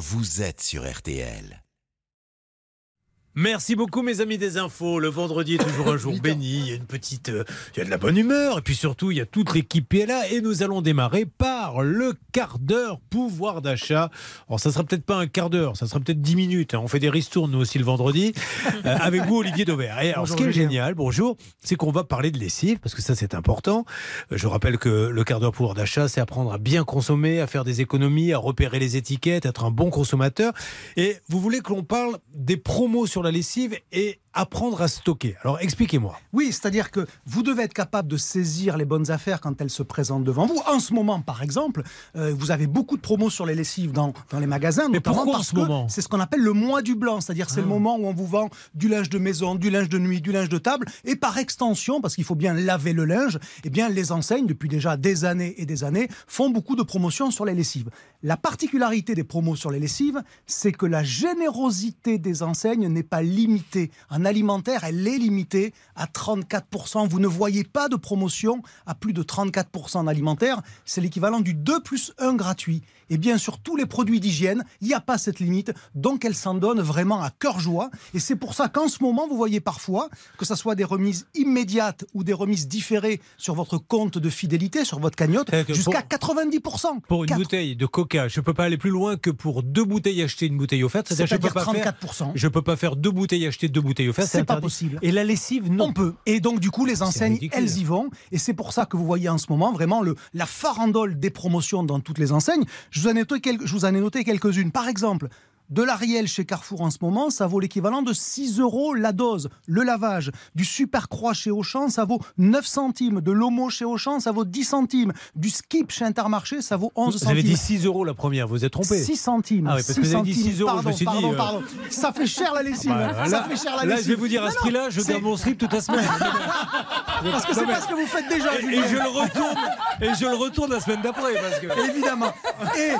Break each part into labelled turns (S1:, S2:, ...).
S1: vous êtes sur RTL.
S2: Merci beaucoup mes amis des infos. Le vendredi est toujours un jour béni. Il y a une petite, euh, il y a de la bonne humeur et puis surtout il y a toute l'équipe qui est là et nous allons démarrer par le quart d'heure pouvoir d'achat. Alors ça sera peut-être pas un quart d'heure, ça sera peut-être 10 minutes. hein. On fait des ristournes nous aussi le vendredi Euh, avec vous Olivier Dauvert. Et alors ce qui est génial, bonjour, c'est qu'on va parler de lessive parce que ça c'est important. Euh, Je rappelle que le quart d'heure pouvoir d'achat c'est apprendre à bien consommer, à faire des économies, à repérer les étiquettes, être un bon consommateur. Et vous voulez que l'on parle des promos sur la lessive et apprendre à stocker. Alors expliquez-moi.
S3: Oui, c'est-à-dire que vous devez être capable de saisir les bonnes affaires quand elles se présentent devant vous. En ce moment, par exemple, euh, vous avez beaucoup de promos sur les lessives dans, dans les magasins,
S2: Mais pourquoi en
S3: parce
S2: ce
S3: que
S2: moment?
S3: c'est ce qu'on appelle le mois du blanc, c'est-à-dire c'est le moment où on vous vend du linge de maison, du linge de nuit, du linge de table, et par extension, parce qu'il faut bien laver le linge, eh bien les enseignes, depuis déjà des années et des années, font beaucoup de promotions sur les lessives. La particularité des promos sur les lessives, c'est que la générosité des enseignes n'est pas limitée. En alimentaire, elle est limitée à 34%. Vous ne voyez pas de promotion à plus de 34% en alimentaire. C'est l'équivalent du 2 plus 1 gratuit. Et bien sur tous les produits d'hygiène, il n'y a pas cette limite. Donc elle s'en donne vraiment à cœur joie. Et c'est pour ça qu'en ce moment, vous voyez parfois que ce soit des remises immédiates ou des remises différées sur votre compte de fidélité, sur votre cagnotte,
S2: que
S3: jusqu'à 90%.
S2: Pour une bouteille de coca, je peux pas aller plus loin que pour deux bouteilles acheter une bouteille offerte. C'est-à-dire que je peux
S3: C'est-à-dire
S2: pas
S3: 34%.
S2: faire, je peux pas faire deux bouteilles acheter deux bouteilles offertes.
S3: C'est pas possible.
S2: Et la lessive, non.
S3: On peut. Et donc, du coup, les enseignes, elles y vont. Et c'est pour ça que vous voyez en ce moment vraiment le, la farandole des promotions dans toutes les enseignes. Je vous en ai noté, quelques- je vous en ai noté quelques-unes. Par exemple, de l'Ariel chez Carrefour en ce moment, ça vaut l'équivalent de 6 euros la dose. Le lavage. Du Super Croix chez Auchan, ça vaut 9 centimes. De l'Homo chez Auchan, ça vaut 10 centimes. Du Skip chez Intermarché, ça vaut 11
S2: Vous
S3: centimes.
S2: avez dit 6 euros la première, vous êtes trompé.
S3: 6 centimes.
S2: Ah oui, parce que
S3: 6
S2: vous avez dit
S3: centimes.
S2: 6 euros, je
S3: Pardon,
S2: me suis dit, euh,
S3: pardon. Ça fait cher la lessive.
S2: Bah, là,
S3: ça fait cher la
S2: là,
S3: lessive.
S2: je vais vous dire à ce prix-là, je garde mon slip toute la semaine.
S3: Parce que c'est pas ce que vous faites déjà.
S2: Et je le retourne, et je le retourne la semaine d'après. Que
S3: Évidemment. Et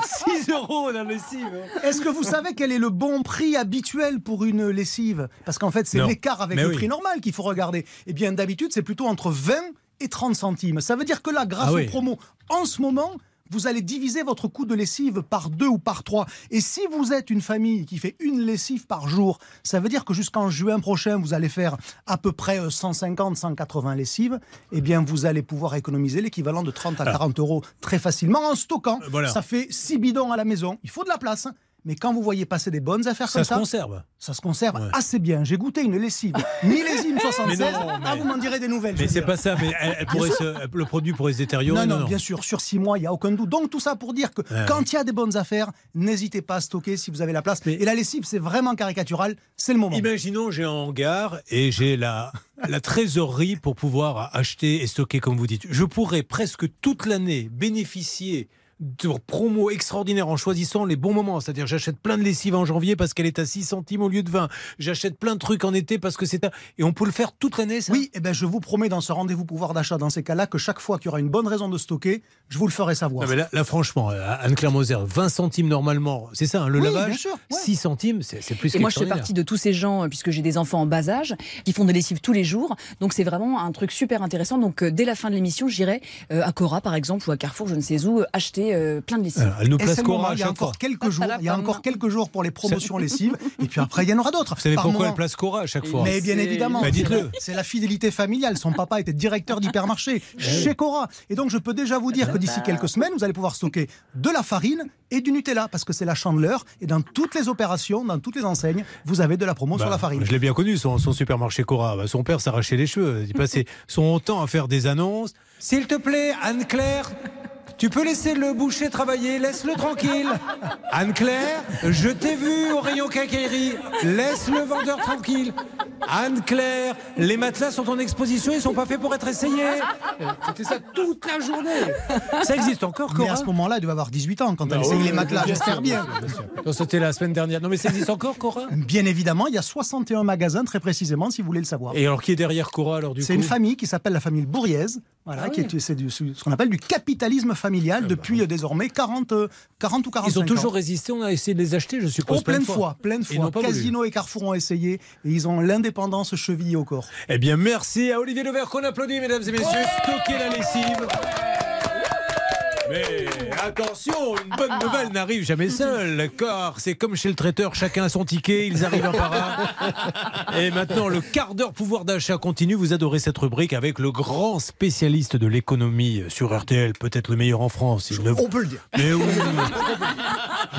S2: 6 euros la lessive.
S3: est-ce que vous savez quel est le bon prix habituel pour une lessive? Parce qu'en fait, c'est l'écart avec
S2: Mais
S3: le
S2: oui.
S3: prix normal qu'il faut regarder. Eh bien, d'habitude, c'est plutôt entre 20 et 30 centimes. Ça veut dire que là, grâce
S2: Ah
S3: aux
S2: oui.
S3: promos, en ce moment, vous allez diviser votre coût de lessive par deux ou par trois. Et si vous êtes une famille qui fait une lessive par jour, ça veut dire que jusqu'en juin prochain, vous allez faire à peu près euh, 150, 180 lessives. Eh bien, vous allez pouvoir économiser l'équivalent de 30 à 40 euros très facilement en stockant.
S2: Euh, voilà.
S3: Ça fait 6 bidons à la maison. Il faut de la place. Mais quand vous voyez passer des bonnes affaires
S2: Ça
S3: comme
S2: se
S3: ça,
S2: conserve.
S3: ça se conserve
S2: Ouais.
S3: assez bien. J'ai goûté une lessive millésime 76.
S2: Mais non, mais-
S3: Ah, vous m'en direz des nouvelles.
S2: Mais c'est pas ça, mais elle- elle pourrait se- le produit pourrait se détériorer.
S3: Non, non, bien sûr, sur six mois, il n'y a aucun doute. Donc tout ça pour dire que
S2: Ouais.
S3: quand il y a des bonnes affaires, n'hésitez pas à stocker si vous avez la place.
S2: Mais-
S3: Et la lessive, c'est vraiment caricatural, c'est le moment.
S2: Imaginons, j'ai un hangar et j'ai la, la trésorerie pour pouvoir acheter et stocker, comme vous dites. Je pourrais presque toute l'année bénéficier de promos extraordinaires en choisissant les bons moments. C'est-à-dire, j'achète plein de lessive en janvier parce qu'elle est à 6 centimes au lieu de 20. J'achète plein de trucs en été parce que c'est un... Et on peut le faire toute l'année, ça?
S3: Oui, eh ben, je vous promets dans ce rendez-vous pouvoir d'achat, dans ces cas-là, que chaque fois qu'il y aura une bonne raison de stocker, je vous le ferai savoir.
S2: Non, mais là, là, franchement, euh, Anne-Claire Moser, 20 centimes normalement, c'est ça, hein, le
S3: Oui,
S2: lavage
S3: bien sûr, ouais.
S2: 6 centimes, c'est c'est plus
S4: Et moi, je fais partie de tous ces gens, euh, puisque j'ai des enfants en bas âge, qui font des lessives tous les jours. Donc, c'est vraiment un truc super intéressant. Donc, euh, dès la fin de l'émission, j'irai à Cora, par exemple, ou à Carrefour, je ne sais où, euh, acheter euh, plein de lessives.
S2: Alors, elle nous place
S3: moment,
S2: Cora à
S3: il y a
S2: chaque fois.
S3: encore quelques jours, il y a encore quelques jours pour les promotions lessives, et puis après il y en aura d'autres.
S2: Vous savez
S3: Par
S2: pourquoi
S3: moment.
S2: elle place Cora à chaque fois
S3: Mais bien évidemment,
S2: Bah,
S3: c'est
S2: dites-le.
S3: la- c'est la fidélité familiale. Son papa était directeur d'hypermarché chez Cora. Et donc je peux déjà vous dire que d'ici quelques semaines, vous allez pouvoir stocker de la farine et du Nutella, parce que c'est la chandeleur. Et dans toutes les opérations, dans toutes les enseignes, vous avez de la promo sur
S2: Bah,
S3: la farine.
S2: Je l'ai bien connu, son, son supermarché Cora. Bah, son père s'arrachait les cheveux. Il passait son temps à faire des annonces. S'il te plaît, Anne-Claire, tu peux laisser le boucher travailler, laisse-le tranquille. Anne-Claire, je t'ai vu au rayon quincaillerie, laisse le vendeur tranquille. Anne-Claire, les matelas sont en exposition, ils sont pas faits pour être essayés. C'était ça toute la journée. Ça existe encore,
S3: Mais
S2: Cora
S3: à ce moment-là, il devait avoir 18 ans quand elle
S2: Ah
S3: essayait
S2: oui,
S3: les matelas,
S2: bien
S3: j'espère
S2: C'était la semaine dernière. Non, mais ça existe encore, Cora
S3: Bien évidemment, il y a 61 magasins, très précisément, si vous voulez le savoir.
S2: Et alors, qui est derrière Cora, alors, du coup
S3: C'est une famille qui s'appelle la famille Bourriez, voilà,
S2: Ah
S3: qui est, c'est ce qu'on appelle du capitalisme familial depuis euh, désormais 40, euh, 40 ou 45
S2: Ils ont
S3: ans.
S2: toujours résisté, on a essayé de les acheter, je suppose.
S3: Oh, plein de fois, plein de
S2: Ils
S3: fois.
S2: voulu.
S3: Casino et Carrefour ont essayé et ils ont l'indépendance chevillée au corps.
S2: Eh bien, merci à Olivier Levert qu'on applaudit, mesdames et messieurs. Stocker la lessive. Mais attention, une bonne nouvelle n'arrive jamais seule, car c'est comme chez le traiteur, chacun a son ticket, ils arrivent un par un. Et maintenant, le quart d'heure pouvoir d'achat continue. Vous adorez cette rubrique avec le grand spécialiste de l'économie sur RTL, peut-être le meilleur en France. Il ne-
S5: On peut le dire.
S2: Mais oui.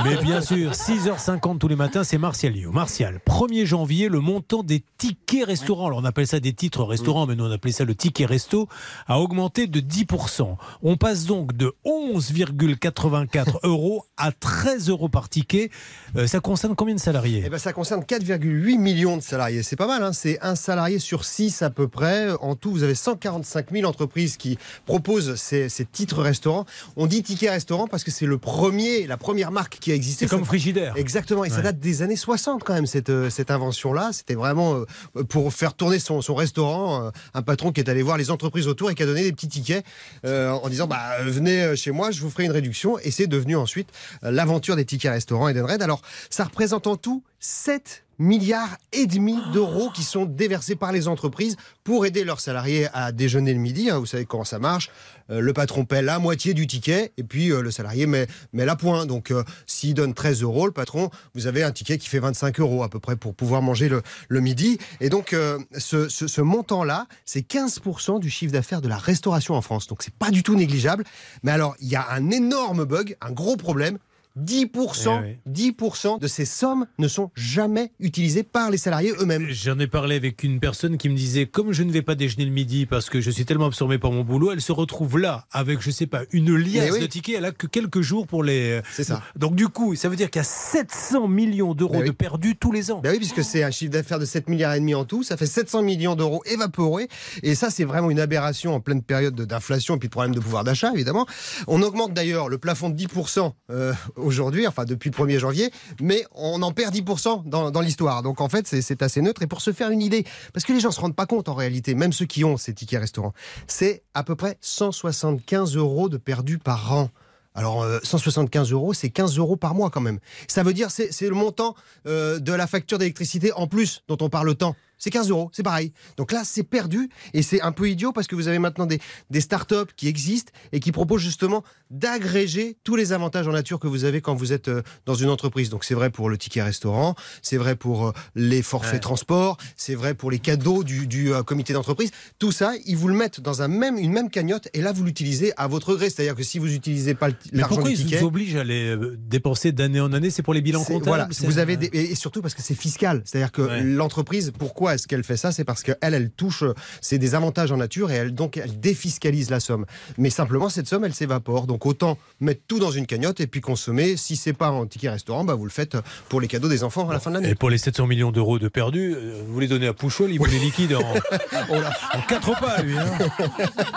S2: Mais bien sûr, 6h50 tous les matins, c'est Martial Lio. Martial, 1er janvier, le montant des tickets restaurants, alors on appelle ça des titres restaurants, mais nous on appelait ça le ticket resto, a augmenté de 10%. On passe donc de 11,84 euros à 13 euros par ticket. Euh, ça concerne combien de salariés?
S5: Eh ben, ça concerne 4,8 millions de salariés. C'est pas mal, hein c'est un salarié sur six à peu près. En tout, vous avez 145 000 entreprises qui proposent ces, ces titres restaurants. On dit ticket restaurant parce que c'est le premier, la première marque qui a existé.
S2: C'est comme
S5: Ça-
S2: Frigidaire.
S5: Exactement, et ça date des années 60 quand même, cette, euh, cette invention-là. C'était vraiment euh, pour faire tourner son, son restaurant, un patron qui est allé voir les entreprises autour et qui a donné des petits tickets euh, en disant bah, venez chez moi, je vous ferai une réduction. Et c'est devenu ensuite euh, l'aventure des tickets restaurants Edenred. Alors, ça représente en tout 7 milliards et demi d'euros qui sont déversés par les entreprises pour aider leurs salariés à déjeuner le midi. hein. vous savez comment ça marche. Euh, le patron paie la moitié du ticket et puis euh, le salarié met, met la pointe. Donc, euh, s'il donne 13 euros, le patron, vous avez un ticket qui fait 25 euros à peu près pour pouvoir manger le, le midi. Et donc, ce, ce- ce montant-là, c'est 15% du chiffre d'affaires de la restauration en France. Donc, c'est pas du tout négligeable. Mais alors, il y a un énorme bug, un gros problème. 10%,
S2: Eh
S5: 10% de ces sommes ne sont jamais utilisées par les salariés eux-mêmes.
S2: J'en ai parlé avec une personne qui me disait comme je ne vais pas déjeuner le midi parce que je suis tellement absorbé par mon boulot, elle se retrouve là avec je sais pas une liasse
S5: Mais oui.
S2: de tickets. Elle a que quelques jours pour les.
S5: C'est ça.
S2: Donc du coup, ça veut dire qu'il y a 700 millions d'euros
S5: oui.
S2: de perdus tous les ans.
S5: Ben oui, puisque c'est un chiffre d'affaires de 7 milliards et demi en tout, ça fait 700 millions d'euros évaporés. Et ça, c'est vraiment une aberration en pleine période de- d'inflation et puis de problème de pouvoir d'achat, évidemment. On augmente d'ailleurs le plafond de 10% euh, aujourd'hui, enfin depuis le 1er janvier, mais on en perd 10% dans, l'histoire. Donc en fait, c'est- assez neutre. Et pour se faire une idée, parce que les gens se rendent pas compte en réalité, même ceux qui ont ces tickets restaurants, c'est à peu près 175 euros de perdus par an. Alors, euh, 175 euros, c'est 15 euros par mois quand même. Ça veut dire, c'est le montant euh, de la facture d'électricité en plus dont on parle tant. C'est 15 euros, c'est pareil. Donc là, c'est perdu et c'est un peu idiot parce que vous avez maintenant des, des startups qui existent et qui proposent justement d'agréger tous les avantages en nature que vous avez quand vous êtes euh, dans une entreprise. Donc c'est vrai pour le ticket restaurant, c'est vrai pour euh, les forfaits
S2: Ouais.
S5: transport, c'est vrai pour les cadeaux du, du, euh, comité d'entreprise. Tout ça, ils vous le mettent dans un même, une même cagnotte et là, vous l'utilisez à votre gré. C'est-à-dire que si vous n'utilisez pas le-
S2: Mais
S5: l'argent
S2: pourquoi
S5: du
S2: ils
S5: ticket...
S2: vous obligent à les dépenser d'année en année? C'est pour les bilans comptables
S5: Voilà, vous avez des, et surtout parce que c'est fiscal. C'est-à-dire que
S2: Ouais.
S5: l'entreprise, pourquoi est-ce qu'elle fait ça? C'est parce qu'elle, elle touche, c'est des avantages en nature et elle donc elle défiscalise la somme. Mais simplement cette somme, elle s'évapore. Donc autant mettre tout dans une cagnotte et puis consommer. Si c'est pas en ticket restaurant, bah vous le faites pour les cadeaux des enfants à la fin de l'année.
S2: Et pour les 700 millions d'euros de perdus, euh, vous les donnez à Pouchol, il vous les liquide en, en quatre pas, lui. Hein.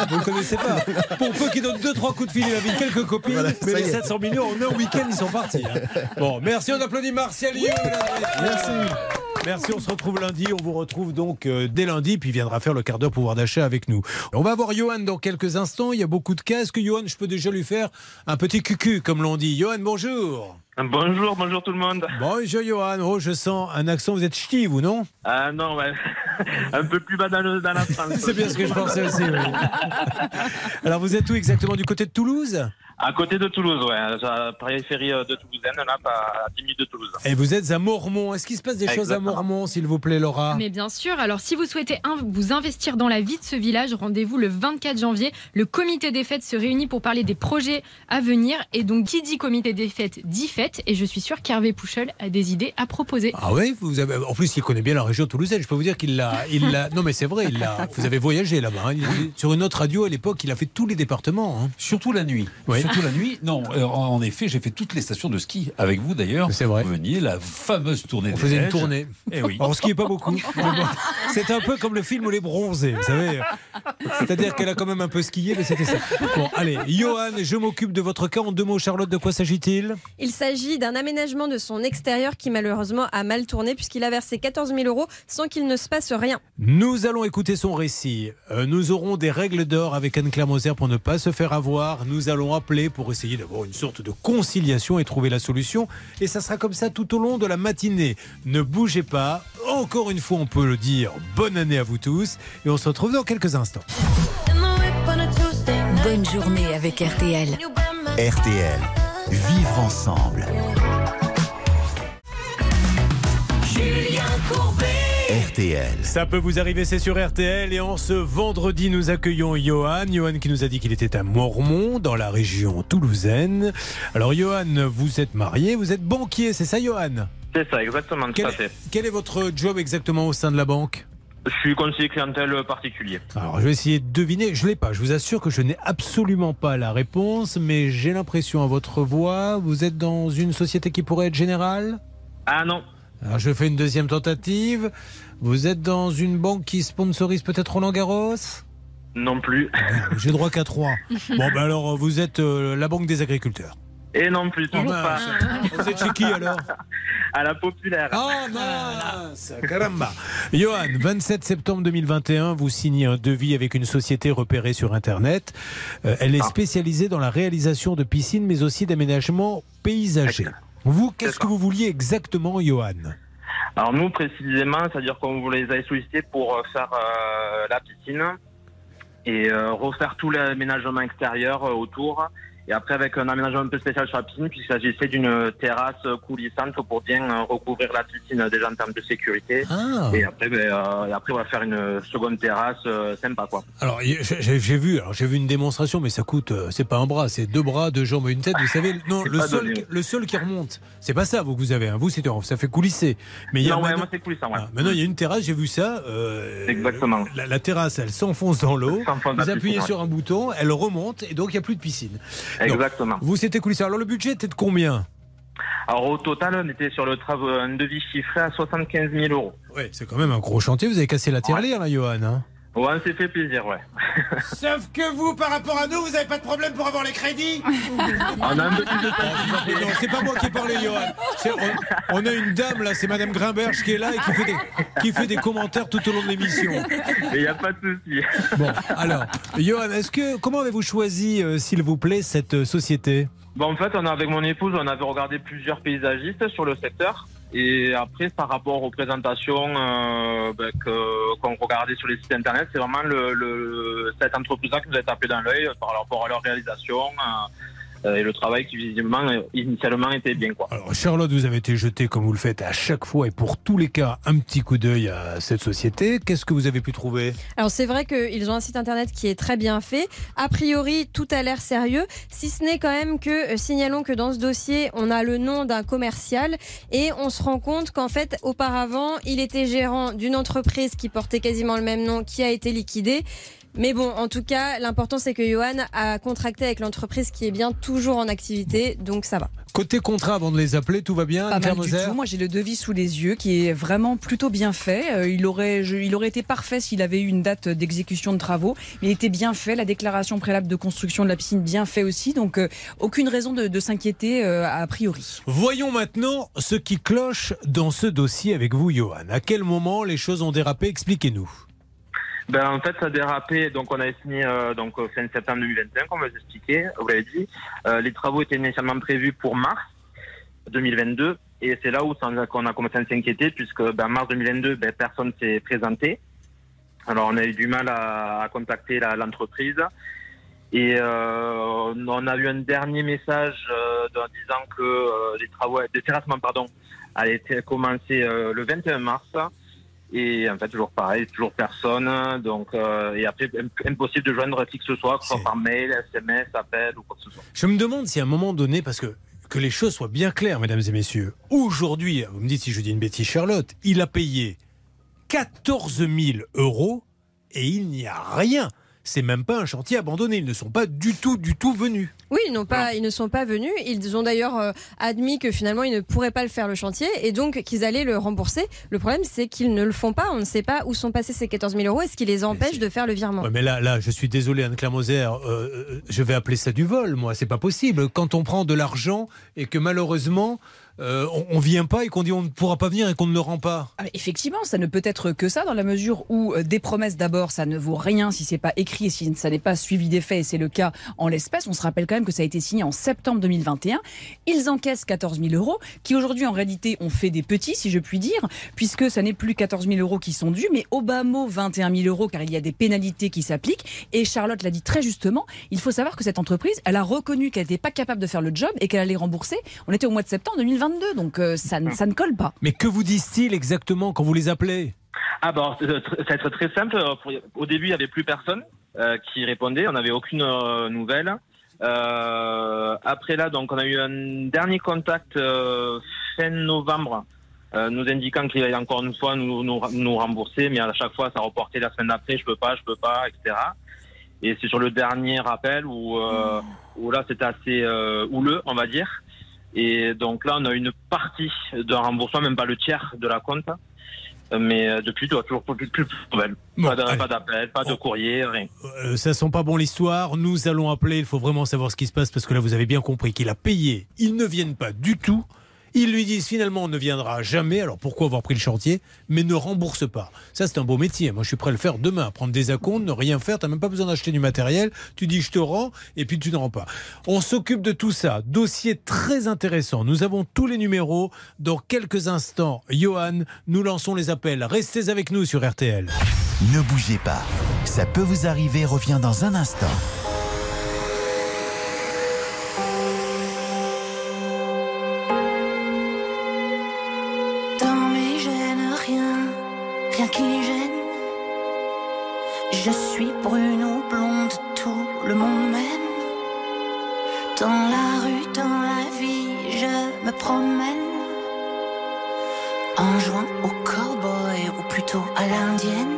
S2: Vous ne le connaissez pas. Pour peu qu'il donne deux, trois coups de fil, il invite quelques copines,
S5: Voilà,
S2: mais les
S5: y est.
S2: 700 millions, en un week-end, ils sont partis. hein. Bon, merci, on applaudit Martial.
S5: Merci.
S2: Merci, on se retrouve lundi. On vous retrouve donc euh, dès lundi, puis il viendra faire le quart d'heure pouvoir d'achat avec nous. On va voir Johan dans quelques instants. Il y a beaucoup de cas. Est-ce que Johan, je peux déjà lui faire un petit cucu, comme l'on dit? Johan, bonjour.
S6: Bonjour, bonjour tout le monde.
S2: Bonjour Johan. Oh, je sens un accent. Vous êtes ch'ti, vous, non?
S6: Ah non, ouais. un peu plus bas dans, le- dans la France.
S2: C'est bien ce que je pensais aussi. oui. Alors, vous êtes où exactement? Du côté de Toulouse?
S6: À côté de Toulouse, ouais. À la périphérie euh, de Toulousaine, là, pas à 10 minutes de Toulouse.
S2: Et vous êtes à Mormont. Est-ce qu'il se passe des choses à. Mormont, s'il vous plaît, Laura?
S7: Mais bien sûr, alors si vous souhaitez vous investir dans la vie de ce village, rendez-vous le 24 janvier. Le comité des fêtes se réunit pour parler des projets à venir. Et donc, qui dit comité des fêtes dit fête. Et je suis sûre qu'Hervé Pouchol a des idées à proposer.
S2: Ah oui, vous avez. En plus, il connaît bien la région toulousaine. Je peux vous dire qu'il l'a, il l'a. Non, mais c'est vrai, il l'a. Vous avez voyagé là-bas. hein. Sur une autre radio à l'époque, il a fait tous les départements. hein.
S8: Surtout la nuit.
S2: Oui.
S8: Surtout la nuit. Non, euh, en effet, j'ai fait toutes les stations de ski avec vous d'ailleurs.
S2: C'est vrai.
S8: Vous veniez, la fameuse tournée
S2: On
S8: des
S2: faisait une tournée.
S8: Eh oui.
S2: On skiait pas beaucoup. C'est un peu comme le film Les Bronzés, vous savez. C'est-à-dire qu'elle a quand même un peu skié, mais c'était ça. Bon, allez, Johan, je m'occupe de votre cas. En deux mots, Charlotte, de quoi s'agit-il?
S9: Il s'agit d'un aménagement de son extérieur qui malheureusement a mal tourné puisqu'il a versé 14 000 euros sans qu'il ne se passe rien.
S2: Nous allons écouter son récit. Euh, nous aurons des règles d'or avec Anne-Claire Moser pour ne pas se faire avoir. Nous allons appeler pour essayer d'avoir une sorte de conciliation et trouver la solution. Et ça sera comme ça tout au long de la matinée. Ne bougez pas. Encore une fois, on peut le dire. Bonne année à vous tous. Et on se retrouve dans quelques instants.
S10: Bonne journée avec RTL.
S1: RTL. Vivre ensemble.
S10: Julien Courbet.
S1: RTL.
S2: Ça peut vous arriver, c'est sur RTL. Et en ce vendredi, nous accueillons Johan. Johan qui nous a dit qu'il était à Mormont, dans la région toulousaine. Alors, Johan, vous êtes marié, vous êtes banquier, c'est ça, Johan?
S6: C'est ça, exactement,
S2: quel,
S6: fait.
S2: quel est votre job exactement au sein de la banque?
S6: Je suis conseiller clientèle particulier.
S2: Alors, je vais essayer de deviner. Je l'ai pas. Je vous assure que je n'ai absolument pas la réponse, mais j'ai l'impression à votre voix, vous êtes dans une société qui pourrait être générale?
S6: Ah non,
S2: Alors, je fais une deuxième tentative. Vous êtes dans une banque qui sponsorise peut-être Roland Garros?
S6: Non plus.
S2: J'ai droit qu'à trois. Bon, ben alors, vous êtes euh, la banque des agriculteurs.
S6: Et non plus, toujours pas.
S2: Vous êtes chez qui alors?
S6: À la populaire.
S2: Ah mince Caramba Johan, 27 septembre 2021, vous signez un devis avec une société repérée sur Internet. Euh, elle est
S6: Ah.
S2: spécialisée dans la réalisation de piscines, mais aussi d'aménagements paysagers. Vous, qu'est-ce que vous vouliez exactement, Johan?
S6: Alors nous précisément, c'est-à-dire qu'on vous les avait sollicités pour euh, faire euh, la piscine et euh, refaire tout l'aménagement extérieur euh, autour. Et après avec un aménagement un peu spécial sur la piscine puisqu'il s'agissait d'une terrasse coulissante pour bien euh, recouvrir la piscine déjà en termes de sécurité.
S2: Ah
S6: Et après, ben, euh, et après on va faire une seconde terrasse euh, sympa quoi.
S2: Alors j'ai vu, alors j'ai vu une démonstration, mais ça coûte, euh, c'est pas un bras, c'est deux bras, deux jambes et une tête. Vous savez, non,
S6: C'est
S2: le sol,
S6: donné.
S2: le sol qui remonte, c'est pas ça vous que vous avez. hein. Vous, c'est ça fait coulisser. Mais il y a
S6: Non, ouais,
S2: maintenant-
S6: moi c'est coulissant. Ouais.
S2: Ah, maintenant, il y a une terrasse, j'ai vu ça. euh,
S6: Exactement.
S2: La, la terrasse, elle s'enfonce dans l'eau. Vous appuyez
S6: piscine,
S2: sur un bouton, elle remonte et donc il n'y a plus de piscine.
S6: Exactement.
S2: Vous, c'était coulissé. Alors, le budget était de combien
S6: Alors au total, on était sur le travail, un devis chiffré à 75 000 euros.
S2: Oui, c'est quand même un gros chantier. Vous avez cassé la tirelire, là, Johan. hein
S6: Ouais, on s'est fait plaisir, ouais.
S2: Sauf que vous, par rapport à nous, vous n'avez pas de problème pour avoir les crédits
S6: On a un peu plus de temps.
S2: Non, c'est pas moi qui ai parlé, Johan. On, on a une dame, là, c'est Madame Grimberge qui est là et qui fait des, qui fait des commentaires tout au long de l'émission.
S6: Mais il n'y a pas de souci.
S2: Bon, alors, Johan, est-ce que, comment avez-vous choisi, euh, s'il vous plaît, cette euh, société?
S6: Bon, en fait, on a, avec mon épouse, on avait regardé plusieurs paysagistes sur le secteur. Et après, par rapport aux présentations euh, ben, que- qu'on regardait sur les sites internet, c'est vraiment le, le- cette entreprise-là qui nous a tapé dans l'œil par rapport à leur réalisation euh, et le travail qui visiblement euh, initialement était bien. Quoi.
S2: Alors, Charlotte, vous avez été jeté, comme vous le faites à chaque fois et pour tous les cas, un petit coup d'œil à cette société. Qu'est-ce que vous avez pu trouver?
S9: Alors c'est vrai qu'ils ont un site internet qui est très bien fait. A priori, tout a l'air sérieux, si ce n'est quand même que, euh, signalons que dans ce dossier, on a le nom d'un commercial et on se rend compte qu'en fait, auparavant, il était gérant d'une entreprise qui portait quasiment le même nom, qui a été liquidée. Mais bon, en tout cas, l'important c'est que Johan a contracté avec l'entreprise qui est bien toujours en activité, donc ça va.
S2: Côté contrat, avant de les appeler, tout va bien
S4: Pas mal du tout. Moi, j'ai le devis sous les yeux qui est vraiment plutôt bien fait. Euh, il, aurait, je- il aurait été parfait s'il avait eu une date d'exécution de travaux. Il était bien fait. La déclaration préalable de construction de la piscine bien fait aussi. Donc, euh, aucune raison de, de s'inquiéter euh, a priori.
S2: Voyons maintenant ce qui cloche dans ce dossier avec vous, Johan. À quel moment les choses ont dérapé? Expliquez-nous.
S6: Ben, en fait, ça a dérapé. Donc, on avait signé euh, donc, fin septembre 2021, comme vous expliqué, vous l'avez dit. Euh, les travaux étaient initialement prévus pour mars 2022. Et c'est là où qu'on a commencé à s'inquiéter, puisque ben, mars 2022, ben, personne s'est présenté. Alors, on a eu du mal à, contacter l'entreprise. Et euh, on a eu un dernier message euh, disant que les travaux de terrassement pardon, allaient euh, le 21 mars. Et en fait, toujours pareil, toujours personne. Donc, euh, et après, im- impossible de joindre qui que ce soit, que ce soit par mail, SMS, appel ou quoi que ce soit.
S2: Je me demande si à un moment donné, parce que que les choses soient bien claires, mesdames et messieurs, aujourd'hui, vous me dites si je dis une bêtise, Charlotte, il a payé 14 000 euros et il n'y a rien. C'est même pas un chantier abandonné. Ils ne sont pas du tout, du tout venus.
S9: Oui, ils, n'ont pas, ils ne sont pas venus. Ils ont d'ailleurs euh, admis que finalement, ils ne pourraient pas le faire le chantier et donc qu'ils allaient le rembourser. Le problème, c'est qu'ils ne le font pas. On ne sait pas où sont passés ces 14 000 euros et ce qui les empêche de faire le virement.
S2: Ouais, mais là, là, je suis désolé, Anne-Claire Moser, euh, euh, je vais appeler ça du vol, moi. C'est pas possible. Quand on prend de l'argent et que malheureusement, euh, on, on vient pas et qu'on dit on ne pourra pas venir et qu'on ne le rend pas.
S4: Ah, Effectivement, ça ne peut être que ça, dans la mesure où euh, des promesses d'abord, ça ne vaut rien si c'est pas écrit et si ça n'est pas suivi des faits, et c'est le cas en l'espèce. On se rappelle quand même que ça a été signé en septembre 2021. Ils encaissent 14 000 euros, qui aujourd'hui en réalité ont fait des petits, si je puis dire, puisque ça n'est plus 14 000 euros qui sont dus, mais au bas mot 21 000 euros, car il y a des pénalités qui s'appliquent. Et Charlotte l'a dit très justement, il faut savoir que cette entreprise, elle a reconnu qu'elle n'était pas capable de faire le job et qu'elle allait rembourser. On était au mois de septembre 2022, donc euh, ça, ne- ça ne colle pas.
S2: Mais que vous disent-ils exactement quand vous les appelez?
S6: Ah bah, c'est tr- ça va être très simple. Pour- Au début, il n'y avait plus personne euh, qui répondait. On n'avait aucune euh, nouvelle. Euh, après là, donc, on a eu un dernier contact euh, fin novembre, euh, nous indiquant qu'il allait encore une fois nous, nous, nous rembourser, mais à chaque fois, ça reportait la semaine d'après. Je peux pas, je peux pas, etc. Et c'est sur le dernier appel où, euh, où là, c'était assez euh, houleux, on va dire. Et donc là, on a une partie d'un remboursement, même pas le tiers de la compte. Mais euh, depuis, tu toujours plus, plus, plus de nouvelles.
S2: Bon,
S6: pas d'appel, pas de courrier, rien.
S2: Euh, ça sent pas bon l'histoire. Nous allons appeler. Il faut vraiment savoir ce qui se passe parce que là, vous avez bien compris qu'il a payé. Ils ne viennent pas du tout. Ils lui disent finalement on ne viendra jamais. Alors pourquoi avoir pris le chantier? Mais ne rembourse pas. Ça c'est un beau métier. Moi je suis prêt à le faire demain. Prendre des acomptes, ne rien faire. T'as même pas besoin d'acheter du matériel. Tu dis je te rends et puis tu ne rends pas. On s'occupe de tout ça. Dossier très intéressant. Nous avons tous les numéros. Dans quelques instants, Johan, nous lançons les appels. Restez avec nous sur RTL.
S1: Ne bougez pas. Ça peut vous arriver revient dans un instant.
S10: Dans la rue, dans la vie, je me promène. En jouant au cowboy ou plutôt à l'indienne.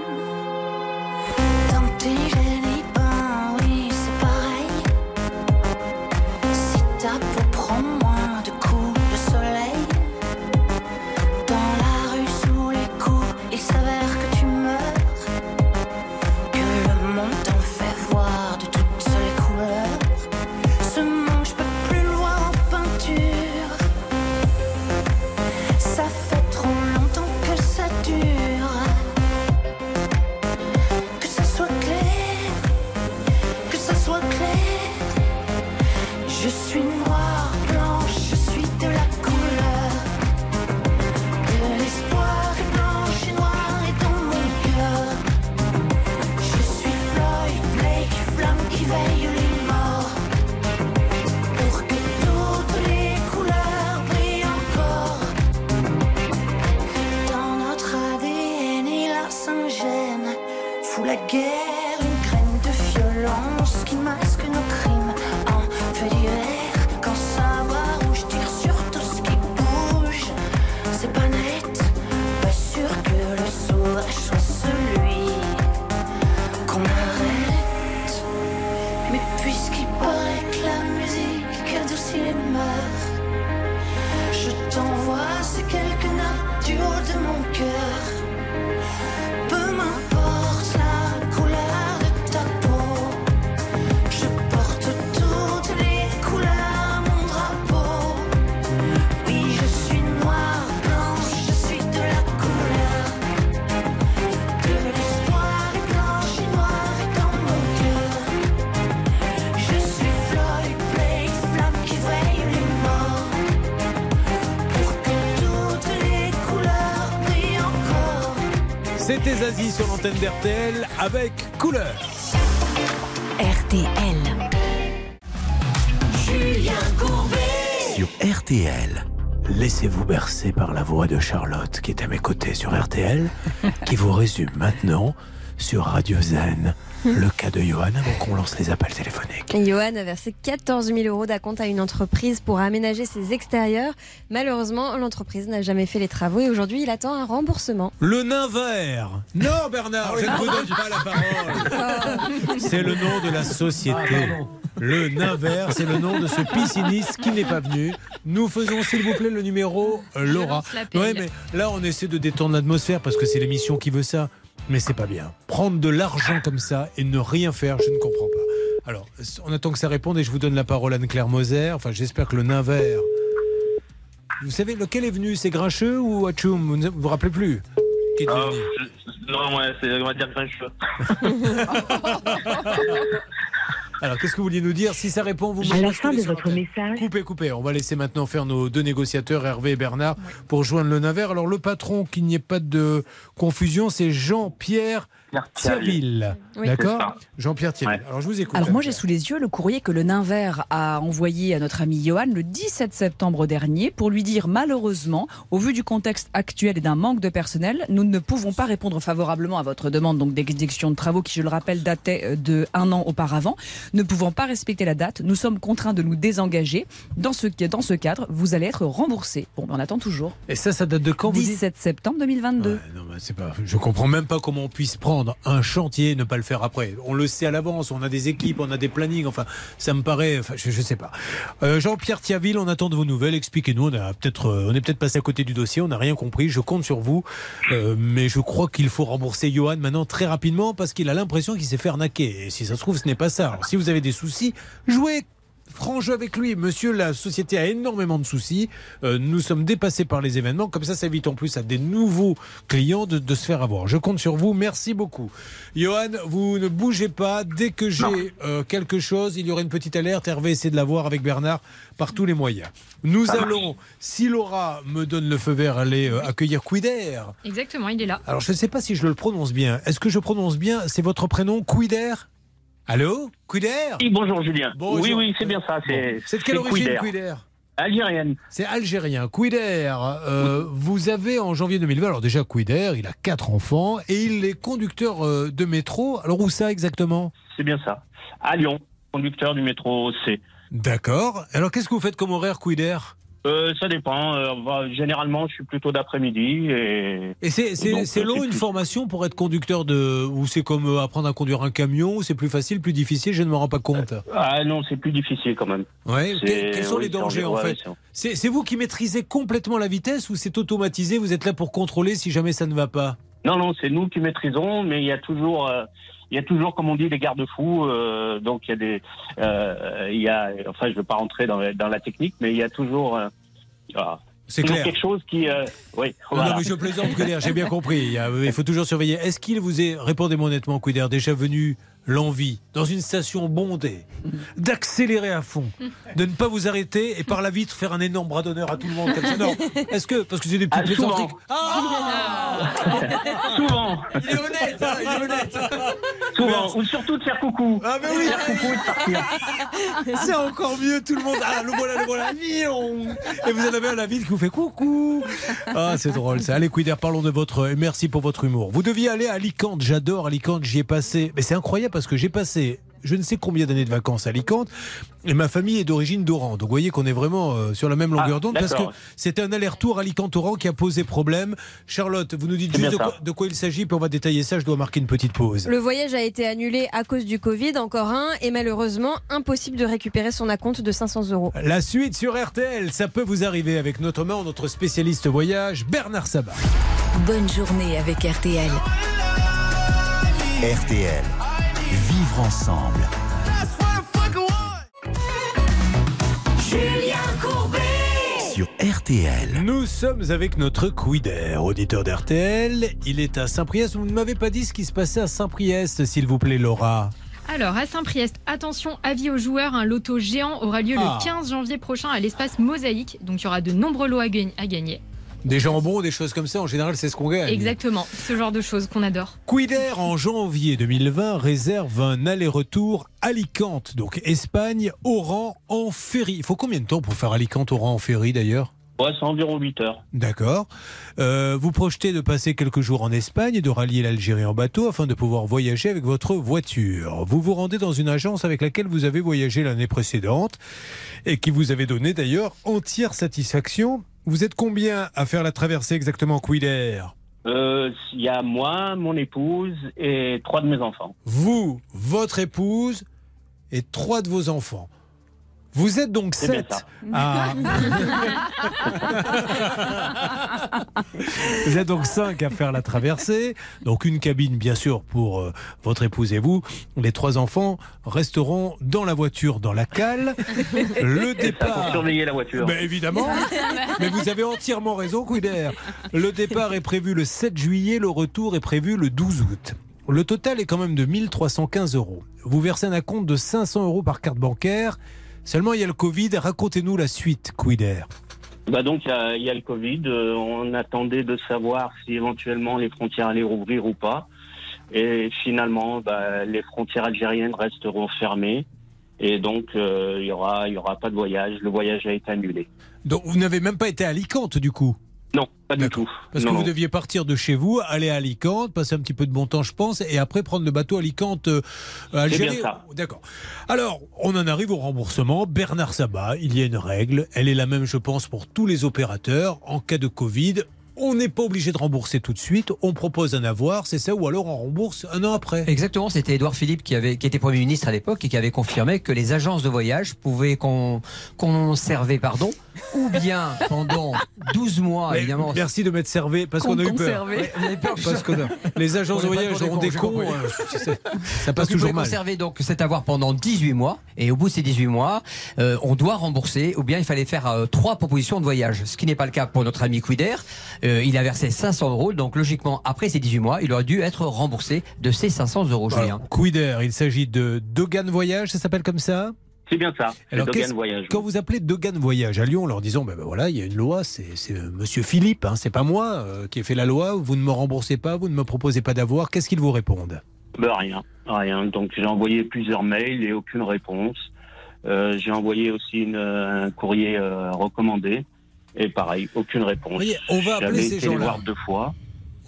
S2: L'antenne d'RTL avec couleur.
S10: RTL. Julien Courbet.
S1: Sur RTL.
S2: Laissez-vous bercer par la voix de Charlotte qui est à mes côtés sur RTL, qui vous résume maintenant sur Radio Zen le cas de Johan avant qu'on lance les appels téléphoniques.
S9: Johan a versé 14 000 euros d'acompte à une entreprise pour aménager ses extérieurs. Malheureusement, l'entreprise n'a jamais fait les travaux et aujourd'hui, il attend un remboursement.
S2: Le nain vert. Non, Bernard, je ne vous donne pas la parole. C'est le nom de la société. Le nain vert, c'est le nom de ce pisciniste qui n'est pas venu. Nous faisons, s'il vous plaît, le numéro euh, Laura. Ouais, mais là, on essaie de détendre l'atmosphère parce que c'est l'émission qui veut ça. Mais c'est pas bien. Prendre de l'argent comme ça et ne rien faire, je ne comprends pas. Alors, on attend que ça réponde et je vous donne la parole à Anne-Claire Moser. Enfin, j'espère que le nain vert Vous savez lequel est venu? C'est Grincheux ou Hachoum Vous ne vous, rappelez plus? Qui est venu
S6: je- non, ouais, c'est, on va dire grincheux.
S2: Alors, qu'est-ce que vous vouliez nous dire? Si ça répond, vous me
S11: À la fin de votre message.
S2: Coupez, coupez. On va laisser maintenant faire nos deux négociateurs, Hervé et Bernard, pour joindre le navire. Alors, le patron, qu'il n'y ait pas de confusion, c'est Jean-Pierre Thierville.
S4: Oui.
S2: D'accord. Jean-Pierre Thierville. Alors, je vous écoute.
S4: Alors moi j'ai sous les yeux le courrier que le nain vert a envoyé à notre ami Johan le 17 septembre dernier pour lui dire malheureusement, au vu du contexte actuel et d'un manque de personnel, nous ne pouvons pas répondre favorablement à votre demande donc d'exécution de travaux qui je le rappelle datait euh, de un an auparavant. Ne pouvant pas respecter la date, nous sommes contraints de nous désengager. Dans ce, dans ce cadre, vous allez être remboursé. Bon, ben, on attend toujours.
S2: Et ça, ça date de quand vous dites?
S4: 17 septembre 2022.
S2: Non, mais c'est pas. Je comprends même pas comment on puisse prendre un chantier ne pas le faire après. On le sait à l'avance, on a des équipes, on a des plannings. Enfin, ça me paraît. Enfin, je, je sais pas. Euh, Jean-Pierre Thiaville, on attend de vos nouvelles. Expliquez-nous. On a peut-être, euh, on est peut-être passé à côté du dossier. On n'a rien compris. Je compte sur vous, Euh, mais je crois qu'il faut rembourser Johan maintenant très rapidement parce qu'il a l'impression qu'il s'est fait arnaquer. Et si ça se trouve, ce n'est pas ça. Alors, si vous avez des soucis, jouez franc jeu avec lui. Monsieur, la société a énormément de soucis. Euh, nous sommes dépassés par les événements. Comme ça, ça évite en plus à des nouveaux clients de, de se faire avoir. Je compte sur vous. Merci beaucoup. Johan, vous ne bougez pas. Dès que j'ai euh, quelque chose, il y aura une petite alerte. Hervé essaie de la voir avec Bernard par tous les moyens. Nous allons, si Laura me donne le feu vert, aller euh, accueillir Quider.
S7: Exactement, il est là.
S2: Alors, je ne sais pas si je le prononce bien. Est-ce que je prononce bien? C'est votre prénom, Quider Allô Quider?
S12: Oui, bonjour Julien.
S2: Bonjour.
S12: Oui, oui, c'est bien ça. C'est
S2: C'est de quelle origine,
S12: Quider.
S2: Quider?
S12: Algérienne.
S2: C'est algérien. Quider, euh, vous avez en janvier 2020, alors déjà Quider, il a quatre enfants et il est conducteur euh, de métro. Alors où ça exactement?
S12: C'est bien ça. À Lyon, conducteur du métro C.
S2: D'accord. Alors qu'est-ce que vous faites comme horaire Quider?
S12: Euh, ça dépend. Euh, bah, généralement, je suis plutôt d'après-midi. Et,
S2: Et c'est
S12: euh,
S2: long
S12: c'est
S2: une
S12: plus-
S2: formation pour être conducteur de... Ou c'est comme euh, apprendre à conduire un camion ou c'est plus facile, plus difficile Je ne me rends pas compte.
S12: Ah non, c'est plus difficile quand même.
S2: Ouais, quels, sont
S12: oui,
S2: les dangers en fait
S12: c'est-
S2: vous qui maîtrisez complètement la vitesse ou c'est automatisé Vous êtes là pour contrôler si jamais ça ne va pas?
S12: Non, non, c'est nous qui maîtrisons, mais il y a toujours, euh, il y a toujours, comme on dit, des garde-fous. euh, donc il y a des, euh, il y a, enfin, je ne veux pas rentrer dans, la- dans la technique, mais il y a toujours, euh, ah,
S2: C'est clair.
S12: quelque chose qui, euh, oui.
S2: Non,
S12: voilà.
S2: non, mais je plaisante, Quider, j'ai bien compris. Il, faut toujours surveiller. Est-ce qu'il vous est, répondez-moi honnêtement, Quider, déjà venu l'envie, dans une station bondée, d'accélérer à fond, de ne pas vous arrêter et par la vitre faire un énorme bras d'honneur à tout le monde comme ça Non. Est-ce que, parce que c'est des petites
S12: Ah, souvent.
S2: plaisanteries. Ah
S12: Souvent.
S2: Il est honnête, hein, il est honnête.
S12: Souvent. Ou surtout de faire coucou.
S2: Ah, mais oui.
S12: Faire coucou et de partir.
S2: C'est encore mieux, tout le monde. Ah, le voilà, le voilà. Et vous en avez un à la ville qui vous fait coucou. Ah, c'est drôle ça. Allez, Quider, parlons de votre. Merci pour votre humour. Vous deviez aller à Alicante. J'adore Alicante. J'y ai passé. Mais c'est incroyable parce que j'ai passé je ne sais combien d'années de vacances à Alicante et ma famille est d'origine d'Oran. Donc vous voyez qu'on est vraiment euh, sur la même longueur
S12: Ah,
S2: d'onde parce que c'était un aller-retour Alicante-Oran qui a posé problème. Charlotte, vous nous dites juste de quoi,
S12: ça.
S2: de quoi il s'agit puis on va détailler ça. Je dois marquer une petite pause.
S9: Le voyage a été annulé à cause du Covid, encore un, et malheureusement impossible de récupérer son acompte de 500 euros.
S2: La suite sur RTL, ça peut vous arriver avec notamment notre spécialiste voyage, Bernard Sabat.
S13: Bonne journée avec RTL.
S1: RTL. Vivre ensemble.
S10: Julien Courbet.
S1: Sur RTL.
S2: Nous sommes avec notre Quider, auditeur d'RTL. Il est à Saint-Priest. Vous ne m'avez pas dit ce qui se passait à Saint-Priest, s'il vous plaît, Laura.
S7: Alors, à Saint-Priest, attention, avis aux joueurs, un loto géant aura lieu
S2: Ah.
S7: le 15 janvier prochain à l'espace Mosaïque. Donc, il y aura de nombreux lots à gagner.
S2: Des jambons, des choses comme ça, en général, c'est ce qu'on gagne.
S7: Exactement, ce genre de choses qu'on adore.
S2: Quider, en janvier 2020, réserve un aller-retour Alicante, donc Espagne, Oran, en ferry. Il faut combien de temps pour faire Alicante, Oran en ferry d'ailleurs?
S12: Ouais, c'est environ 8 heures.
S2: D'accord. Euh, vous projetez de passer quelques jours en Espagne et de rallier l'Algérie en bateau afin de pouvoir voyager avec votre voiture. Vous vous rendez dans une agence avec laquelle vous avez voyagé l'année précédente et qui vous avait donné d'ailleurs entière satisfaction. Vous êtes combien à faire la traversée exactement, Quider
S12: Euh, Il y a moi, mon épouse et trois de mes enfants.
S2: Vous, votre épouse et trois de vos enfants. Vous êtes donc
S12: C'est bien
S2: 7
S12: ça.
S2: à... vous êtes donc 5 à faire la traversée. Donc une cabine, bien sûr, pour euh, votre épouse et vous. Les trois enfants resteront dans la voiture, dans la cale. Le
S12: pour
S2: départ...
S12: surveiller la voiture.
S2: Ben, évidemment. Mais vous avez entièrement raison, Couder. Le départ est prévu le 7 juillet, le retour est prévu le 12 août. Le total est quand même de 1315 euros. Vous versez un compte de 500 euros par carte bancaire. Seulement, il y a le Covid. Racontez-nous la suite, Couder.
S12: Bah donc il y a, il y a le Covid. euh, on attendait de savoir si éventuellement les frontières allaient rouvrir ou pas. Et finalement, bah, les frontières algériennes resteront fermées. Et donc euh, il y aura, y aura pas de voyage. Le voyage a été annulé.
S2: Donc, vous n'avez même pas été à Alicante, du coup?
S12: Non, pas du tout.
S2: Parce
S12: Non,
S2: que vous deviez partir de chez vous, aller à Alicante, passer un petit peu de bon temps, je pense, et après prendre le bateau Alicante euh, Algérie.
S12: ça.
S2: D'accord. Alors, on en arrive au remboursement. Bernard Sabat, il y a une règle. Elle est la même, je pense, pour tous les opérateurs. En cas de Covid, on n'est pas obligé de rembourser tout de suite. On propose un avoir, c'est ça, ou alors on rembourse un an après.
S11: Exactement, c'était Édouard Philippe qui, avait, qui était Premier ministre à l'époque et qui avait confirmé que les agences de voyage pouvaient con- conserver, pardon, ou bien pendant 12 mois,
S2: Mais
S11: évidemment.
S2: Merci de m'être servi parce qu'on a eu peur.
S11: Ouais, vous avez peur que
S2: Parce
S11: ça-
S2: que les agences de
S11: On
S2: voyage auront
S11: des cons,
S2: euh, ça passe toujours mal.
S11: conserver donc cet avoir pendant 18 mois et au bout de ces 18 mois, euh, on doit rembourser ou bien il fallait faire euh, trois propositions de voyage, ce qui n'est pas le cas pour notre ami Quider. Euh, il a versé 500 euros, donc logiquement après ces 18 mois, il aurait dû être remboursé de ces 500 euros, Julien.
S2: Alors, Quider, il s'agit de Dogan Voyage, ça s'appelle comme ça?
S12: C'est bien ça.
S2: Alors,
S12: Voyage.
S2: Quand vous appelez Dogan Voyage à Lyon, en leur disant, ben, ben voilà, il y a une loi, c'est c'est, euh, Monsieur Philippe, hein, c'est pas moi euh, qui ai fait la loi, vous ne me remboursez pas, vous ne me proposez pas d'avoir, qu'est-ce qu'ils vous répondent?
S12: Ben, rien, rien. Donc j'ai envoyé plusieurs mails et aucune réponse. Euh, j'ai envoyé aussi une, un courrier euh, recommandé et pareil, aucune réponse.
S2: Voyez, on va appeler ces gens-là.
S12: deux fois.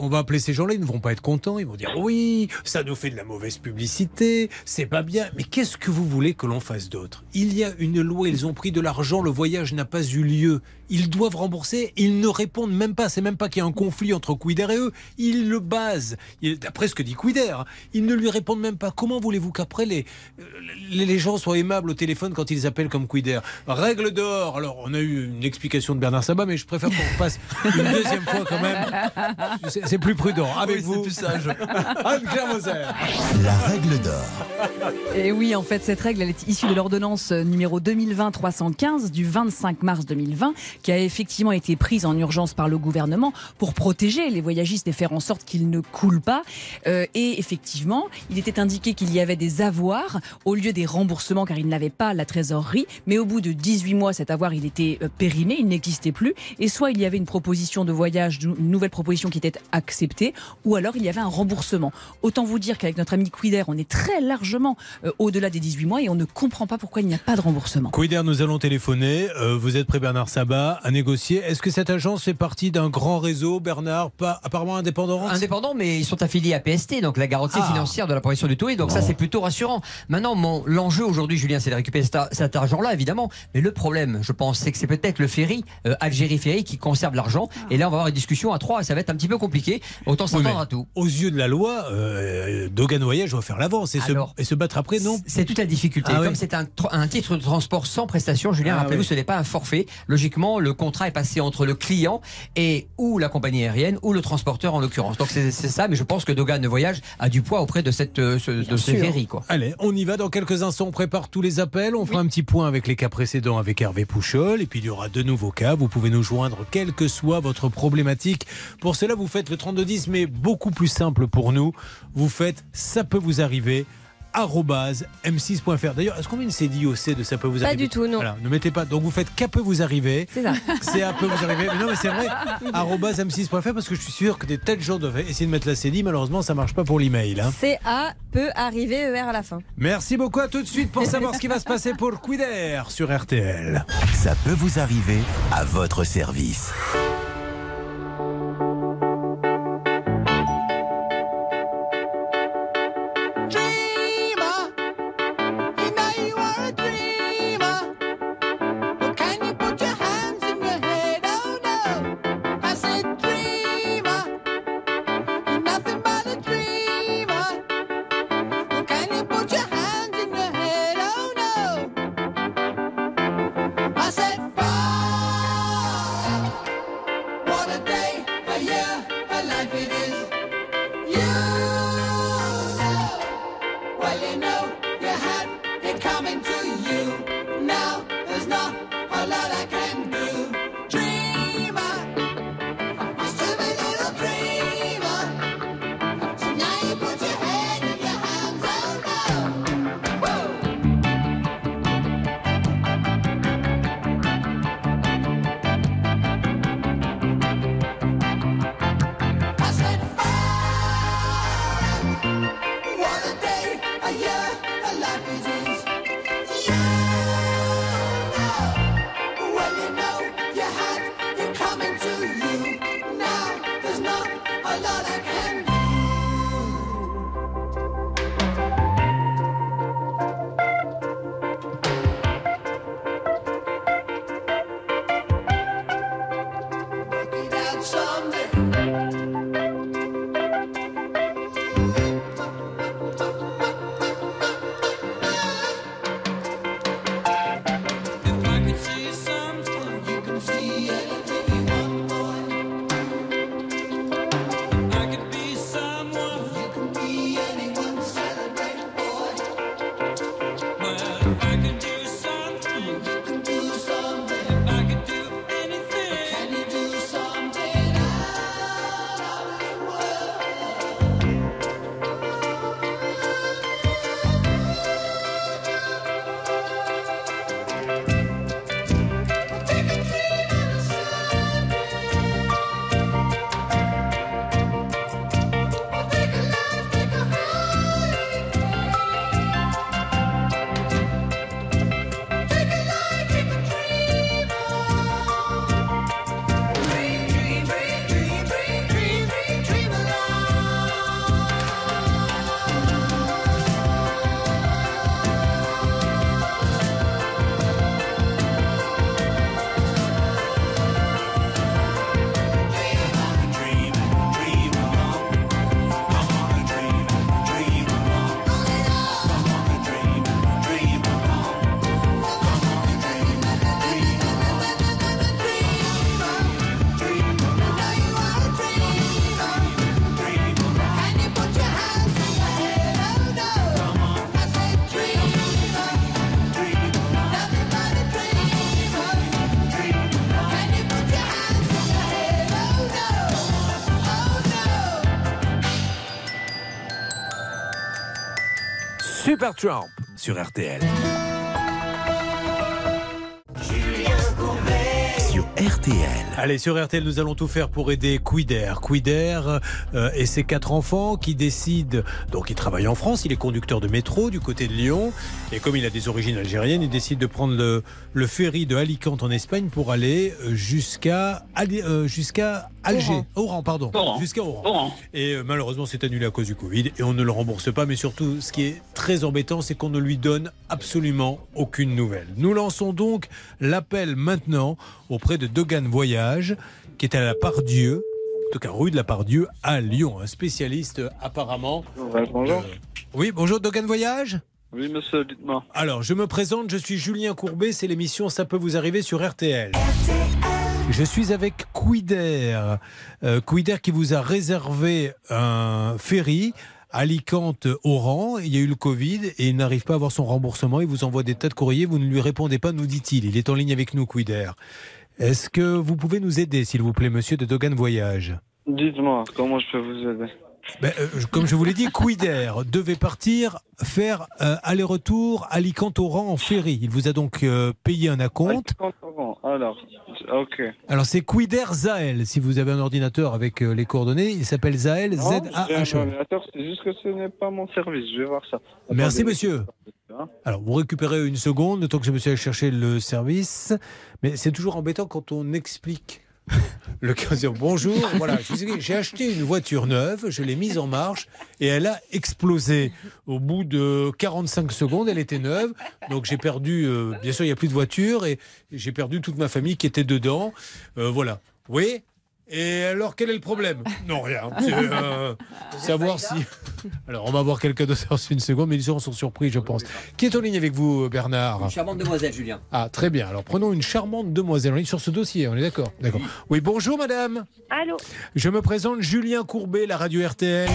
S2: On va appeler ces gens-là, ils ne vont pas être contents, ils vont dire oui, ça nous fait de la mauvaise publicité, c'est pas bien, mais qu'est-ce que vous voulez que l'on fasse d'autre? Il y a une loi, ils ont pris de l'argent, le voyage n'a pas eu lieu, ils doivent rembourser, ils ne répondent même pas, c'est même pas qu'il y a un conflit entre Quider et eux, ils le basent, d'après ce que dit Quider, hein, ils ne lui répondent même pas. Comment voulez-vous qu'après les, les, les gens soient aimables au téléphone quand ils appellent comme Quider? Règle d'or, alors on a eu une explication de Bernard Sabat, mais je préfère qu'on passe une deuxième fois quand même. C'est- plus prudent. Avec vous, plus sage. Anne-Claire Moser.
S1: La règle d'or.
S4: Et oui, en fait, cette règle, elle est issue de l'ordonnance numéro 2020-315 du 25 mars 2020, qui a effectivement été prise en urgence par le gouvernement pour protéger les voyagistes et faire en sorte qu'ils ne coulent pas. Euh, et effectivement, il était indiqué qu'il y avait des avoirs au lieu des remboursements, car ils n'avaient pas la trésorerie. Mais au bout de 18 mois, cet avoir, il était euh, périmé, il n'existait plus. Et soit il y avait une proposition de voyage, une nouvelle proposition qui était acceptée, ou alors il y avait un remboursement. Autant vous dire qu'avec notre ami Quider, on est très largement euh, au-delà des 18 mois et on ne comprend pas pourquoi il n'y a pas de remboursement.
S2: Quider, nous allons téléphoner. Vous êtes prêt, Bernard Sabat, à négocier. Est-ce que cette agence fait partie d'un grand réseau, Bernard, pas apparemment indépendant
S11: Indépendants, mais ils sont affiliés à PST, donc la garantie
S2: Ah.
S11: financière de la profession du tourisme. Donc ça, c'est plutôt rassurant. Maintenant, mon l'enjeu aujourd'hui, Julien, c'est de récupérer cet, cet argent-là, évidemment. Mais le problème, je pense, c'est que c'est peut-être le ferry, euh, Algérie Ferry, qui conserve l'argent. Et là, on va avoir une discussion à trois ça va être un petit peu compliqué. Autant
S2: Oui,
S11: s'attendre
S2: mais
S11: à tout.
S2: Aux yeux de la loi, euh, Dogan Voyage doit faire l'avance et, se-
S11: Alors,
S2: et se battre après, non?
S11: C'est toute la difficulté.
S2: Ah
S11: Comme
S2: oui.
S11: c'est un, un titre de transport sans prestation, Julien,
S2: Ah
S11: rappelez-vous,
S2: oui.
S11: ce n'est pas un forfait. Logiquement, le contrat est passé entre le client et ou la compagnie aérienne ou le transporteur en l'occurrence. Donc c'est ça, mais je pense que Dogan Voyage a du poids auprès de cette euh, ce- de ce
S2: sûr.
S11: ferry, quoi.
S2: Allez, on y va dans quelques instants. On prépare tous les appels. On fera un petit point avec les cas précédents avec Hervé Pouchol. Et puis il y aura de nouveaux cas. Vous pouvez nous joindre quelle que soit votre problématique. Pour cela, vous faites le 3210, mais beaucoup plus simple pour nous. Vous faites ça peut vous arriver m6.fr. D'ailleurs, est-ce qu'on met une CDIOC de ça peut vous
S9: Pas
S2: arriver
S9: du tout, non.
S2: Voilà, ne mettez pas. Donc vous faites qu'à peut vous arriver.
S9: C'est ça.
S2: C'est à peut vous arriver. Mais non, mais c'est vrai. arobase m6.fr parce que je suis sûr que des tas de gens doivent essayer de mettre la CDI. Malheureusement, ça marche pas pour l'email. Hein.
S9: CA peut arriver ER à la fin.
S2: Merci beaucoup à tout de suite pour savoir ce qui va se passer pour Quider sur RTL.
S1: Ça peut vous arriver à votre service.
S14: Super Trump sur RTL.
S1: Sur RTL.
S2: Allez, sur RTL, nous allons tout faire pour aider Quider. Quider euh, et ses quatre enfants qui décident. Donc, il travaille en France, il est conducteur de métro du côté de Lyon. Et comme il a des origines algériennes, il décide de prendre le, le ferry de Alicante en Espagne pour aller euh, jusqu'à euh, jusqu'à Alger. Oran, pardon.
S12: Oran.
S2: Jusqu'à Oran.
S12: Oran.
S2: Et euh, malheureusement, c'est annulé à cause du Covid et on ne le rembourse pas. Mais surtout, ce qui est très embêtant, c'est qu'on ne lui donne absolument aucune nouvelle. Nous lançons donc l'appel maintenant auprès de Dogan Voyage, qui est à la Pardieu, en tout cas rue de la Pardieu à Lyon, un spécialiste euh, apparemment.
S15: bonjour.
S2: Oui, bonjour Dogan Voyage.
S15: Oui, monsieur, dites-moi.
S2: Alors, je me présente, je suis Julien Courbet, c'est l'émission Ça peut vous arriver sur RTL. Je suis avec Quider, euh, Quider qui vous a réservé un ferry. Alicante-Oran, il y a eu le Covid et il n'arrive pas à avoir son remboursement. Il vous envoie des tas de courriers, vous ne lui répondez pas, nous dit-il. Il est en ligne avec nous, Quider. Est-ce que vous pouvez nous aider, s'il vous plaît, monsieur de Dogan Voyage?
S15: Dites-moi, comment je peux vous aider?
S2: Ben, euh, comme je vous l'ai dit, Quider devait partir faire euh, aller-retour Alicante-Oran en ferry. Il vous a donc euh, payé un acompte.
S15: Alors, ok.
S2: Alors c'est Quider Zael, si vous avez un ordinateur avec euh, les coordonnées, il s'appelle Zael
S15: Non, j'ai un
S2: Z-A-H-E.
S15: ordinateur, c'est juste que ce n'est pas mon service, je vais voir ça.
S2: Merci monsieur. Alors vous récupérez une seconde, le temps que je me suis allé chercher le service, mais c'est toujours embêtant quand on explique. Le 15 bonjour, voilà, j'ai acheté une voiture neuve, je l'ai mise en marche et elle a explosé. Au bout de 45 secondes, elle était neuve, donc j'ai perdu, euh, bien sûr, il n'y a plus de voiture et j'ai perdu toute ma famille qui était dedans. Euh, voilà. Oui Et alors, quel est le problème? Non, rien. C'est euh, savoir si. Alors, on va voir quelqu'un d'autre dans une seconde, mais les gens sont surpris, je pense. Qui est en ligne avec vous, Bernard?
S11: Charmante demoiselle, Julien.
S2: Ah, très bien. Alors, prenons une charmante demoiselle en ligne sur ce dossier, on est d'accord D'accord. Oui, bonjour, madame.
S16: Allô
S2: Je me présente Julien Courbet, la radio RTL.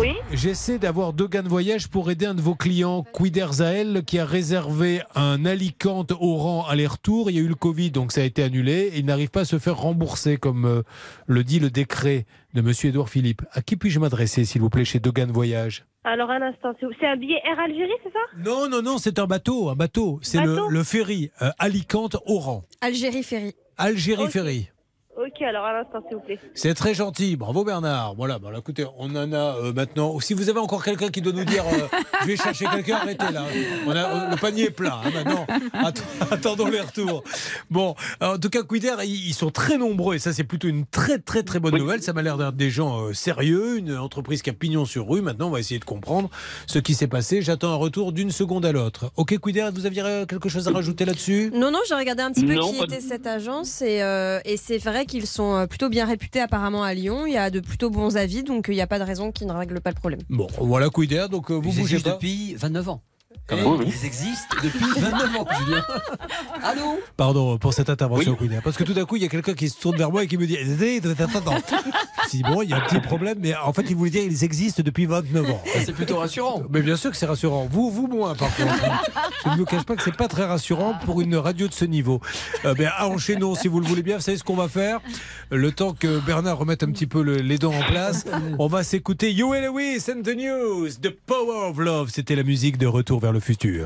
S16: Oui
S2: J'essaie d'avoir deux gains de voyage pour aider un de vos clients, Quider Zael, qui a réservé un Alicante Oran aller-retour. Il y a eu le Covid, donc ça a été annulé. Et il n'arrive pas à se faire rembourser, comme euh, le dit le décret de Monsieur Édouard Philippe. À qui puis-je m'adresser, s'il vous plaît, chez Dogan Voyage?
S16: Alors, un instant, c'est c'est un billet Air Algérie, c'est ça?
S2: Non, non, non, c'est un bateau, un bateau. C'est le, ferry euh, Alicante Oran.
S9: Algérie Ferry.
S2: Algérie. Ferry.
S16: Ok, alors un instant, s'il vous plaît.
S2: C'est très gentil. Bravo Bernard. Voilà, bah, écoutez, on en a euh, maintenant. Si vous avez encore quelqu'un qui doit nous dire euh, je vais chercher quelqu'un, arrêtez là. On a, le panier est plein hein, maintenant. Att- attendons les retours. Bon, en tout cas, Quider, ils, ils sont très nombreux et ça, c'est plutôt une très très très bonne nouvelle. Ça m'a l'air d'être des gens euh, sérieux, une entreprise qui a pignon sur rue. Maintenant, on va essayer de comprendre ce qui s'est passé. J'attends un retour d'une seconde à l'autre. Ok, Quider, vous aviez euh, quelque chose à rajouter là-dessus?
S9: Non, non, j'ai regardé un petit peu
S2: Non,
S9: qui était cette agence et, euh, et c'est vrai qu'ils sont euh, plutôt bien réputés apparemment à Lyon. Il y a de plutôt bons avis, donc euh, il n'y a pas de raison qu'ils ne règlent pas le problème.
S2: Bon, voilà Quider. Donc euh, vous bougez pas.
S11: depuis 29 ans.
S2: Quand
S11: Et
S2: même. Oui, oui.
S11: Ils existent depuis 29 ans, Julien. Allô
S2: Pardon pour cette intervention, Quider. Parce que tout d'un coup, il y a quelqu'un qui se tourne vers moi et qui me dit Eh, Attends, attends. Je dis Bon, il y a un petit problème, mais en fait, il voulait dire qu'ils existent depuis 29 ans.
S11: C'est plutôt rassurant.
S2: Mais bien sûr que c'est rassurant. Vous, vous moins, par contre. Je ne vous cache pas que c'est pas très rassurant pour une radio de ce niveau. Euh, ben, enchaînons, si vous le voulez bien. Vous savez ce qu'on va faire? Le temps que Bernard remette un petit peu le- les dents en place, on va s'écouter You and Lewis and the News, The Power of Love. C'était la musique de Retour vers le futur.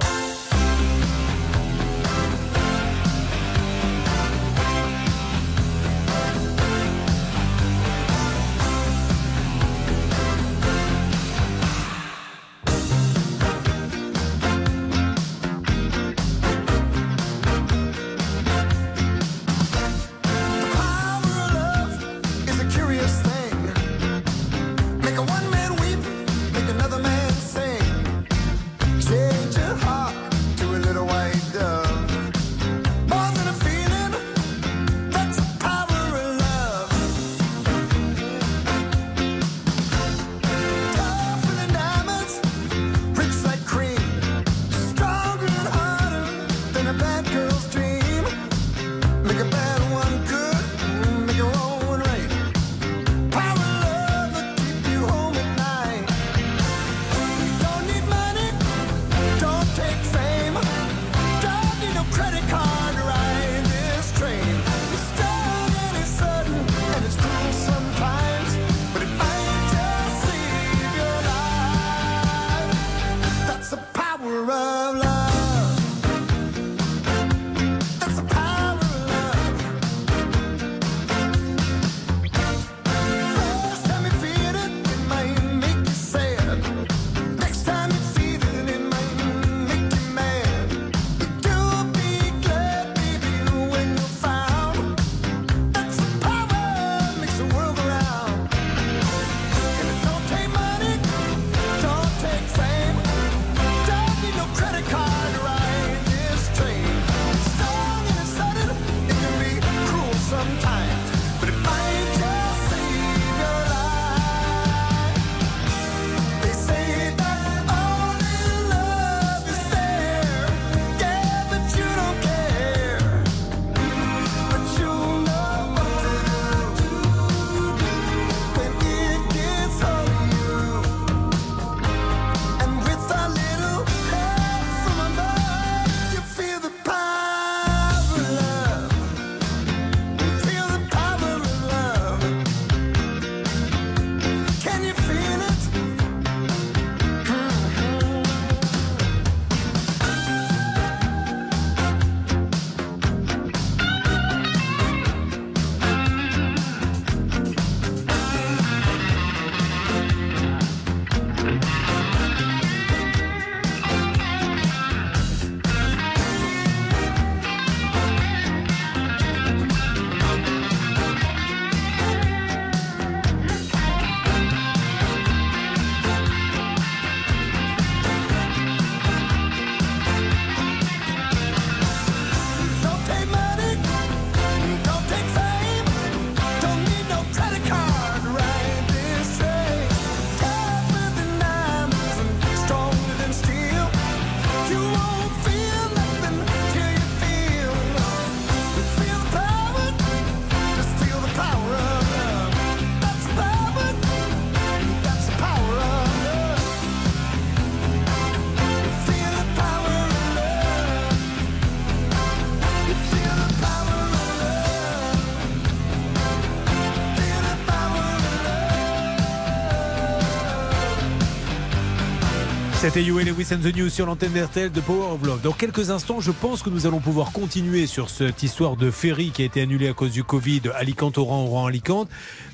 S2: C'était You Lewis and the News sur l'antenne de Power of Love. Dans quelques instants, je pense que nous allons pouvoir continuer sur cette histoire de ferry qui a été annulée à cause du Covid, Alicante-Oran, Oran-Alicante.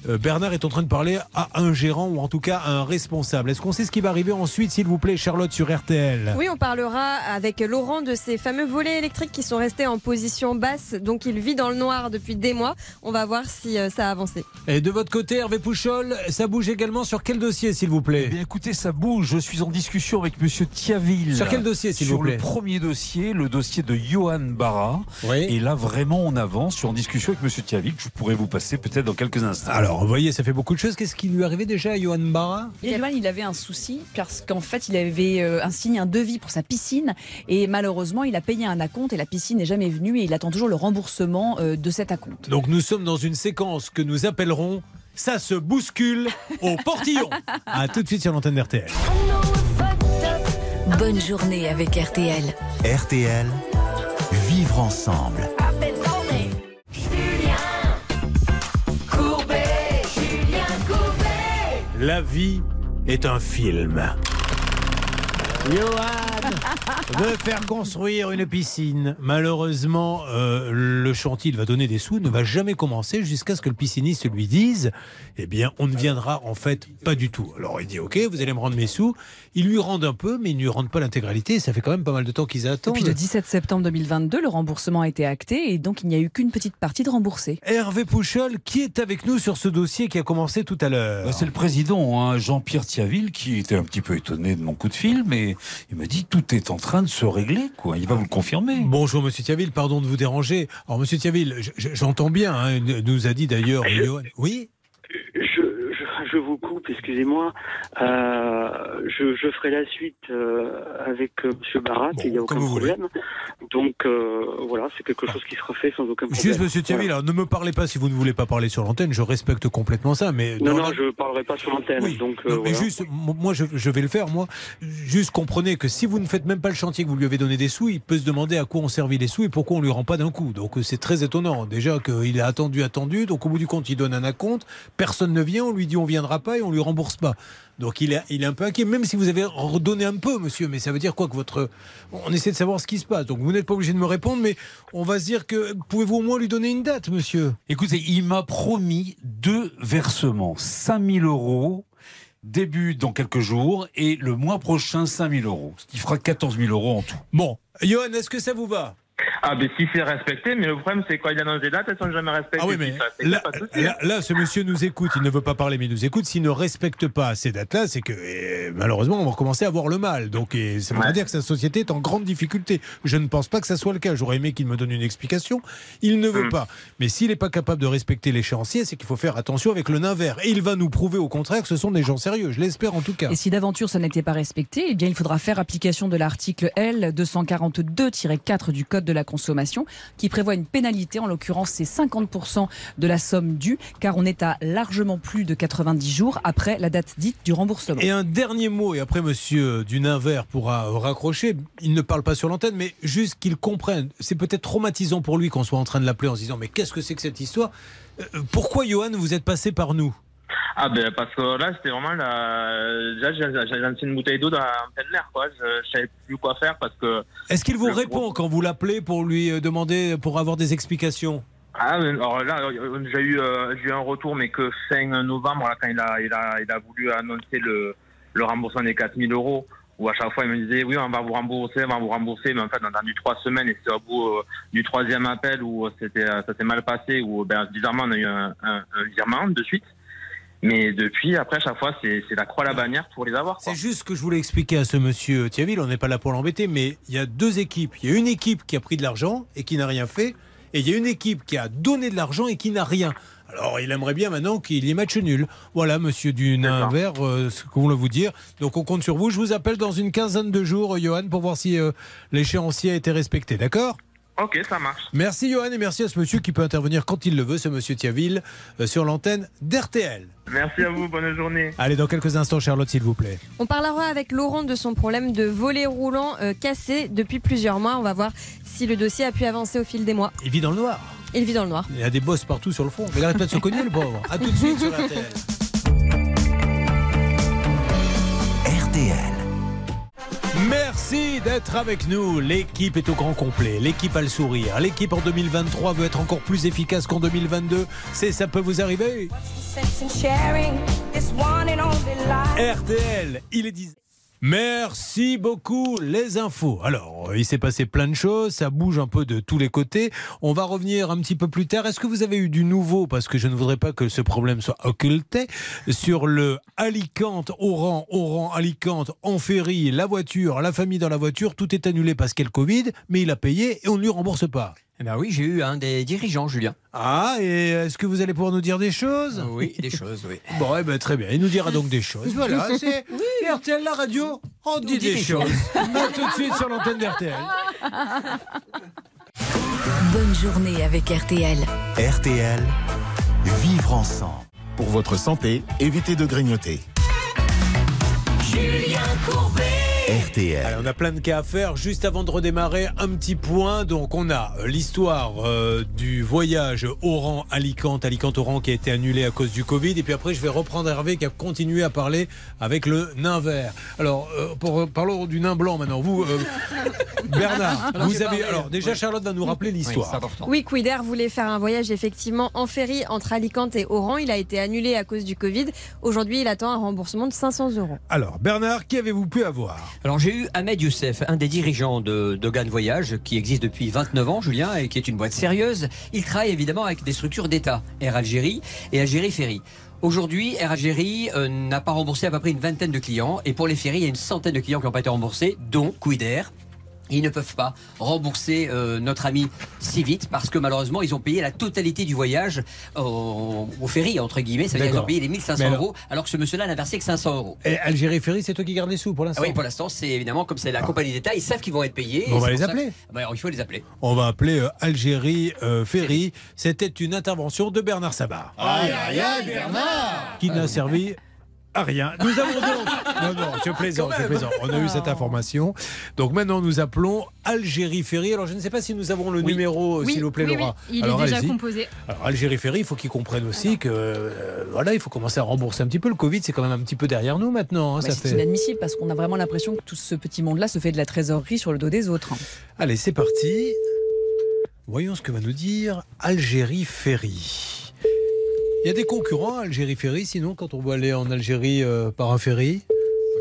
S2: Euh, Bernard est en train de parler à un gérant ou en tout cas à un responsable. Est-ce qu'on sait ce qui va arriver ensuite, s'il vous plaît, Charlotte, sur RTL
S9: Oui, on parlera avec Laurent de ces fameux volets électriques qui sont restés en position basse. Donc il vit dans le noir depuis des mois. On va voir si euh, ça a avancé.
S2: Et de votre côté, Hervé Pouchol, ça bouge également sur quel dossier, s'il vous plaît?
S8: Eh bien, écoutez, ça bouge. Je suis en discussion avec Monsieur Tiaville.
S2: Sur quel dossier, s'il
S8: Sur
S2: vous plaît?
S8: le premier dossier, le dossier de Johan Barra. Et là, vraiment, on avance. Je suis en discussion avec Monsieur Tiaville, que je pourrais vous passer peut-être dans quelques instants.
S2: Alors, vous voyez, ça fait beaucoup de choses. Qu'est-ce qui lui arrivait déjà à Johan Barra?
S4: Et Johan, il avait un souci parce qu'en fait, il avait euh, un signe, un devis pour sa piscine et malheureusement, il a payé un acompte et la piscine n'est jamais venue et il attend toujours le remboursement euh, de cet acompte.
S2: Donc nous sommes dans une séquence que nous appellerons Ça se bouscule au portillon. À tout de suite sur l'antenne d'RTL.
S13: Bonne journée avec RTL.
S1: RTL, vivre ensemble.
S2: La vie est un film. Johan veut faire construire une piscine. Malheureusement, euh, le chantier il va donner des sous, ne va jamais commencer jusqu'à ce que le pisciniste lui dise Eh bien, on ne viendra en fait pas du tout. Alors il dit Ok, vous allez me rendre mes sous. Ils lui rendent un peu, mais ils ne lui rendent pas l'intégralité. Ça fait quand même pas mal de temps qu'ils
S4: Et
S2: attendent.
S4: puis le 17 septembre 2022, le remboursement a été acté et donc il n'y a eu qu'une petite partie de remboursée.
S2: Hervé Pouchol, qui est avec nous sur ce dossier qui a commencé tout à l'heure
S8: Bah, c'est le président, hein, Jean-Pierre Tiaville, qui était un petit peu étonné de mon coup de fil, mais il me dit tout est en train de se régler, quoi. Il va vous le confirmer.
S2: Bonjour Monsieur Tiaville, pardon de vous déranger. Alors Monsieur je- j'entends bien, hein, nous a dit d'ailleurs. Oui?
S17: Je, je, vous coupe, excusez-moi. Euh, je, je ferai la suite euh, avec euh, Monsieur Barat, il n'y a aucun problème. Donc euh, voilà, c'est quelque chose qui sera fait sans aucun problème.
S2: Juste Monsieur Tiaville, alors, ne me parlez pas si vous ne voulez pas parler sur l'antenne, je respecte complètement ça, mais
S17: Non, non,
S2: la-
S17: je ne parlerai pas sur l'antenne. donc
S2: Non, mais
S17: voilà.
S2: juste, m- moi je, je vais le faire, moi. Juste comprenez que si vous ne faites même pas le chantier que vous lui avez donné des sous, il peut se demander à quoi on servit les sous et pourquoi on lui rend pas d'un coup. Donc c'est très étonnant. Déjà qu'il a attendu, attendu, donc au bout du compte, il donne un acompte, personne ne vient, on lui dit on viendra pas et on lui rembourse pas. Donc il est, il est un peu inquiet, même si vous avez redonné un peu, monsieur. Mais ça veut dire quoi que votre. On essaie de savoir ce qui se passe. Donc vous n'êtes pas obligé de me répondre, mais on va se dire que. Pouvez-vous au moins lui donner une date, monsieur?
S8: Écoutez, il m'a promis deux versements, 5000 euros. Début dans quelques jours et le mois prochain 5000 euros, ce qui fera 14 000 euros en tout.
S2: Bon, Johan, est-ce que ça vous va?
S6: Ah, ben si c'est respecté, mais le problème c'est quand il annonce des dates, elles sont jamais respectées.
S2: Ah oui, mais là, ce monsieur nous écoute, il ne veut pas parler, mais il nous écoute. S'il ne respecte pas ces dates-là, c'est que eh, malheureusement, on va recommencer à avoir le mal. Donc, et ça veut dire que sa société est en grande difficulté. Je ne pense pas que ça soit le cas. J'aurais aimé qu'il me donne une explication. Il ne veut
S6: Hmm.
S2: pas. Mais s'il n'est pas capable de respecter l'échéancier, c'est qu'il faut faire attention avec le nain vert. Et il va nous prouver au contraire que ce sont des gens sérieux. Je l'espère en tout cas.
S4: Et si d'aventure ça n'était pas respecté, eh bien il faudra faire application de l'article L 242-4 du Code de la consommation qui prévoit une pénalité, en l'occurrence c'est 50% de la somme due, car on est à largement plus de 90 jours après la date dite du remboursement.
S2: Et un dernier mot, et après monsieur du nain vert pourra raccrocher. Il ne parle pas sur l'antenne, mais juste qu'il comprenne. C'est peut-être traumatisant pour lui qu'on soit en train de l'appeler en se disant Mais qu'est-ce que c'est que cette histoire? Euh, Pourquoi, Johan, vous êtes passé par nous?
S6: Ah ben parce que là c'était vraiment la... déjà j'ai lancé une bouteille d'eau dans en plein air quoi. Je, je savais plus quoi faire parce que.
S2: Est-ce qu'il vous répond quand vous l'appelez pour lui euh, demander, pour avoir des explications?
S6: Ah alors là euh, j'ai eu euh, j'ai eu un retour mais que fin novembre là, quand il a il a il a voulu annoncer le le remboursement des 4000 euros où à chaque fois il me disait oui on va vous rembourser on va vous rembourser mais en fait on a attendu trois semaines et c'est au bout euh, du troisième appel où c'était ça s'est mal passé où ben bizarrement on a eu un, un, un virement de suite. Mais depuis, après, à chaque fois, c'est la croix à la bannière pour les avoir.
S2: C'est juste ce que je voulais expliquer à ce monsieur Thiaville. On n'est pas là pour l'embêter, mais il y a deux équipes. Il y a une équipe qui a pris de l'argent et qui n'a rien fait, et il y a une équipe qui a donné de l'argent et qui n'a rien. Alors, il aimerait bien maintenant qu'il y ait match nul. Voilà, monsieur du nain vert, euh, ce qu'on veut vous dire. Donc, on compte sur vous. Je vous appelle dans une quinzaine de jours, Johan, pour voir si euh, l'échéancier a été respecté. D'accord?
S6: Ok, ça marche.
S2: Merci, Johan, et merci à ce monsieur qui peut intervenir quand il le veut, ce monsieur Thiaville, euh, sur l'antenne d'RTL.
S6: Merci à vous, bonne journée.
S2: Allez, dans quelques instants, Charlotte, s'il vous plaît.
S9: On parlera avec Laurent de son problème de volet roulant euh, cassé depuis plusieurs mois. On va voir si le dossier a pu avancer au fil des mois.
S2: Il vit dans le noir.
S9: Il vit dans le noir.
S2: Il y a des bosses partout sur le front. Mais il arrête pas de se cogner, le pauvre. A tout de suite sur RTL. Merci d'être avec nous. L'équipe est au grand complet. L'équipe a le sourire. L'équipe en 2023 veut être encore plus efficace qu'en 2022. C'est ça peut vous arriver. RTL, il est 10. Merci beaucoup, les infos. Alors, il s'est passé plein de choses, ça bouge un peu de tous les côtés. On va revenir un petit peu plus tard. Est-ce que vous avez eu du nouveau, parce que je ne voudrais pas que ce problème soit occulté, sur le Alicante, Oran, Oran, Alicante, en ferry, la voiture, la famille dans la voiture, tout est annulé parce qu'il y a le Covid, mais il a payé et on ne lui rembourse pas?
S11: Eh ben oui, j'ai eu un des dirigeants, Julien.
S2: Ah, et est-ce que vous allez pouvoir nous dire des choses
S11: Oui, des choses, oui.
S2: Bon, eh ben, très bien. Il nous dira donc des choses. Voilà, c'est RTL, la radio, on dit, des, choses. À tout de suite sur l'antenne d'RTL.
S13: Bonne journée avec RTL.
S1: RTL, vivre ensemble.
S18: Pour votre santé, évitez de grignoter.
S10: Julien Courbet.
S2: RTL. Allez, on a plein de cas à faire. Juste avant de redémarrer, un petit point. Donc, on a euh, l'histoire euh, du voyage Oran-Alicante, Alicante-Oran qui a été annulé à cause du Covid. Et puis après, je vais reprendre Hervé qui a continué à parler avec le nain vert. Alors, euh, pour, parlons du nain blanc maintenant. Vous, euh, Bernard,
S9: Alors,
S2: vous avez.
S9: parlé,
S2: Alors, déjà, Charlotte va nous rappeler l'histoire.
S9: Oui, Quider voulait faire un voyage effectivement en ferry entre Alicante et Oran. Il a été annulé à cause du Covid. Aujourd'hui, il attend un remboursement de 500 euros.
S2: Alors, Bernard, qui avez-vous pu avoir?
S11: Alors j'ai eu Ahmed Youssef, un des dirigeants de Dogan Voyage, qui existe depuis 29 ans, Julien, et qui est une boîte sérieuse. Il travaille évidemment avec des structures d'État, Air Algérie et Algérie Ferry. Aujourd'hui, Air Algérie euh, n'a pas remboursé à peu près une vingtaine de clients, et pour les ferries, il y a une centaine de clients qui n'ont pas été remboursés, dont Quider. Ils ne peuvent pas rembourser euh, notre ami si vite parce que malheureusement ils ont payé la totalité du voyage au, au ferry entre guillemets. Ça veut dire qu'ils ont payé les 1500
S2: Mais alors-
S11: euros alors que ce monsieur-là n'a versé que 500 euros.
S2: Et Algérie Ferry, c'est toi qui gardes les sous pour
S11: Ah
S2: l'instant
S11: oui, pour l'instant, c'est évidemment comme c'est la compagnie d'État, ils savent qu'ils vont être payés.
S2: On va les appeler.
S11: que- Bah, alors, il faut les appeler.
S2: On va appeler euh, Algérie euh, Ferry. C'était une intervention de Bernard Sabat.
S10: Aïe, aïe, aïe, Bernard
S2: Qui n'a servi à rien. Nous avons donc. Non, non, je plaisante,
S10: Quand
S2: je plaisante. On a eu cette information. Donc maintenant, nous appelons Algérie Ferry. Alors, je ne sais pas si nous avons le numéro,
S7: Oui,
S2: s'il vous plaît,
S7: oui,
S2: Laura.
S7: oui, il
S2: Alors,
S7: est déjà composé.
S2: Alors, Algérie Ferry, il faut qu'ils comprennent aussi que euh, voilà, il faut commencer à rembourser un petit peu. Le Covid, c'est quand même un petit peu derrière nous maintenant. hein,
S4: Ouais,
S2: ça
S4: c'est
S2: fait...
S4: inadmissible parce qu'on a vraiment l'impression que tout ce petit monde-là se fait de la trésorerie sur le dos des autres.
S2: Allez, c'est parti. Voyons ce que va nous dire Algérie Ferry. Il y a des concurrents à Algérie Ferry, sinon, quand on veut aller en Algérie euh, par un ferry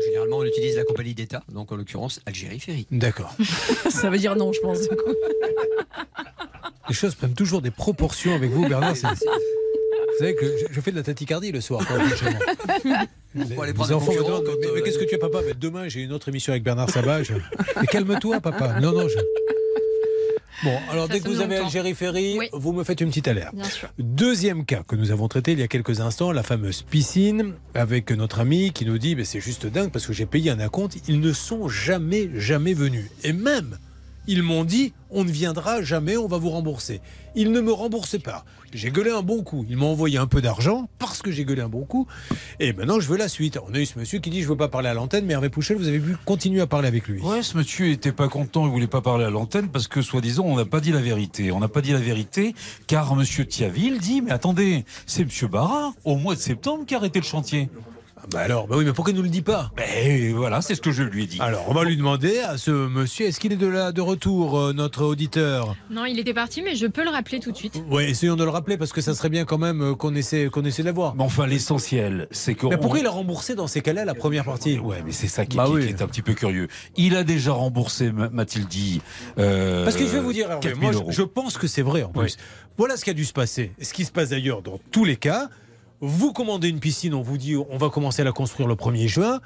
S11: Généralement, on utilise la compagnie d'État, donc en l'occurrence Algérie Ferry.
S2: D'accord.
S4: Ça veut dire non, je pense. du coup.
S2: Les choses prennent toujours des proportions avec vous, Bernard. c'est- Vous savez que je, je fais de la tachycardie le soir. Quand je Les
S11: prendre un
S2: enfants me demandent,
S11: quand,
S2: mais, mais
S11: euh,
S2: qu'est-ce que tu as, papa? Mais Demain, j'ai une autre émission avec Bernard Sabat. je- Mais calme-toi, papa. Non, non, je... Bon, alors
S7: Ça
S2: dès que vous avez
S7: longtemps.
S2: Algérie Ferry,
S7: Oui.
S2: vous me faites une petite alerte.
S7: Bien sûr.
S2: Deuxième cas que nous avons traité il y a quelques instants, la fameuse piscine, avec notre ami qui nous dit mais c'est juste dingue parce que j'ai payé un acompte. Ils ne sont jamais, jamais venus. Et même, ils m'ont dit on ne viendra jamais, on va vous rembourser. Ils ne me remboursaient pas. J'ai gueulé un bon coup. Ils m'ont envoyé un peu d'argent parce que j'ai gueulé un bon coup. Et maintenant, je veux la suite. On a eu ce monsieur qui dit je veux pas parler à l'antenne, mais Hervé Pouchel, vous avez pu continuer à parler avec lui.
S8: Ouais, ce monsieur était pas content, il voulait pas parler à l'antenne parce que, soi-disant, on n'a pas dit la vérité. On n'a pas dit la vérité car monsieur Thiaville dit, mais attendez, c'est monsieur Barra, au mois de septembre, qui a arrêté le chantier.
S2: Bah alors, bah oui, mais pourquoi il nous le dit pas?
S8: Ben voilà, c'est ce que je lui ai dit.
S2: Alors, on va lui demander à ce monsieur, est-ce qu'il est de là de retour, euh, notre auditeur?
S7: Non, il était parti, mais je peux le rappeler tout de suite.
S2: Oui, essayons de le rappeler parce que ça serait bien quand même euh, qu'on essaie, qu'on essaie de la voir.
S8: Mais enfin, l'essentiel, c'est que.
S2: Mais pourquoi il a remboursé dans ces cas-là la première partie?
S8: Ouais, mais c'est ça qui,
S2: Bah
S8: qui-
S2: oui.
S8: qui est un petit peu curieux. Il a déjà remboursé, m'a-t-il dit. euh,
S2: Parce que je vais vous dire, Hervé,
S8: 4 000
S2: moi je,
S8: euros.
S2: je pense que c'est vrai en plus.
S8: Oui.
S2: Voilà ce qui a dû se passer. Ce qui se passe d'ailleurs dans tous les cas. Vous commandez une piscine, on vous dit on va commencer à la construire le 1er juin.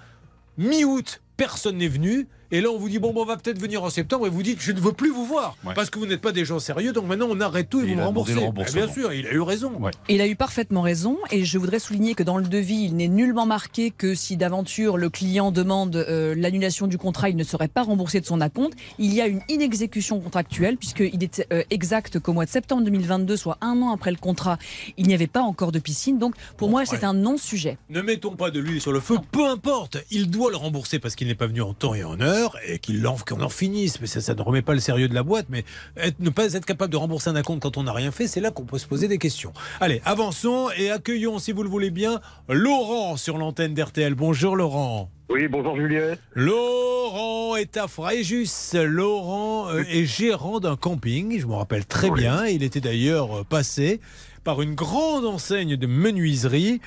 S2: Mi-août, personne n'est venu. Et là, on vous dit bon, bon, on va peut-être venir en septembre. Et vous dites je ne veux plus vous voir
S8: Ouais.
S2: parce que vous n'êtes pas des gens sérieux. Donc maintenant, on arrête tout et,
S8: Et
S2: vous me remboursez. Eh bien sûr, il a eu raison.
S4: Il a eu parfaitement raison et je voudrais souligner que dans le devis, il n'est nullement marqué que si d'aventure le client demande euh, l'annulation du contrat, il ne serait pas remboursé de son acompte. Il y a une inexécution contractuelle puisqu'il est euh, exact qu'au mois de septembre 2022, soit un an après le contrat, il n'y avait pas encore de piscine. Donc pour moi, c'est un non-sujet.
S2: Ne mettons pas de l'huile sur le feu, peu importe. Il doit le rembourser parce qu'il n'est pas venu en temps et en heure et qu'il en, qu'on en finisse. Mais ça, ça ne remet pas le sérieux de la boîte. Mais être- ne pas être capable de rembourser un acompte quand on n'a rien fait, c'est là qu'on peut se poser des questions. Allez, avançons et accueillons, si vous le voulez bien, Laurent sur l'antenne d'RTL. Bonjour Laurent.
S19: Oui, bonjour Julien.
S2: Laurent est à Fréjus. Laurent euh, est gérant d'un camping, je me rappelle très bien. Il était d'ailleurs euh, passé par une grande enseigne de menuiserie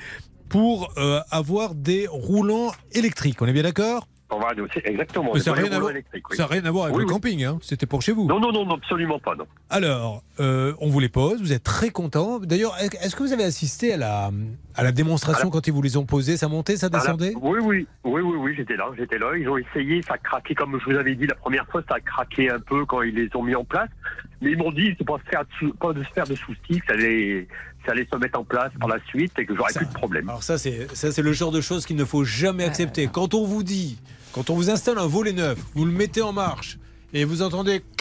S2: pour euh, avoir des roulants électriques. On est bien d'accord?
S19: On va aller aussi, exactement.
S2: Mais ça n'a rien, à voir-
S19: électriques, oui.
S2: ça a rien à voir avec
S19: Oui,
S2: le
S19: oui.
S2: camping, hein. c'était pour chez vous.
S19: Non, non, non, non, absolument pas, non.
S2: Alors, euh, on vous les pose, vous êtes très content. D'ailleurs, est-ce que vous avez assisté à la, à la démonstration
S19: Alors-
S2: quand ils vous les ont posés? Ça montait, ça descendait?
S19: Oui, oui, oui, oui, oui, j'étais là, j'étais là. Ils ont essayé, ça a craqué, comme je vous avais dit la première fois, ça a craqué un peu quand ils les ont mis en place. Mais ils m'ont dit, c'est pas, pas de se faire de soucis, ça allait, ça allait se mettre en place par la suite et que j'aurais plus de problème.
S2: Alors ça, c'est ça, c'est le genre de choses qu'il ne faut jamais accepter. Quand on vous dit, quand on vous installe un volet neuf, vous le mettez en marche et vous entendez.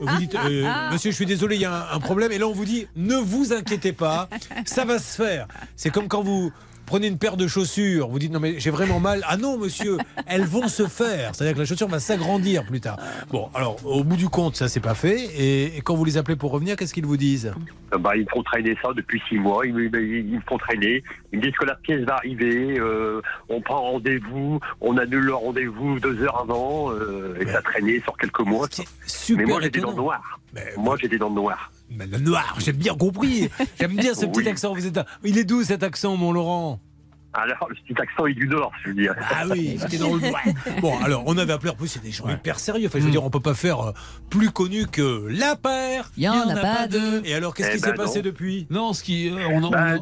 S2: Vous dites, euh, monsieur, je suis désolé, il y a un, un problème. Et là, on vous dit, ne vous inquiétez pas, ça va se faire. C'est comme quand vous prenez une paire de chaussures, vous dites, non, mais j'ai vraiment mal. Ah non, monsieur, elles vont se faire. C'est-à-dire que la chaussure va s'agrandir plus tard. Bon, alors, au bout du compte, ça, c'est pas fait. Et, et quand vous les appelez pour revenir, qu'est-ce qu'ils vous disent?
S19: Euh, Bah, ils me font traîner ça depuis six mois. Ils me, ils font traîner. Ils me disent que la pièce va arriver. euh, on prend rendez-vous. On annule le rendez-vous deux heures avant. euh, et ça a traîné sur quelques mois.
S2: super
S19: Mais moi, j'étais dans le noir. Moi, j'étais dans le noir.
S2: Mais le noir, j'ai bien compris. J'aime bien ce petit
S19: Oui.
S2: accent. Vous êtes un- Il est doux cet accent, mon Laurent?
S19: Alors, le petit accent est du Nord, je veux dire.
S2: Ah oui, j'étais dans le. Bon, alors, on avait appelé en plus, c'est des gens hyper sérieux. Enfin, je veux dire, on peut pas faire euh, plus connu que la paire.
S8: Y en a pas deux.
S2: Et alors, qu'est-ce
S8: Eh
S2: qui
S8: ben
S2: s'est passé
S8: non.
S2: depuis?
S8: Non, ce qui. euh, on en-
S19: Bah,
S8: en-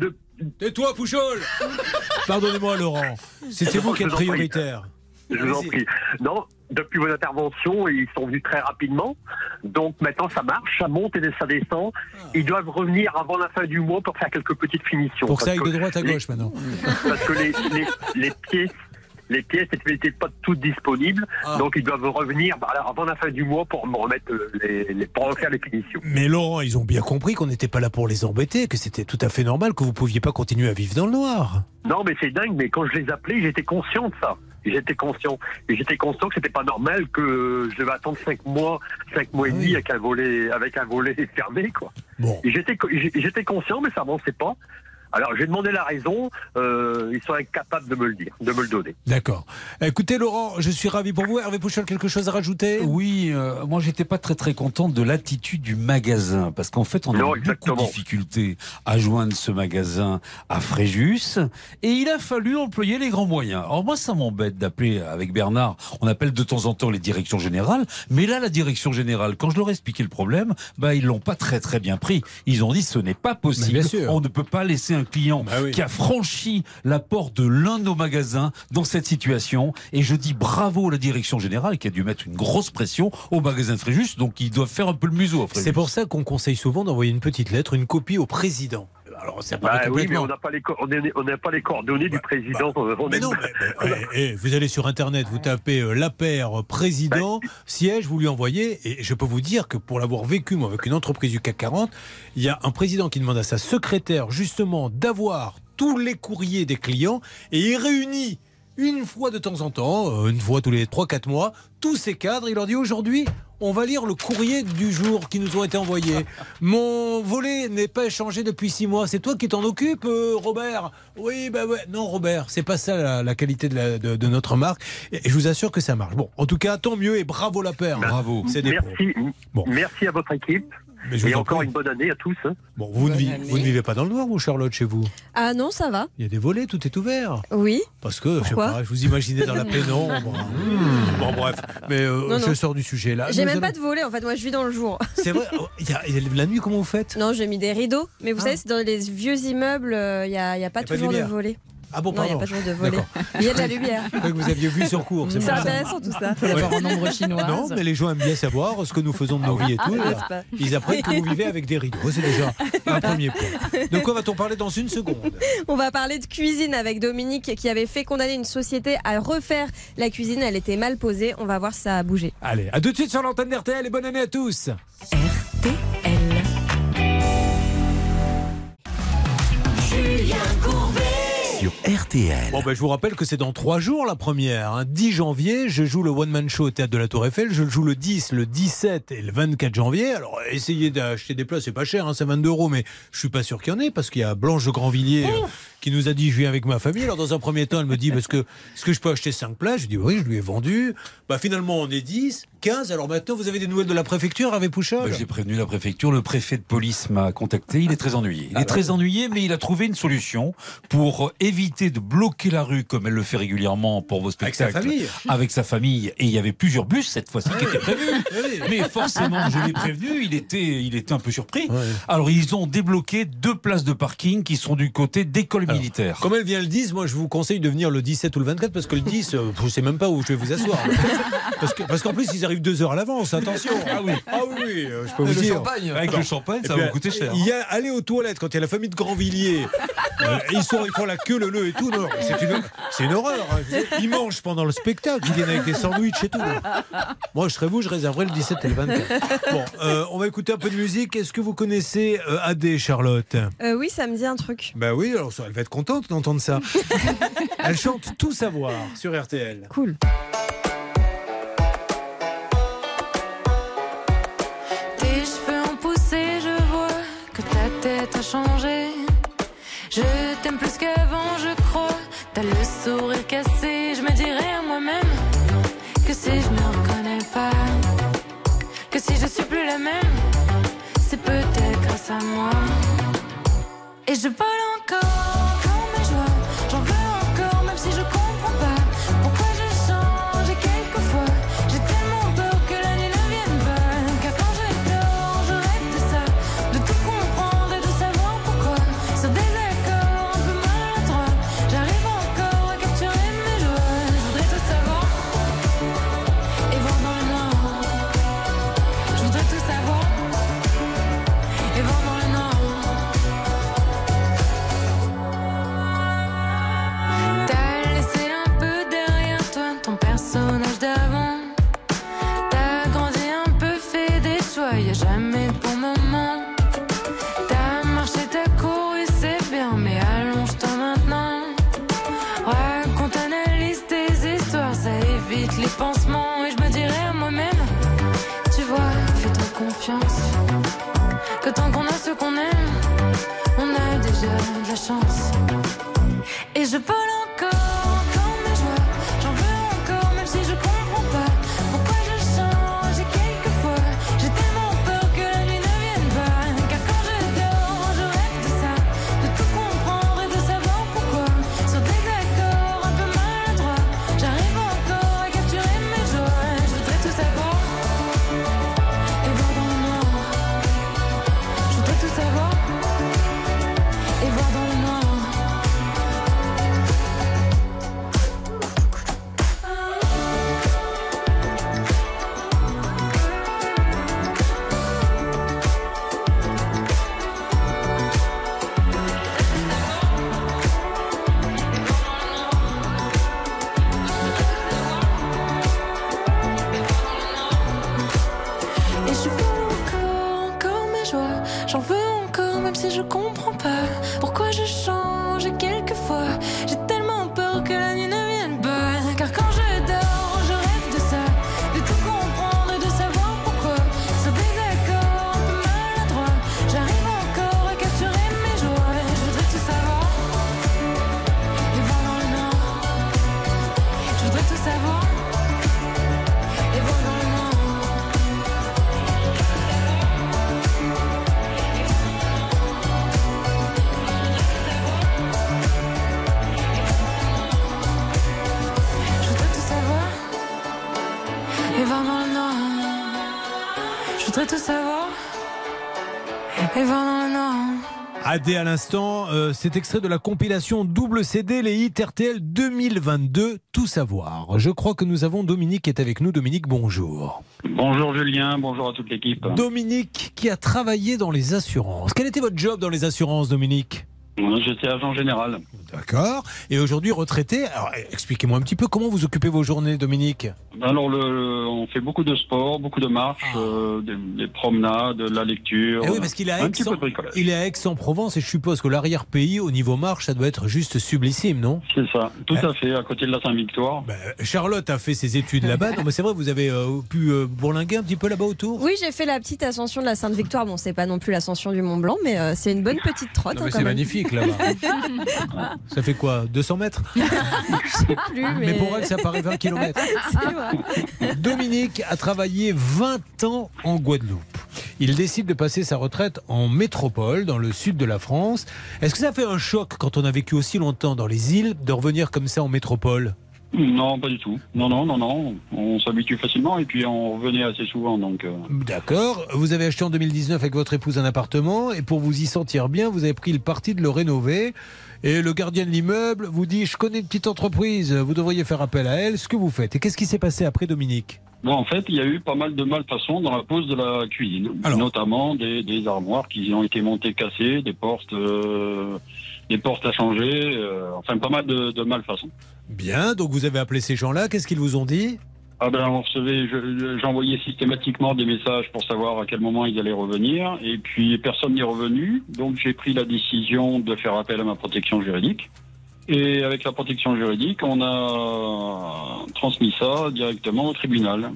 S2: Tais-toi, Pouchol? Pardonnez-moi, Laurent. C'était vous qui êtes
S19: Je vous en prie.
S2: prioritaire.
S19: Je vous en prie. Non, depuis vos interventions, ils sont venus très rapidement. Donc maintenant, ça marche, ça monte et ça descend. Ils doivent revenir avant la fin du mois pour faire quelques petites finitions.
S2: Pour que ça aille de droite à
S19: les-
S2: gauche maintenant.
S19: Parce que les, les, les pièces. Les pièces n'étaient pas toutes disponibles,
S2: Ah.
S19: donc ils doivent revenir bah, alors, avant la fin du mois pour me remettre euh, les, les- pour refaire les finitions.
S2: Mais Laurent, ils ont bien compris qu'on n'était pas là pour les embêter, que c'était tout à fait normal, que vous pouviez pas continuer à vivre dans le noir.
S19: Non, mais c'est dingue, mais quand je les appelais, j'étais conscient de ça. J'étais conscient. Et j'étais conscient que c'était pas normal que je devais attendre cinq mois, cinq mois et demi avec un volet, avec un volet fermé, quoi. Et J'étais, j'étais conscient, mais ça avançait pas. Alors, j'ai demandé la raison, euh, ils sont incapables de me le dire, de me le donner.
S2: D'accord. Écoutez, Laurent, je suis ravi pour vous. Hervé Pouchol, quelque chose à rajouter?
S8: Oui, euh, moi j'étais pas très très content de l'attitude du magasin parce qu'en fait on a eu beaucoup de difficultés à joindre ce magasin à Fréjus et il a fallu employer les grands moyens. Alors moi ça m'embête d'appeler avec Bernard, on appelle de temps en temps les directions générales, mais là la direction générale, quand je leur ai expliqué le problème, bah ils l'ont pas très très bien pris. Ils ont dit ce n'est pas possible,
S2: bien sûr.
S8: on ne peut pas laisser un client qui a franchi la porte de l'un de nos magasins dans cette situation. Et je dis bravo à la direction générale qui a dû mettre une grosse pression au magasin de Fréjus. Donc ils doivent faire un peu le museau à Fréjus.
S2: C'est pour ça qu'on conseille souvent d'envoyer une petite lettre, une copie au président. Alors, ça paraît
S19: Bah oui, mais on n'a pas les, co- on n'est- on n'a pas les coordonnées du président. euh, on
S2: Mais non, mais, Eh, eh, vous allez sur Internet, vous tapez euh, la paire président, siège, vous lui envoyez. Et je peux vous dire que pour l'avoir vécu, moi, avec une entreprise du CAC 40, il y a un président qui demande à sa secrétaire, justement, d'avoir tous les courriers des clients et il réunit une fois de temps en temps, euh, une fois tous les 3-4 mois, tous ces cadres. Il leur dit aujourd'hui, on va lire le courrier du jour qui nous ont été envoyés. Mon volet n'est pas échangé depuis 6 mois. C'est toi qui t'en occupes, euh, Robert? Oui, bah ouais. Non, Robert, c'est pas ça la, la qualité de, la- de- de notre marque. Et, je vous assure que ça marche. Bon, en tout cas, tant mieux et bravo la paire.
S8: Bravo.
S2: C'est des pros.
S19: Merci, merci à votre équipe.
S2: Mais je vous
S19: et
S2: en
S19: encore
S2: prie.
S19: une bonne année à tous. hein.
S2: Bon, vous ne, vi- vous ne vivez pas dans le noir, vous, Charlotte, chez vous?
S9: Ah non, ça va.
S2: Il y a des volets, tout est ouvert.
S9: Oui.
S2: Parce que, je sais pas, je vous imaginais dans la pénombre. Hmm. Bon, bref. Mais euh,
S9: Non,
S2: je sors du sujet là.
S9: J'ai même
S2: allons-
S9: pas de volet en fait, moi je vis dans le jour.
S2: C'est vrai oh, il y a- il y a la nuit, comment vous faites?
S9: Non, j'ai mis des rideaux, mais vous savez, c'est dans les vieux immeubles, euh, il n'y a, il y a pas
S2: Y a pas de
S9: toujours de,
S2: lumière.
S9: volet.
S2: Ah bon,
S9: Non, il n'y a
S2: pardon.
S9: pas de volet. Il y a de la lumière.
S2: Que vous aviez vu sur cours.
S9: C'est intéressant tout ça.
S4: Faut l'avoir en ombre chinoise.
S2: Non, mais les gens aiment bien savoir ce que nous faisons de nos vies et tout.
S9: Ah,
S2: Ils apprennent que vous vivez avec des rideaux. C'est déjà un premier point. De quoi va-t-on parler dans une seconde?
S9: On va parler de cuisine avec Dominique qui avait fait condamner une société à refaire la cuisine. Elle était mal posée. On va voir si ça a bougé.
S2: Allez, à tout de suite sur l'antenne d'RTL et bonne année à tous.
S20: Julien
S1: Sur RTL.
S2: Bon, ben, je vous rappelle que c'est dans trois jours la première. hein. 10 janvier, je joue le One Man Show au Théâtre de la Tour Eiffel. Je le joue le 10, le 17 et le 24 janvier. Alors, essayez d'acheter des places, c'est pas cher, hein, c'est 22 euros, mais je suis pas sûr qu'il y en ait parce qu'il y a Blanche de Grandvilliers euh, qui nous a dit je viens avec ma famille. Alors dans un premier temps, elle me dit parce que est-ce que je peux acheter 5 places Je dis oui, je lui ai vendu. Bah finalement on est 10, 15. Alors maintenant vous avez des nouvelles de la préfecture, avec Pouchol?
S8: Bah, J'ai prévenu la préfecture, le préfet de police m'a contacté, il est très ennuyé. Il
S2: Ah
S8: est
S2: bah
S8: très ennuyé, mais il a trouvé une solution pour éviter de bloquer la rue comme elle le fait régulièrement pour vos
S2: Avec sa
S8: spectacles.
S2: famille.
S8: Avec sa famille. Et il y avait plusieurs bus cette fois-ci qui étaient prévus. Mais forcément, je l'ai prévenu, il était, il était un peu surpris. Alors ils ont débloqué deux places de parking qui sont du côté d'école militaire.
S2: Comme elle vient le 10, moi je vous conseille de venir le 17 ou le 24 parce que le 10, euh, je sais même pas où je vais vous asseoir. Parce que- parce qu'en plus ils arrivent deux heures à l'avance, attention. Ah oui, ah oui, euh, je peux vous
S8: Le
S2: dire.
S8: champagne. Avec le champagne, ça va vous coûter cher.
S2: Il y a aller aux toilettes quand il y a la famille de Grandvilliers. euh, ils, sont, ils font la queue, le le et tout. C'est une, horreur. hein. Ils mangent pendant le spectacle, ils viennent avec des sandwichs et tout. Moi je serais vous, je réserverais le 17 et le 24. Bon, euh, on va écouter un peu de musique. Est-ce que vous connaissez euh, AD, Charlotte?
S9: Euh, oui, ça me dit un truc.
S2: bah oui, alors ça, elle va être contente d'entendre ça. elle chante Tout savoir sur RTL.
S9: Cool.
S21: Tes cheveux ont poussé, je vois que ta tête a changé. Je t'aime plus qu'avant, je crois. T'as le sourire cassé, je me dirais à moi-même que si je me reconnais pas, que si je suis plus la même, c'est peut-être grâce à moi. Et je vole encore qu'on aime, on a déjà de la chance. Et je vole
S2: AD à l'instant, euh, c'est extrait de la compilation double CD les hits RTL 2022, tout savoir. Je crois que nous avons Dominique qui est avec nous. Dominique, bonjour.
S22: Bonjour Julien, bonjour à toute l'équipe.
S2: Dominique qui a travaillé dans les assurances. Quel était votre job dans les assurances, Dominique?
S22: J'étais agent général.
S2: D'accord. Et aujourd'hui retraité. Alors expliquez-moi un petit peu comment vous occupez vos journées, Dominique.
S22: Alors, le, on fait beaucoup de sport, beaucoup de marches, euh, des, des promenades, de la lecture.
S2: Eh oui, parce qu'il est à
S22: un
S2: Aix,
S22: petit peu de bricolage.
S2: il est à Aix-en-Provence et je suppose que l'arrière-pays, au niveau marche, ça doit être juste sublissime, non?
S22: C'est ça, tout à fait, à côté de la Saint-Victoire.
S2: Charlotte a fait ses études là-bas. Non, mais c'est vrai, vous avez euh, pu euh, bourlinguer un petit peu là-bas autour?
S9: Oui, j'ai fait la petite ascension de la Sainte-Victoire. Bon, c'est pas non plus l'ascension du Mont Blanc, mais euh, c'est une bonne petite trotte. Hein,
S2: c'est
S9: même.
S2: Magnifique là-bas. Ça fait quoi 200 mètres
S9: Plus,
S2: mais... pour elle, ça paraît 20 km. Dominique a travaillé 20 ans en Guadeloupe. Il décide de passer sa retraite en métropole, dans le sud de la France. Est-ce que ça fait un choc quand on a vécu aussi longtemps dans les îles de revenir comme ça en métropole?
S22: Non, pas du tout. Non, non, non, non. On s'habitue facilement et puis on revenait assez souvent. Donc, euh,
S2: D'accord. Vous avez acheté en 2019 avec votre épouse un appartement et pour vous y sentir bien, vous avez pris le parti de le rénover. Et le gardien de l'immeuble vous dit Je connais une petite entreprise, vous devriez faire appel à elle. Ce que vous faites. Et qu'est-ce qui s'est passé après, Dominique?
S22: Bon, en fait, il y a eu pas mal de malfaçons dans la pose de la cuisine, notamment des, des armoires qui ont été montées cassées, des portes, euh, des portes à changer, euh, enfin pas mal de, de malfaçons.
S2: Bien, donc vous avez appelé ces gens-là. Qu'est-ce qu'ils vous ont dit?
S22: Ah ben, on recevait, je- j'envoyais systématiquement des messages pour savoir à quel moment ils allaient revenir, et puis personne n'est revenu, donc j'ai pris la décision de faire appel à ma protection juridique. Et avec la protection juridique, on a transmis ça directement au tribunal.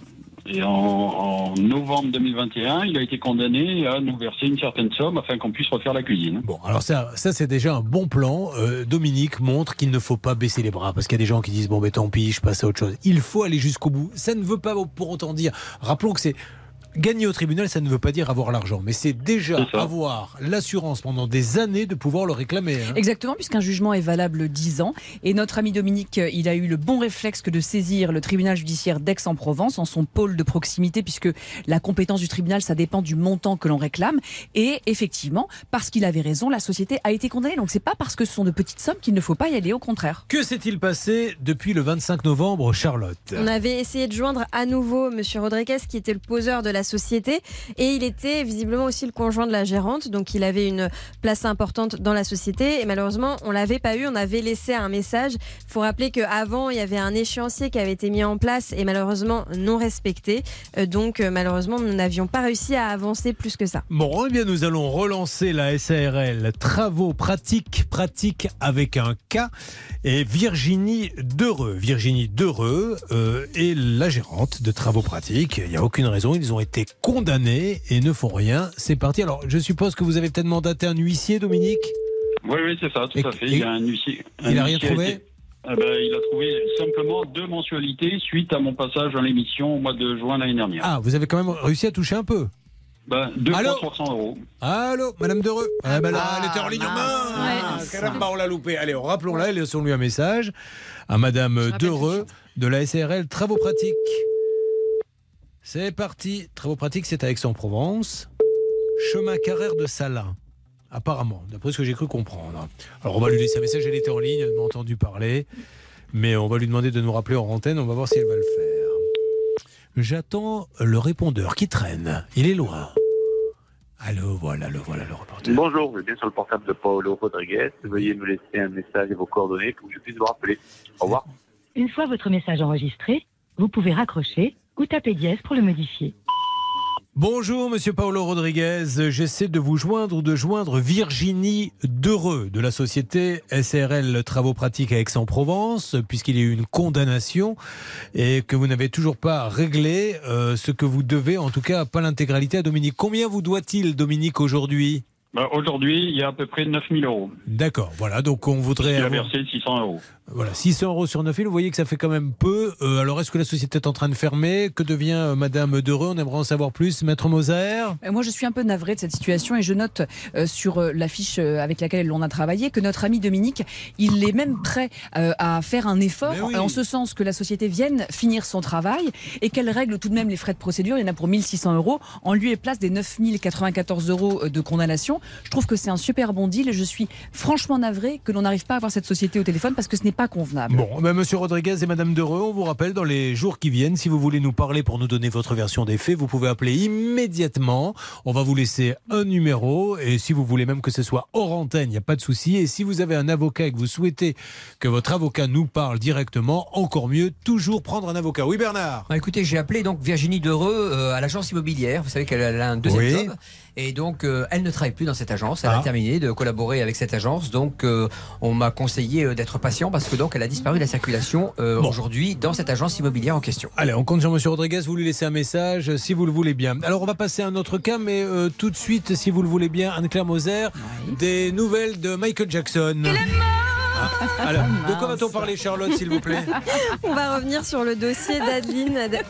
S22: Et en, novembre 2021, il a été condamné à nous verser une certaine somme afin qu'on puisse refaire la cuisine.
S2: Bon, alors ça, ça c'est déjà un bon plan. Euh, Dominique montre qu'il ne faut pas baisser les bras parce qu'il y a des gens qui disent bon, ben tant pis, je passe à autre chose. Il faut aller jusqu'au bout. Ça ne veut pas pour autant dire. Rappelons que c'est. Gagner au tribunal, ça ne veut pas dire avoir l'argent, mais c'est déjà avoir l'assurance pendant des années de pouvoir le réclamer. hein.
S4: Exactement, puisqu'un jugement est valable 10 ans. Et notre ami Dominique, euh, il a eu le bon réflexe que de saisir le tribunal judiciaire d'Aix-en-Provence en son pôle de proximité, puisque la compétence du tribunal, ça dépend du montant que l'on réclame. Et effectivement, parce qu'il avait raison, la société a été condamnée. Donc c'est pas parce que ce sont de petites sommes qu'il ne faut pas y aller, au contraire.
S2: Que s'est-il passé depuis le 25 novembre, Charlotte?
S9: On avait essayé de joindre à nouveau Monsieur Rodriguez, qui était le poseur de la société, et il était visiblement aussi le conjoint de la gérante, donc il avait une place importante dans la société. Et malheureusement, on l'avait pas eu. On avait laissé un message. Il faut rappeler qu'avant, il y avait un échéancier qui avait été mis en place et malheureusement non respecté. Euh, donc euh, malheureusement, nous n'avions pas réussi à avancer plus que ça.
S2: Bon, eh bien, nous allons relancer la SARL Travaux pratiques, pratiques avec un K. Et Virginie Dereux. Virginie Dereux euh, est la gérante de Travaux pratiques. Il n'y a aucune raison. Ils ont été condamnés et ne font rien. C'est parti. Alors, je suppose que vous avez peut-être mandaté un huissier, Dominique
S22: Oui, oui, c'est ça, tout
S2: Et-
S22: à fait. Il y a un huissier.
S2: il
S22: un
S2: a rien trouvé
S22: été- Ah ben, Il a trouvé simplement deux mensualités suite à mon passage dans l'émission au mois de juin l'année dernière.
S2: Ah, vous avez quand même réussi à toucher un peu.
S22: Ben, deux
S2: Allô
S22: fois 300 euros.
S2: Allô, Madame Dereux Ah, ben là, elle était en ligne. mince. Caramba, on l'a loupé. Allez, rappelons-la, laissons-lui un message à Madame Dereux de la SRL Travaux Pratiques. C'est parti. Travaux Pratiques, c'est à Aix-en-Provence. Chemin Carrère de Salins. Apparemment, d'après ce que j'ai cru comprendre. Alors, on va lui laisser un message. Elle était en ligne, elle m'a entendu parler. Mais on va lui demander de nous rappeler en antenne. On va voir si elle va le faire. J'attends le répondeur qui traîne. Il est loin. Allô, voilà, le voilà le reporter.
S23: Bonjour, vous êtes bien sur le portable de Paolo Rodriguez. Veuillez me laisser un message et vos coordonnées pour que je puisse vous rappeler. Au revoir.
S24: Une fois votre message enregistré, vous pouvez raccrocher ou dièse pour le modifier.
S2: Bonjour, monsieur Paolo Rodriguez. J'essaie de vous joindre ou de joindre Virginie Dereux de la société SRL Travaux Pratiques à Aix-en-Provence, puisqu'il y a eu une condamnation et que vous n'avez toujours pas réglé euh, ce que vous devez, en tout cas pas l'intégralité à Dominique. Combien vous doit-il, Dominique, aujourd'hui?
S22: Ben, Aujourd'hui, il y a à peu près 9000 euros.
S2: D'accord, voilà, donc on voudrait...
S22: Il a
S2: avoir-
S22: versé 600 euros.
S2: Voilà, 600 euros sur 9000, vous voyez que ça fait quand même peu. Euh, alors, est-ce que la société est en train de fermer? Que devient euh, Madame Dereux? On aimerait en savoir plus. Maître Moser?
S4: Euh, Moi, je suis un peu navrée de cette situation et je note euh, sur euh, l'affiche euh, avec laquelle on a travaillé que notre ami Dominique, il est même prêt euh, à faire un effort en ce sens que la société vienne finir son travail et qu'elle règle tout de même les frais de procédure. Il y en a pour 1600 euros en lieu et place des 9094 euros de condamnation. Je trouve que c'est un super bon deal et je suis franchement navrée que l'on n'arrive pas à avoir cette société au téléphone parce que ce n'est pas convenable.
S2: Bon, ben, Monsieur Rodriguez et Madame Dereux, on vous rappelle dans les jours qui viennent, si vous voulez nous parler pour nous donner votre version des faits, vous pouvez appeler immédiatement. On va vous laisser un numéro et si vous voulez même que ce soit hors antenne, il n'y a pas de souci. Et si vous avez un avocat et que vous souhaitez que votre avocat nous parle directement, encore mieux, toujours prendre un avocat. Oui, Bernard.
S11: Ah, écoutez, j'ai appelé donc Virginie Dereux euh, à l'agence immobilière. Vous savez qu'elle a un deuxième
S2: Oui.
S11: job. Et donc, euh, elle ne travaille plus dans cette agence. Elle a
S2: Ah.
S11: terminé de collaborer avec cette agence. Donc, euh, on m'a conseillé euh, d'être patient parce que donc, elle a disparu de la circulation euh, aujourd'hui dans cette agence immobilière en question.
S2: Allez, on compte sur Monsieur Rodriguez. Vous lui laissez un message si vous le voulez bien. Alors, on va passer à un autre cas, mais euh, tout de suite, si vous le voulez bien, Anne-Claire Moser, des nouvelles de Michael Jackson. Ah, Alors, de quoi va-t-on parler, Charlotte, s'il vous plaît
S9: On va revenir sur le dossier d'Adeline. Ad-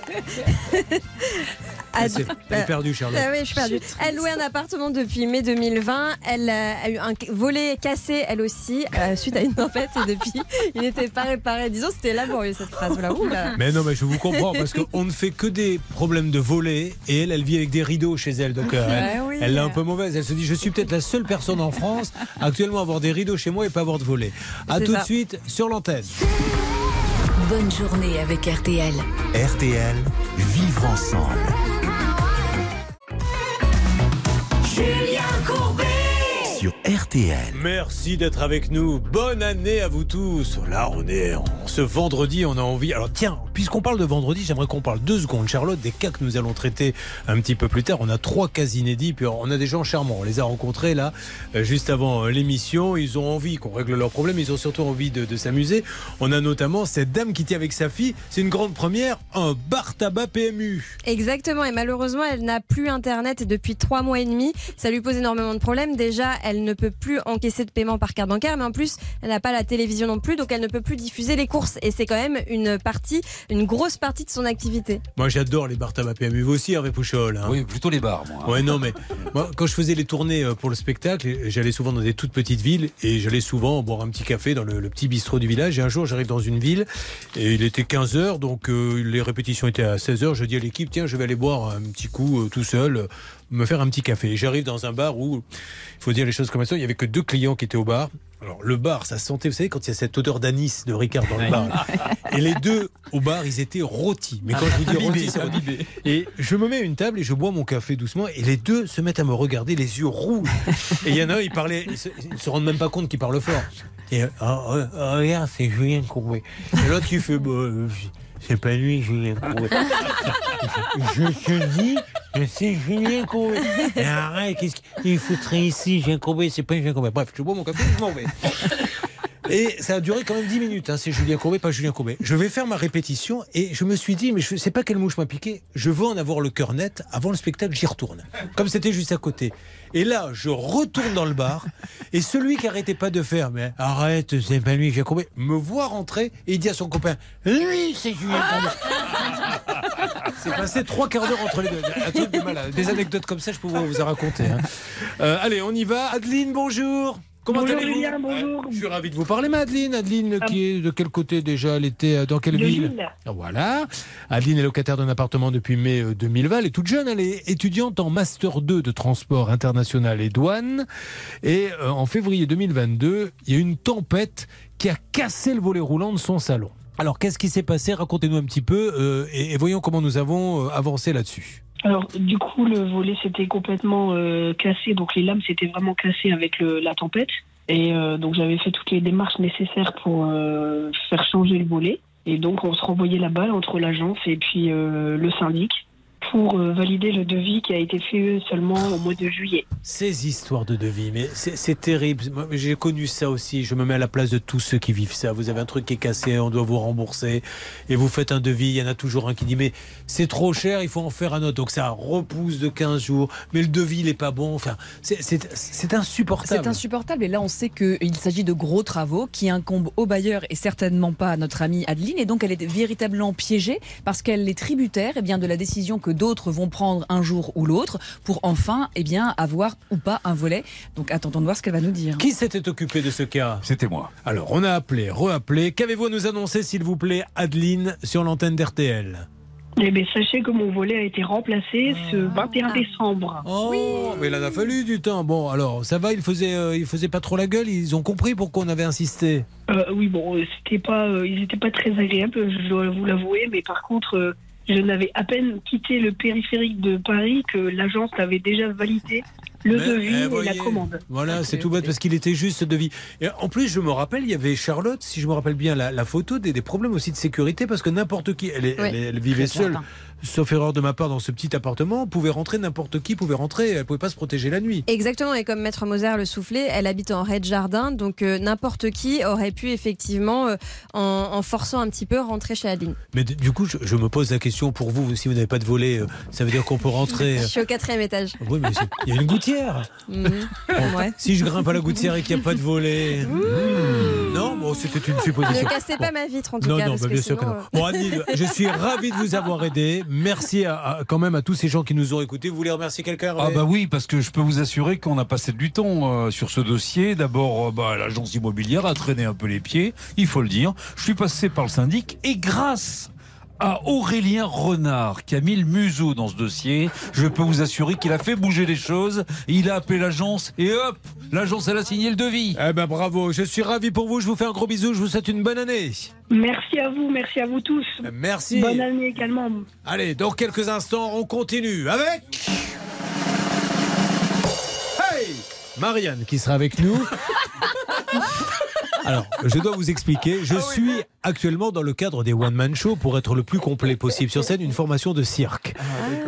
S2: Elle est perdue, Charlotte.
S9: Ah oui, je suis perdue. Elle louait un appartement depuis mai 2020. Elle a eu un volet cassé, elle aussi, euh, suite à une tempête. Et depuis, il n'était pas réparé. Disons, c'était laborieux cette phrase. Là. Là.
S2: Mais non, mais je vous comprends parce qu'on ne fait que des problèmes de volets et elle, elle vit avec des rideaux chez elle. Donc, euh, elle,
S9: Ah oui.
S2: elle est un peu mauvaise. Elle se dit Je suis peut-être la seule personne en France actuellement à avoir des rideaux chez moi et pas avoir de volets. À
S13: C'est
S2: tout
S13: ça.
S2: de suite sur l'antenne.
S13: Bonne journée avec RTL.
S1: RTL, vivre ensemble.
S10: Julien Courbet.
S1: Sur RTL.
S2: Merci d'être avec nous. Bonne année à vous tous. Là, on est en ce vendredi, on a envie. Alors tiens, puisqu'on parle de vendredi, j'aimerais qu'on parle deux secondes, Charlotte, des cas que nous allons traiter un petit peu plus tard. On a trois cas inédits, puis on a des gens charmants. On les a rencontrés là, euh, juste avant euh, l'émission. Ils ont envie qu'on règle leurs problèmes. Ils ont surtout envie de, de s'amuser. On a notamment cette dame qui était avec sa fille. C'est une grande première, un bar tabac PMU.
S9: Exactement, et malheureusement, elle n'a plus Internet depuis trois mois et demi. Ça lui pose énormément de problèmes. Déjà, elle ne peut plus encaisser de paiement par carte bancaire, mais en plus, elle n'a pas la télévision non plus, donc elle ne peut plus diffuser les courses. Et c'est quand même une partie, une grosse partie de son activité.
S2: Moi, j'adore les bars tabac PMU. Vous aussi, Hervé Pouchol. hein?
S8: Oui, plutôt les bars, moi.
S2: Ouais, non, mais moi, quand je faisais les tournées euh, pour le spectacle, j'allais souvent dans des toutes petites villes et j'allais souvent boire un petit café dans le, le petit bistrot du village. Et un jour, j'arrive dans une ville et il était 15 heures, donc euh, les répétitions étaient à 16 heures. Je dis à l'équipe, tiens, je vais aller boire un petit coup euh, tout seul, me faire un petit café. J'arrive dans un bar où, il faut dire les choses comme ça, il y avait que deux clients qui étaient au bar. Alors le bar, ça sentait, vous savez, quand il y a cette odeur d'anis de Ricard dans le bar. Et les deux au bar, ils étaient rôtis. Mais quand je vous dis rôtis, c'est rôti.
S8: imbibés.
S2: Et je me mets à une table et je bois mon café doucement. Et les deux se mettent à me regarder les yeux rouges. Et il y en a il ils se, ils se rendent même pas compte qu'il parle fort. Et ah, ah, regarde, c'est Julien Courbet. Et l'autre qui fait, bah, euh, c'est pas lui, Julien Courbet. je te dis, c'est Julien Courbet. Et arrête, qu'est-ce qu'il foutrait ici, Julien Courbet, c'est pas Julien Courbet. Bref, je bois mon café, je m'en vais. Et ça a duré quand même 10 minutes. hein, C'est Julien Courbet, pas Julien Courbet. Je vais faire ma répétition et je me suis dit, mais je sais pas quelle mouche m'a piqué. Je veux en avoir le cœur net. Avant le spectacle, j'y retourne. Comme c'était juste à côté. Et là, je retourne dans le bar et celui qui arrêtait pas de faire, mais arrête, c'est pas lui, Julien Courbet, me voit rentrer et il dit à son copain, lui, c'est Julien Courbet. C'est passé trois quarts d'heure entre les deux. Un truc de malade. Des anecdotes comme ça, je peux vous en raconter. hein. Euh, allez, on y va. Adeline, bonjour. Comment
S25: Bonjour,
S2: allez-vous
S25: bonjour.
S2: Je suis ravi de vous parler, Madeleine. Adeline, qui est de quel côté déjà Elle était euh, dans quelle
S25: De
S2: ville
S25: Lille.
S2: Voilà. Adeline est locataire d'un appartement depuis mai euh, 2020. Elle est toute jeune. Elle est étudiante en Master 2 de transport international et douane. Et euh, en février 2022, il y a une tempête qui a cassé le volet roulant de son salon. Alors, qu'est-ce qui s'est passé? Racontez-nous un petit peu euh, et, voyons comment nous avons euh, avancé là-dessus.
S25: Alors, du coup, le volet s'était complètement euh, cassé, donc les lames s'étaient vraiment cassées avec la tempête. Et donc, j'avais fait toutes les démarches nécessaires pour faire changer le volet. Et donc, on se renvoyait la balle entre l'agence et puis le syndic pour euh, valider le devis qui a été fait seulement au mois de juillet.
S2: Ces histoires de devis, mais c'est terrible. J'ai connu ça aussi. Je me mets à la place de tous ceux qui vivent ça. Vous avez un truc qui est cassé, on doit vous rembourser. Et vous faites un devis. Il y en a toujours un qui dit Mais c'est trop cher, il faut en faire un autre. Donc ça repousse de 15 jours. Mais le devis, il n'est pas bon. Enfin, c'est insupportable.
S4: C'est insupportable et là on sait qu'il s'agit de gros travaux qui incombent au bailleur et certainement pas à notre amie Adeline et donc elle est véritablement piégée parce qu'elle est tributaire eh bien, de la décision que d'autres vont prendre un jour ou l'autre pour enfin eh bien, avoir ou pas un volet. Donc attendons de voir ce qu'elle va nous dire.
S2: Qui s'était occupé de ce cas
S8: C'était moi.
S2: Alors, on a appelé, re-appelé. Qu'avez-vous à nous annoncer, s'il vous plaît, Adeline, sur l'antenne d'RTL
S25: Eh bien, sachez que mon volet a été remplacé ce 21 décembre.
S2: Oh, mais il en a fallu du temps. Bon, alors, ça va, il faisait, euh, il faisait pas trop la gueule, ils ont compris pourquoi on avait insisté.
S25: Euh, oui, bon, euh, c'était pas, euh, ils n'étaient pas très agréables, je dois vous l'avouer, mais par contre, euh, je n'avais à peine quitté le périphérique de Paris que l'agence avait déjà validé le
S2: Mais,
S25: devis
S2: eh,
S25: et la commande.
S2: Voilà, c'est tout bête parce qu'il était juste devis. Et en plus, je me rappelle, il y avait Charlotte, si je me rappelle bien, la, la photo des, des problèmes aussi de sécurité parce que n'importe qui, elle, est-
S9: Oui.
S2: elle, est- elle vivait seule.
S9: certain.
S2: Sauf erreur de ma part dans ce petit appartement, pouvait rentrer n'importe qui, pouvait rentrer, elle pouvait pas se protéger la nuit.
S9: Exactement, et comme Maître Moser le soufflait, elle habite en rez de jardin, donc euh, n'importe qui aurait pu effectivement, euh, en, en forçant un petit peu, rentrer chez Adeline.
S2: Mais du coup, je, je me pose la question pour vous, si vous n'avez pas de volet, euh, ça veut dire qu'on peut rentrer.
S9: Je suis au quatrième étage.
S2: Oui, mais il y a une gouttière.
S9: Mhm. Ouais.
S2: Si je grimpe à la gouttière et qu'il n'y a pas de volet. Non, bon, c'était une supposition.
S9: Ne cassez pas ma vitre en tout
S2: non,
S9: cas.
S2: non,
S9: parce
S2: bah,
S9: que
S2: bien sûr que non. Bon, Annie, je suis ravi de vous avoir aidé. Merci à, à- quand même à tous ces gens qui nous ont écoutés. Vous voulez remercier quelqu'un
S8: Ah bah oui, parce que je peux vous assurer qu'on a passé du temps euh, sur ce dossier. D'abord, euh, bah, l'agence immobilière a traîné un peu les pieds, il faut le dire. Je suis passé par le syndic et grâce à Aurélien Renard qui a mis le museau dans ce dossier, je peux vous assurer qu'il a fait bouger les choses. Il a appelé l'agence et hop, l'agence elle a signé le devis.
S2: Eh ben bravo, je suis ravi pour vous. Je vous fais un gros bisou. Je vous souhaite une bonne année.
S25: Merci à vous, merci à vous tous.
S2: Merci.
S25: Bonne année également.
S2: Allez, dans quelques instants, on continue avec. Hey Marianne qui sera avec nous. Alors, je dois vous expliquer, je suis actuellement dans le cadre des One Man Show pour être le plus complet possible sur scène, une formation de cirque.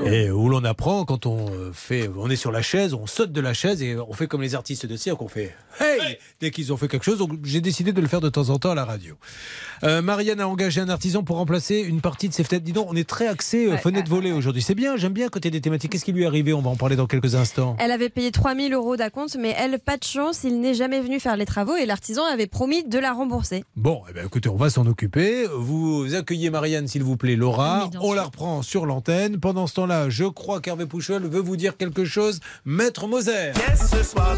S2: Et où l'on apprend quand on euh, fait, on est sur la chaise, on saute de la chaise et on fait comme les artistes de cirque, on fait hey dès qu'ils ont fait quelque chose. Donc j'ai décidé de le faire de temps en temps à la radio. Euh, Marianne a engagé un artisan pour remplacer une partie de ses fenêtres. Dis donc, on est très axé euh, fenêtre volée aujourd'hui. C'est bien, j'aime bien a des thématiques. Qu'est-ce qui lui est arrivé? On va en parler dans quelques instants.
S9: Elle avait payé 3000 euros d'acompte, mais elle, pas de chance, il n'est jamais venu faire les travaux et l'artisan avait promis de la rembourser.
S2: Bon, eh ben, écoutez, on va s'en occuper. Vous accueillez Marianne, s'il vous plaît, Laura. on la reprend sur l'antenne. Pendant ce temps-là, je crois qu'Hervé Pouchol veut vous dire quelque chose. Maître Moser.
S20: ce soir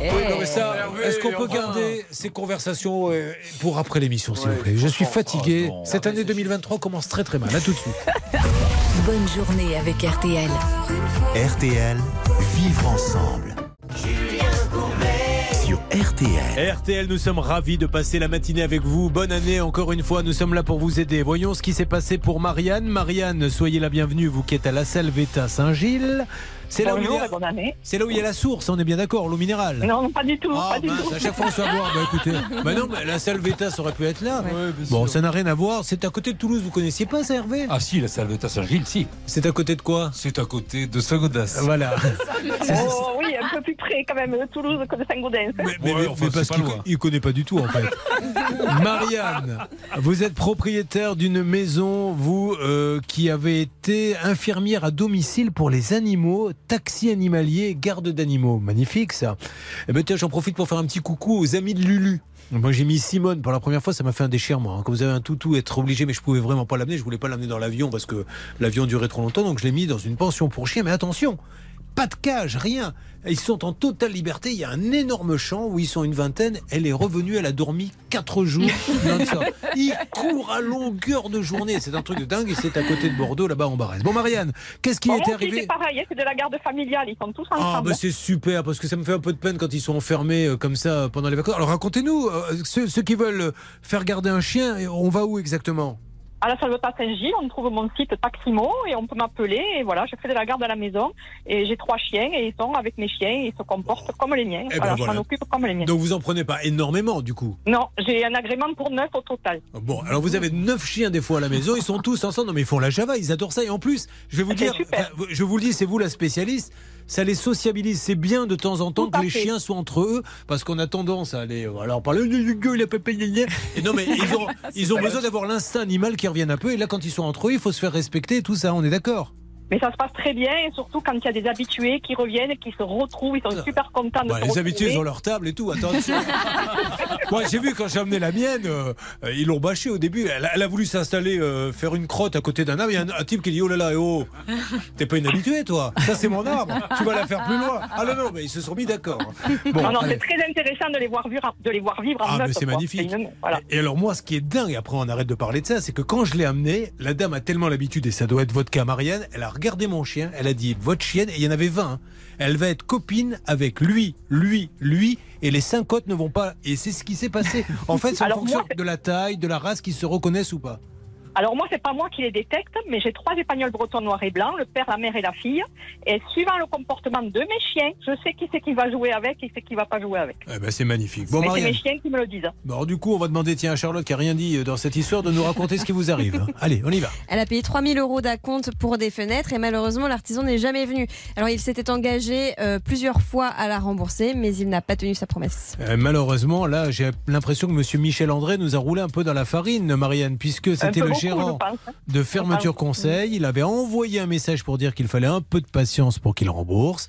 S2: Oui, mais ça, est-ce qu'on peut garder ces conversations euh, pour après l'émission, s'il vous plaît? Je suis fatigué. Cette année 2023 commence très très mal. À tout de suite.
S13: Bonne journée avec RTL.
S1: RTL, vivre ensemble. RTL.
S2: RTL, nous sommes ravis de passer la matinée avec vous. Bonne année encore une fois, nous sommes là pour vous aider. Voyons ce qui s'est passé pour Marianne. Marianne, soyez la bienvenue, vous qui êtes à la Salvetta Saint-Gilles. C'est là, où il y a...
S26: et bonne année.
S2: c'est là où il y a la source, on est bien d'accord, l'eau minérale.
S26: Non, pas du tout.
S2: Ah,
S26: pas du
S2: mince,
S26: tout.
S2: à chaque fois on se fait avoir. Bah, écoutez, bah non, mais la Salvetta, ça aurait pu être là. bon, ça n'a rien à voir. C'est à côté de Toulouse. Vous connaissiez pas ça, Hervé?
S8: Ah si, la Salvetat Saint-Gilles, si.
S2: C'est à côté de quoi?
S8: C'est à côté de Saint-Gaudens.
S2: Voilà.
S26: Oh, oui, un peu plus près quand même de Toulouse que de Saint-Gaudens.
S2: Mais, mais- mais parce qu'il il connaît pas du tout en fait. Marianne, vous êtes propriétaire d'une maison, vous euh, qui avez été infirmière à domicile pour les animaux, taxi animalier, garde d'animaux. Magnifique ça. Eh ben tiens, j'en profite pour faire un petit coucou aux amis de Lulu. Moi j'ai mis Simone pour la première fois, ça m'a fait un déchirement. Quand vous avez un toutou, être obligé, mais je pouvais vraiment pas l'amener, je voulais pas l'amener dans l'avion parce que l'avion durait trop longtemps, donc je l'ai mis dans une pension pour chiens. Mais attention, pas de cage, rien. Ils sont en totale liberté. Il y a un énorme champ où ils sont une vingtaine. Elle est revenue, elle a dormi quatre jours. Ils courent à longueur de journée. C'est un truc de dingue et c'est à côté de Bordeaux, là-bas en Barès. Bon, Marianne, qu'est-ce qui
S26: Bon,
S2: est arrivé
S26: C'est pareil, hein, c'est de la garde familiale, ils sont tous
S2: ah
S26: ensemble.
S2: bah c'est super parce que ça me fait un peu de peine quand ils sont enfermés euh, comme ça pendant les vacances. Alors racontez-nous, euh, ceux, ceux qui veulent faire garder un chien, on va où exactement?
S26: À la Salvetat Saint-Gilles, on trouve mon site Taximo et on peut m'appeler. Et voilà, je fais de la garde à la maison. Et j'ai trois chiens et ils sont avec mes chiens et ils se comportent comme les miens.
S2: Eh ben
S26: voilà, je occupe comme les miens.
S2: Donc vous en prenez pas énormément du coup
S26: Non, j'ai un agrément pour neuf au total.
S2: Bon, alors vous avez neuf chiens des fois à la maison, ils sont tous ensemble, non mais ils font la java, ils adorent ça. Et en plus, je vais vous
S26: C'est
S2: dire,
S26: super.
S2: enfin, je vous le dis, c'est vous la spécialiste, ça les sociabilise. C'est bien de temps en temps que les chiens soient entre eux, parce qu'on a tendance à aller, euh, alors parler du gueule, il a pas payé. Et non mais ils ont, ils ont besoin d'avoir l'instinct animal qui revienne un peu. Et là, quand ils sont entre eux, il faut se faire respecter, tout ça, on est d'accord
S26: Mais ça se passe très bien, et surtout quand il y a des habitués qui reviennent, qui se retrouvent, ils sont super contents de
S2: Bah,
S26: se
S2: les habitués, ils ont leur table et tout, attention. Moi, j'ai vu quand j'ai amené la mienne, euh, ils l'ont bâché au début. Elle, a- elle a voulu s'installer, euh, faire une crotte à côté d'un arbre. Il y a un, un type qui dit Oh là là, eh oh, t'es pas une habituée, toi. Ça, c'est mon arbre. Tu vas la faire plus loin. Ah non, non, mais ils se sont mis d'accord. Bon,
S26: non, non, c'est très intéressant de les voir vivre, de les voir vivre en
S2: Ah, c'est magnifique.
S26: Une- voilà.
S2: Et alors, moi, ce qui est dingue, après, on arrête de parler de ça, c'est que quand je l'ai amené, la dame a tellement l'habitude, et ça doit être votre cas, Marianne, elle a regardé mon chien, elle a dit Votre chienne, et il y en avait 20. hein. Elle va être copine avec lui, lui, lui, et les cinq autres ne vont pas. Et c'est ce qui s'est passé. En fait, c'est en fonction
S26: moi,
S2: de la taille, de la race, qui se reconnaissent ou pas.
S26: Alors moi, c'est pas moi qui les détecte, mais j'ai trois épagnols bretons noirs et blancs, le père, la mère et la fille. Et suivant le comportement de mes chiens, je sais qui c'est qui va jouer avec et qui c'est qui va pas jouer avec.
S2: Eh ben, c'est magnifique. Bon,
S26: mais c'est mes chiens qui me le disent.
S2: Bon, alors, du coup, on va demander, tiens, à Charlotte qui a rien dit euh, dans cette histoire, de nous raconter ce qui vous arrive. hein. Allez, on y va.
S9: Elle a payé 3000 euros d'acompte pour des fenêtres et malheureusement l'artisan n'est jamais venu. Alors il s'était engagé euh, plusieurs fois à la rembourser mais il n'a pas tenu sa promesse.
S2: Euh, malheureusement, là, j'ai l'impression que Monsieur Michel André nous a roulé un peu dans la farine, Marianne, puisque c'était le gérant de Fermeture Conseil. Il avait envoyé un message pour dire qu'il fallait un peu de patience pour qu'il rembourse.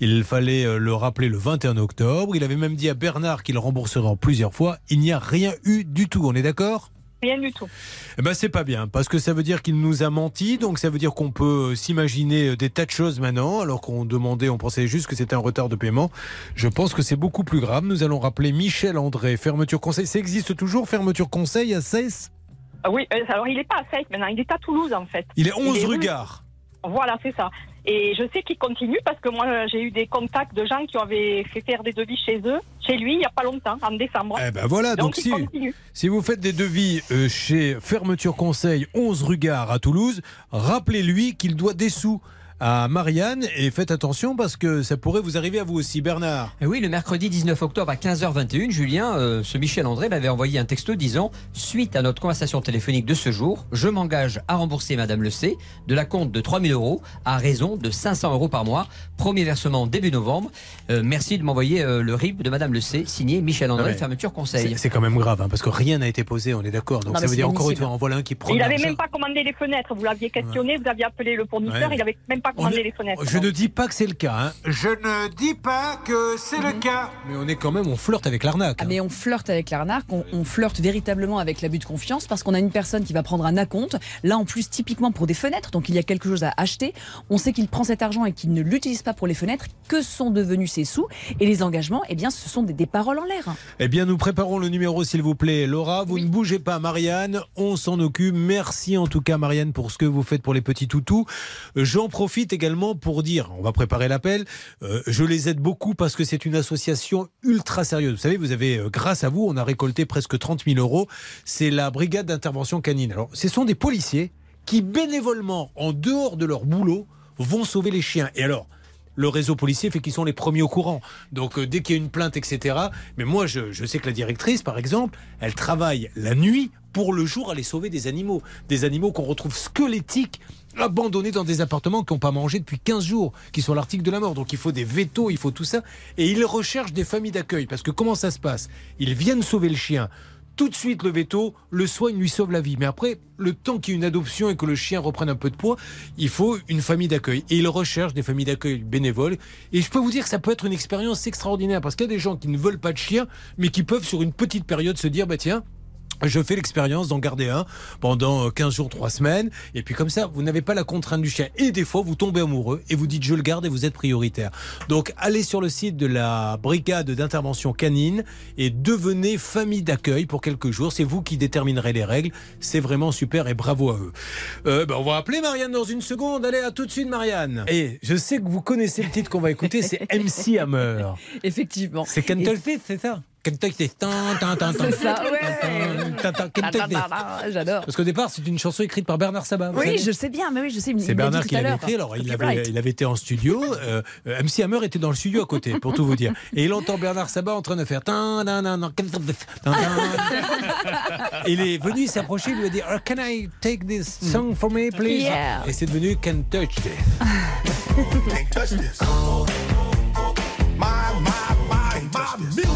S2: Il fallait euh, le rappeler le 21 octobre. Il avait même dit à Bernard qu'il rembourserait en plusieurs fois. Il n'y a rien eu du tout. On est d'accord?
S26: Rien du tout.
S2: eh ben c'est pas bien parce que ça veut dire qu'il nous a menti, donc ça veut dire qu'on peut euh, s'imaginer euh, des tas de choses maintenant, alors qu'on demandait, on pensait juste que c'était un retard de paiement. Je pense que c'est beaucoup plus grave. Nous allons rappeler Michel André, fermeture conseil. Ça existe toujours, fermeture conseil à Cesse?
S26: Ah Oui, euh, alors il est pas à Sète maintenant, il est à Toulouse en fait.
S2: Il est 11
S26: rue-
S2: Gare.
S26: Voilà, c'est ça. Et je sais qu'il continue parce que moi j'ai eu des contacts de gens qui avaient fait faire des devis chez eux, chez lui, il n'y a pas longtemps, en décembre.
S2: Eh ben voilà, donc, si, vous faites des devis euh, chez Fermeture Conseil 11 rue Gare à Toulouse, rappelez-lui qu'il doit des sous à Marianne et faites attention parce que ça pourrait vous arriver à vous aussi, Bernard.
S11: Et oui, le mercredi 19 octobre à 15h21, Julien, euh, ce Michel André m'avait envoyé un texto disant Suite à notre conversation téléphonique de ce jour, je m'engage à rembourser Madame Le C de la compte de 3000 euros à raison de 500 euros par mois. Premier versement début novembre. Euh, merci de m'envoyer euh, le RIB de Madame Le C, signé Michel André,
S2: ouais.
S11: fermeture conseil.
S2: C'est quand même grave hein, parce que rien n'a été posé, on est d'accord. Donc
S26: Non,
S2: ça veut dire encore une fois, en voilà un qui prend
S26: Il n'avait même pas commandé les fenêtres. Vous l'aviez questionné, vous aviez appelé le fournisseur,
S2: Ouais.
S26: il n'avait même pas Les fenêtres.
S2: Je ne dis pas que c'est le cas. hein. Je ne dis pas que c'est le cas. Mais on est quand même, on flirte avec l'arnaque.
S4: Ah, mais on flirte avec l'arnaque, on, on flirte véritablement avec l'abus de confiance parce qu'on a une personne qui va prendre un acompte. Là, en plus, typiquement pour des fenêtres, donc il y a quelque chose à acheter. On sait qu'il prend cet argent et qu'il ne l'utilise pas pour les fenêtres. Que sont devenus ces sous Et les engagements, eh bien, ce sont des, des paroles en l'air.
S2: Eh bien, nous préparons le numéro, s'il vous plaît. Laura, vous ne bougez pas, Marianne. On s'en occupe. Merci en tout cas, Marianne, pour ce que vous faites pour les petits toutous. J'en profite également pour dire, on va préparer l'appel. euh, je les aide beaucoup parce que c'est une association ultra sérieuse. Vous savez, vous avez, euh, grâce à vous, on a récolté presque 30 000 euros. C'est la brigade d'intervention canine. Alors, ce sont des policiers qui, bénévolement, en dehors de leur boulot, vont sauver les chiens. Et alors, le réseau policier fait qu'ils sont les premiers au courant. Donc euh, dès qu'il y a une plainte, etc. Mais moi, je, sais que la directrice, par exemple, elle travaille la nuit pour le jour aller sauver des animaux. Des animaux qu'on retrouve squelettiques, abandonnés dans des appartements qui n'ont pas mangé depuis 15 jours, qui sont l'article de la mort. Donc il faut des vétos, il faut tout ça. Et ils recherchent des familles d'accueil. Parce que comment ça se passe? Ils viennent sauver le chien. Tout de suite, le veto, le soigne lui sauve la vie. Mais après, le temps qu'il y ait une adoption et que le chien reprenne un peu de poids, il faut une famille d'accueil. Et il recherche des familles d'accueil bénévoles. Et je peux vous dire que ça peut être une expérience extraordinaire parce qu'il y a des gens qui ne veulent pas de chien, mais qui peuvent sur une petite période se dire, bah tiens, je fais l'expérience d'en garder un pendant 15 jours, 3 semaines. Et puis comme ça, vous n'avez pas la contrainte du chien. Et des fois, vous tombez amoureux et vous dites je le garde et vous êtes prioritaire. Donc allez sur le site de la brigade d'intervention canine et devenez famille d'accueil pour quelques jours. C'est vous qui déterminerez les règles. C'est vraiment super et bravo à eux. Euh, ben, on va appeler Marianne dans une seconde. Allez, à tout de suite Marianne. Et je sais que vous connaissez le titre qu'on va écouter, c'est MC Hammer.
S4: Effectivement.
S2: C'est Kentucky, c'est ça? Kentucky, c'est... tan, tan, tan, tan.
S4: C'est ça, ouais. J'adore.
S2: Parce qu'au départ, c'est une chanson écrite par Bernard Sabat.
S4: Oui, je sais bien, mais oui, je sais. il
S2: C'est Bernard qui l'avait écrit. Alors, il avait, il avait été en studio. euh, MC Hammer était dans le studio à côté, pour tout vous dire. Et il entend Bernard Sabat en train de faire. il est venu s'approcher, il lui a dit oh, Can I take this song for me, please?
S10: Yeah.
S2: Et c'est devenu Can Touch This.
S20: Can't touch this. My, my, my, my music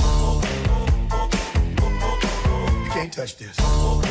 S20: Touch this.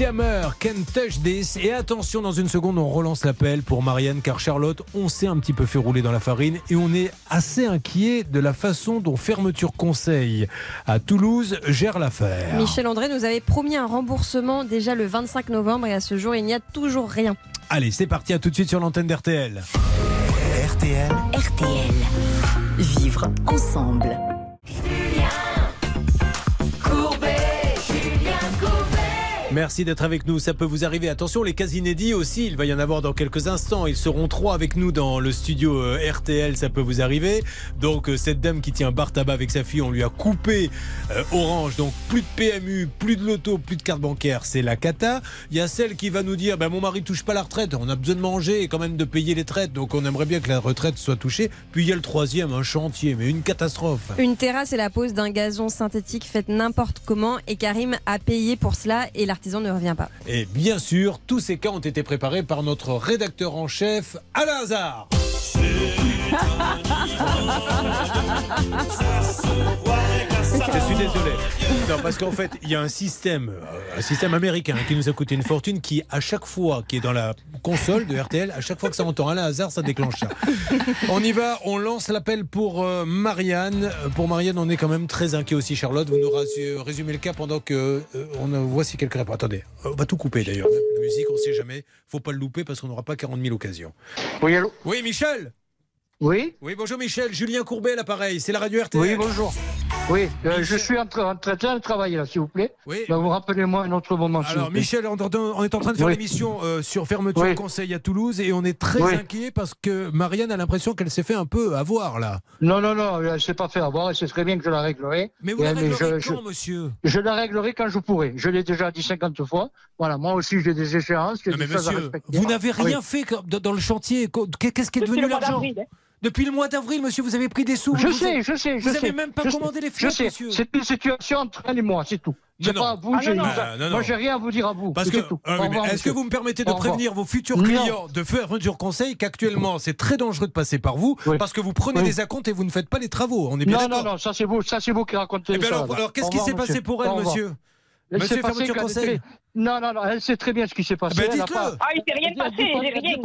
S20: Hammer can touch this.
S2: Et attention, dans une seconde, on relance l'appel pour Marianne, car Charlotte, on s'est un petit peu fait rouler dans la farine et on est assez inquiet de la façon dont Fermeture Conseil à Toulouse gère l'affaire.
S9: Michel André nous avait promis un remboursement déjà le 25 novembre et à ce jour, il n'y a toujours rien.
S2: Allez, c'est parti, à tout de suite sur l'antenne d'RTL.
S1: RTL.
S13: RTL. Vivre ensemble.
S2: Merci d'être avec nous, ça peut vous arriver. Attention, les cas inédits aussi, il va y en avoir dans quelques instants. Ils seront trois avec nous dans le studio euh, RTL, ça peut vous arriver. Donc euh, cette dame qui tient bar tabac avec sa fille, on lui a coupé euh, Orange, donc plus de PMU, plus de loto, plus de carte bancaire, c'est la cata. Il y a celle qui va nous dire, ben, mon mari touche pas la retraite, on a besoin de manger et quand même de payer les traites, donc on aimerait bien que la retraite soit touchée. Puis il y a le troisième, un chantier, mais une catastrophe.
S9: Une terrasse et la pose d'un gazon synthétique faite n'importe comment et Karim a payé pour cela et l'artisan ne revient pas.
S2: Et bien sûr, tous ces cas ont été préparés par notre rédacteur en chef, Alain Hazard. C'est une désolé. Non, parce qu'en fait, il y a un système, euh, un système américain qui nous a coûté une fortune qui, à chaque fois, qui est dans la console de RTL, à chaque fois que ça entend un hasard, ça déclenche ça. On y va, on lance l'appel pour euh, Marianne. Euh, Pour Marianne, on est quand même très inquiet aussi, Charlotte. Vous nous résumez le cas pendant que euh, on a- voici quelques réponses. Attendez, on va tout couper d'ailleurs. La musique, on sait jamais. Faut pas le louper parce qu'on n'aura pas 40 000 occasions.
S27: Oui, allô
S2: Oui, Michel
S27: Oui
S2: Oui, bonjour Michel. Julien Courbet l'appareil. C'est la radio RTL.
S27: Oui, bonjour. Oui, euh, je suis en, tra- en train de travailler là, s'il vous plaît.
S2: Oui.
S27: Vous rappelez-moi un autre moment,
S2: Alors. Michel, on, on est en train de faire
S27: Oui.
S2: l'émission euh, sur fermeture
S27: Oui.
S2: conseil à Toulouse et on est très
S27: Oui.
S2: inquiet parce que Marianne a l'impression qu'elle s'est fait un peu avoir là.
S27: Non, non, non, elle ne s'est pas fait avoir, c'est très bien que je la réglerai.
S2: Mais vous
S27: Et,
S2: la
S27: mais
S2: réglerez
S27: je,
S2: quand,
S27: je-
S2: monsieur?
S27: je la réglerai quand je pourrai. Je l'ai déjà dit 50 fois. Voilà, moi aussi j'ai des échéances,
S2: mais
S27: choses
S2: monsieur, vous n'avez rien
S27: Oui.
S2: fait dans le chantier. Qu'est-ce qui est devenu l'argent? Depuis le mois d'avril, monsieur, vous avez pris des sous.
S27: Je
S2: Vous
S27: sais,
S2: avez-
S27: je sais, je
S2: Vous
S27: sais.
S2: n'avez même pas
S27: Je
S2: commandé
S27: sais,
S2: les
S27: sais,
S2: monsieur.
S27: c'est une situation entre elle et moi, c'est tout. C'est
S2: Non,
S27: pas
S2: non.
S27: à vous,
S2: Ah, non, non. Ah, non, non.
S27: moi j'ai rien à vous dire à vous.
S2: Parce que. Ah est-ce que vous me permettez de prévenir vos futurs
S27: Non.
S2: clients de fermeture conseil qu'actuellement c'est très dangereux de passer par vous parce que vous prenez
S27: Oui.
S2: des acomptes et vous ne faites pas les travaux. On est bien
S27: Non,
S2: d'accord
S27: non, non, ça c'est vous, ça c'est vous qui racontez
S2: Eh ben
S27: ça.
S2: alors, alors, qu'est-ce qui s'est passé pour elle, monsieur Monsieur Fermeture
S27: qu'elle
S2: Conseil
S27: Non, non, non, elle sait très bien ce qui s'est passé.
S2: Ben,
S27: elle a
S2: dites-le.
S27: pas-
S26: Ah, il s'est rien passé, j'ai rien.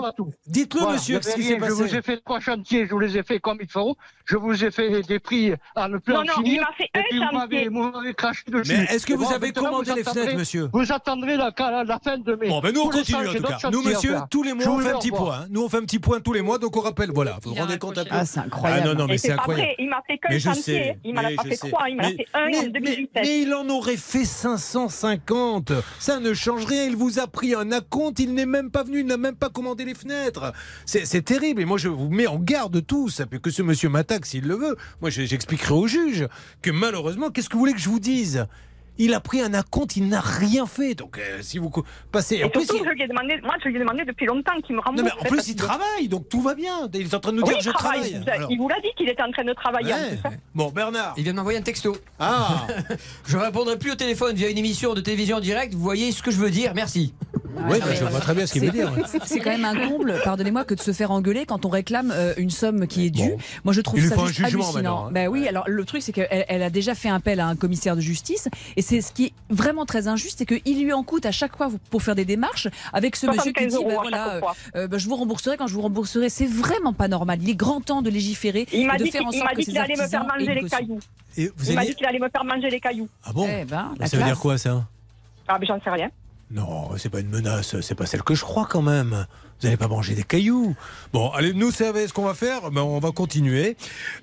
S2: Dites-le,
S27: Voilà,
S2: monsieur, ce qui s'est
S27: Je
S2: passé.
S27: vous ai fait trois chantiers, je vous les ai fait comme il faut. Je vous ai fait des prix à ne plus
S26: Non, non,
S27: finir.
S26: il m'a fait un
S27: puis vous m'avez-
S26: chantier.
S27: vous m'avez craché dessus.
S2: Mais est-ce que vous
S27: bon,
S2: avez commandé
S27: vous
S2: les fenêtres, monsieur
S27: Vous attendrez la, la, la fin de mai.
S2: Bon, ben nous on continue en tout cas. Nous, monsieur, tous les mois
S27: Je
S2: on
S27: vous
S2: fait un
S27: le
S2: petit point. hein. Nous on fait un petit point tous les mois, donc on rappelle. Voilà, vous vous rendez compte un peu
S4: Ah, c'est incroyable.
S2: Ah non, non, mais c'est incroyable.
S26: il m'a fait qu'un
S2: je
S26: chantier.
S2: sais,
S26: Il m'en a pas
S2: je
S26: fait trois, il m'en a fait un en
S2: mais-
S26: 2017.
S2: Mais il en aurait fait 550. Ça ne change rien. Il vous a pris un acompte. Il n'est même pas venu. Il n'a même pas commandé les fenêtres. C'est terrible. Et moi, je vous mets en garde tous. Que ce monsieur m'attaque s'il le veut. Moi, je- j'expliquerai au juge que malheureusement, qu'est-ce que vous voulez que je vous dise? Il a pris un acompte, il n'a rien fait. Donc, euh, si vous passez.
S26: Et
S2: En plus,
S26: surtout,
S2: il-
S26: je lui ai demandé, moi, je lui ai demandé depuis longtemps qu'il me rembourse.
S2: Non, mais en plus, il travaille, donc tout va bien. Il est en train de nous
S26: Oui,
S2: dire
S26: il
S2: je
S26: travaille.
S2: travaille.
S26: Il vous a-
S2: Alors-
S26: Il vous l'a dit qu'il était en train de travailler.
S2: Ouais.
S26: ça
S2: Bon, Bernard.
S11: Il vient de m'envoyer un texto.
S2: Ah
S11: Je répondrai plus au téléphone via une émission de télévision en direct. Vous voyez ce que je veux dire Merci.
S2: Oui, bah, je vois très bien ce qu'il veut dire.
S4: C'est- quand même un comble, pardonnez-moi, que de se faire engueuler quand on réclame euh, une somme qui est due.
S2: Bon.
S4: Moi, je trouve
S2: Il lui
S4: ça juste
S2: jugement
S4: hallucinant.
S2: maintenant, hein.
S4: Ben oui, alors le truc, c'est qu'elle elle a déjà fait appel à un commissaire de justice, et c'est ce qui est vraiment très injuste, c'est qu'il lui en coûte à chaque fois pour faire des démarches avec ce monsieur qui
S26: 75
S4: dit, ben voilà,
S26: fois.
S4: euh, ben, je vous rembourserai quand je vous rembourserai. C'est vraiment pas normal. Il est grand temps de légiférer
S26: Il m'a
S4: et de
S26: dit
S4: faire en
S26: il
S4: sorte
S26: m'a
S4: que
S26: dit
S4: ces
S26: qu'il allait me faire
S4: artisans
S26: manger les cailloux.
S2: Et vous
S26: Il m'a dit qu'il allait me faire manger les cailloux.
S2: Ah bon
S4: Eh ben, la
S2: Ça veut dire quoi, ça?
S26: Ah, mais j'en sais rien.
S2: Non, c'est pas une menace, c'est pas celle que je crois quand même. Vous n'allez pas manger des cailloux. Bon, allez, nous savez ce qu'on va faire, ben, on va continuer.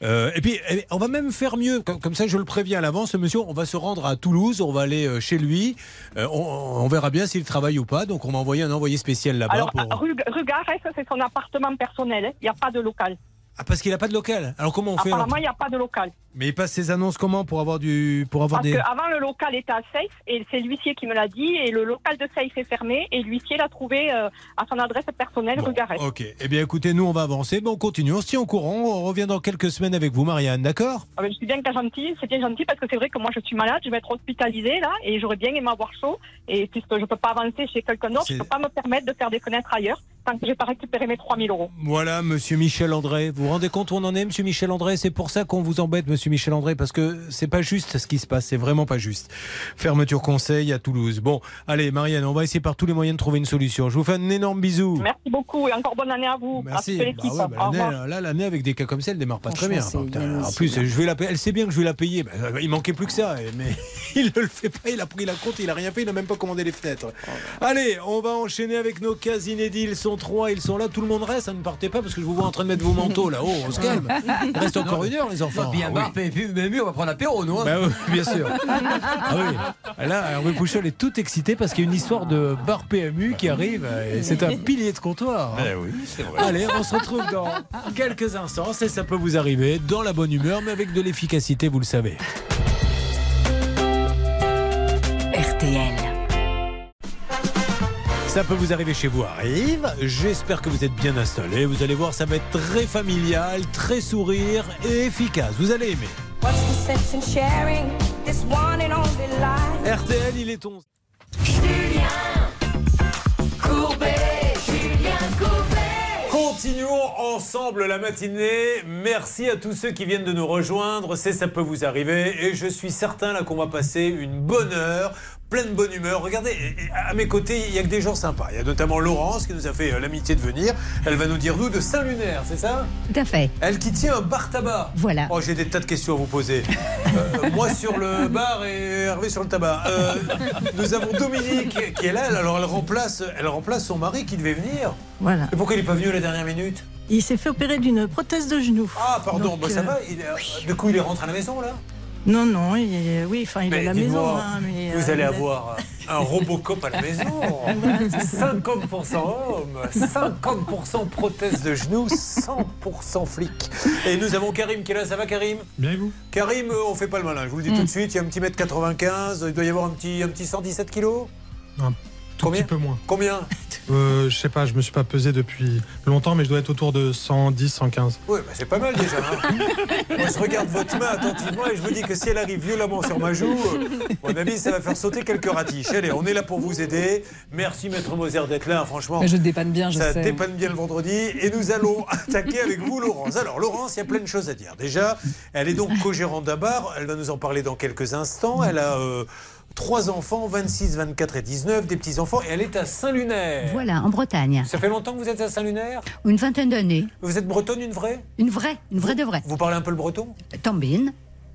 S2: Euh, et puis, eh, on va même faire mieux. Comme, comme ça, je le préviens à l'avance, monsieur, on va se rendre à Toulouse, on va aller euh, chez lui. Euh, on, on verra bien s'il travaille ou pas. Donc, on va envoyer un envoyé spécial là-bas.
S26: Alors,
S2: pour-
S26: rue Garès, c'est son appartement personnel. hein. Il n'y a pas de local.
S2: Ah, parce qu'il n'a pas de local. Alors, comment on fait
S26: Apparemment, il n'y a pas de local.
S2: Mais il passe ses annonces comment pour avoir, du, pour avoir
S26: Parce
S2: des.
S26: qu'avant, le local était à Safe, et c'est l'huissier qui me l'a dit, et le local de Safe est fermé, et l'huissier l'a trouvé euh, à son adresse personnelle, rue Garès.
S2: Ok. Eh bien, écoutez, nous, on va avancer. Bon, on continue. On se tient au courant. On revient dans quelques semaines avec vous, Marianne. D'accord?
S26: Ah ben, je suis bien gentil, c'est bien gentil parce que c'est vrai que moi je suis malade, je vais être hospitalisée là et j'aurais bien aimé avoir chaud et puisque je peux pas avancer chez quelqu'un d'autre, je peux pas me permettre de faire des fenêtres ailleurs tant que j'ai pas récupéré mes 3000 euros.
S2: Voilà, monsieur Michel André. Vous vous rendez compte où on en est, monsieur Michel André? C'est pour ça qu'on vous embête, monsieur Michel André, parce que c'est pas juste ce qui se passe. C'est vraiment pas juste. Fermeture conseil à Toulouse. Bon, allez, Marianne, on va essayer par tous les moyens de trouver une solution. Je vous fais un énorme bisou.
S26: Merci beaucoup et encore bonne année à vous,
S2: Merci.
S26: à
S2: Bah
S26: l'équipe.
S2: ouais, bah, l'année, là, l'année avec des cas comme ça, elle démarre pas très bien. Putain, en plus, je vais la. Elle sait bien que je vais la payer. Bah, il manquait plus que ça. Mais il ne le fait pas. Il a pris la compte. Il a rien fait. Il n'a même pas commandé les fenêtres. Allez, on va enchaîner avec nos cas inédits. Ils sont trois. Ils sont là. Tout le monde reste. Ça ne partez pas parce que je vous vois en train de mettre vos manteaux là-haut. On se calme. Il reste encore une heure, les enfants.
S11: Bien
S2: Ah, oui.
S11: puis même mieux, on va prendre l'apéro, nous. hein.
S2: Bah oui, bien sûr. Ah oui. Là, Hervé Pouchol est tout excité parce qu'il y a une histoire de bar PMU qui arrive. et C'est un pilier de comptoir. hein.
S8: Eh oui, c'est vrai.
S2: Allez, on se retrouve dans quelques instants. Et ça peut vous arriver dans la bonne humeur, mais avec de l'efficacité, vous le savez. Ça peut vous arriver chez vous, arrive. J'espère que vous êtes bien installés. Vous allez voir, ça va être très familial, très sourire et efficace. Vous allez aimer.
S10: What's the sense in sharing this one and only life?
S2: RTL, il est 11.
S10: Julien Courbet, Julien Courbet.
S2: continuons ensemble la matinée. Merci à tous ceux qui viennent de nous rejoindre. C'est ça peut vous arriver. Et je suis certain là qu'on va passer une bonne heure. Pleine bonne humeur. Regardez, à mes côtés, il y a que des gens sympas. Il y a notamment Laurence qui nous a fait euh, l'amitié de venir. Elle va nous dire d'où De Saint-Lunaire, c'est ça?
S28: Tout à fait.
S2: Elle qui tient un bar tabac.
S28: Voilà.
S2: Oh, j'ai des tas de questions à vous poser. Euh, moi sur le bar et Hervé sur le tabac. Euh, nous avons Dominique qui est là. Alors elle remplace, elle remplace son mari qui devait venir.
S29: Voilà.
S2: Et pourquoi il n'est pas venu à la dernière minute?
S29: Il s'est fait opérer d'une prothèse de genou.
S2: Ah, pardon,
S29: Donc,
S2: bah, ça
S29: euh,
S2: va. Il Du coup, il est rentré à la maison là?
S29: Non, non, il est- oui, enfin, il est à la maison. hein, mais,
S2: vous
S29: euh,
S2: allez avoir un Robocop à la maison. 50% homme, 50% prothèse de genou, 100% flic. Et nous avons Karim qui est là. Ça va, Karim?
S30: Bien et vous?
S2: Karim, euh, on fait pas le malin. Je vous le dis tout de suite. Il y a un petit mètre 95. Il doit y avoir un petit, un petit 117 kilos?
S30: Un tout
S2: Combien
S30: petit peu moins.
S2: Combien
S30: Euh, je sais pas, je me suis pas pesé depuis longtemps, mais je dois être autour de 110, 115.
S2: Oui, bah, c'est pas mal déjà. hein. Moi, je regarde votre main attentivement et je me dis que si elle arrive violemment sur ma joue, euh, à mon avis, ça va faire sauter quelques ratiches. Allez, on est là pour vous aider. Merci, Maître Moser, d'être là. Franchement,
S4: Mais je dépanne bien, je
S2: ça
S4: sais.
S2: dépanne bien le vendredi. Et nous allons attaquer avec vous, Laurence. Alors, Laurence, il y a plein de choses à dire. Déjà, elle est donc co-gérante d'un bar. Elle va nous en parler dans quelques instants. Elle a. euh, Trois enfants, 26, 24 et 19, des petits-enfants, et elle est à Saint-Lunaire.
S28: Voilà, en Bretagne.
S2: Ça fait longtemps que vous êtes à Saint-Lunaire?
S28: Une vingtaine d'années.
S2: Vous êtes bretonne, une vraie?
S28: Une vraie, une vraie de vraie.
S2: Vous parlez un peu le breton?
S28: Tambine.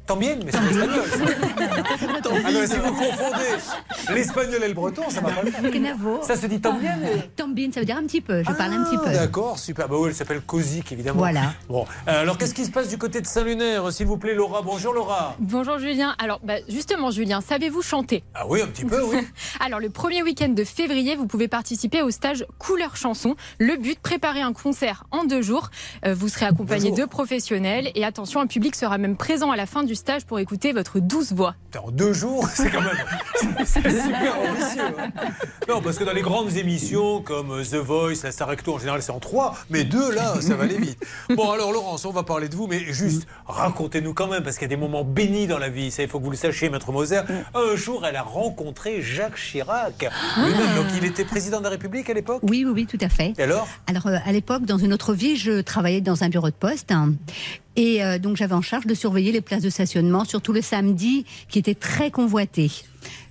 S2: Tant bien, mais c'est l'espagnol. ça. Ah non, si vous confondez l'espagnol et le breton, ça va pas le faire. Ça se dit tant bien,
S28: ça veut dire un petit peu. Je parle un petit peu.
S2: Ah, D'accord, super. Bah oui, elle s'appelle Kozik, évidemment.
S28: Voilà.
S2: Bon, euh, alors qu'est-ce qui se passe du côté de Saint-Lunaire, s'il vous plaît, Laura? Bonjour, Laura.
S7: Bonjour Julien. Alors bah, justement Julien, savez-vous chanter?
S2: Ah oui, un petit peu, oui.
S7: Alors le premier week-end de février, vous pouvez participer au stage Couleur Chanson. Le but, préparer un concert en deux jours. Euh, vous serez accompagné de professionnels et attention, un public sera même présent à la fin du stage pour écouter votre douce voix.
S2: En deux jours, c'est quand même c'est super ambitieux. hein. Non, parce que dans les grandes émissions comme euh, The Voice, la Star Acto, en général, c'est en trois, mais deux, là, ça va aller vite. Bon, alors, Laurence, on va parler de vous, mais juste racontez-nous quand même, parce qu'il y a des moments bénis dans la vie. Ça, il faut que vous le sachiez, Maître Moser. Un jour, elle a rencontré Jacques Chirac. Lui-même, donc, il était président de la République à l'époque?
S28: Oui, oui, oui, tout à fait.
S2: Et alors?
S28: Alors, euh, à l'époque, dans une autre vie, je travaillais dans un bureau de poste. hein. Et euh, donc, j'avais en charge de surveiller les places de stationnement, surtout le samedi, qui était très convoité.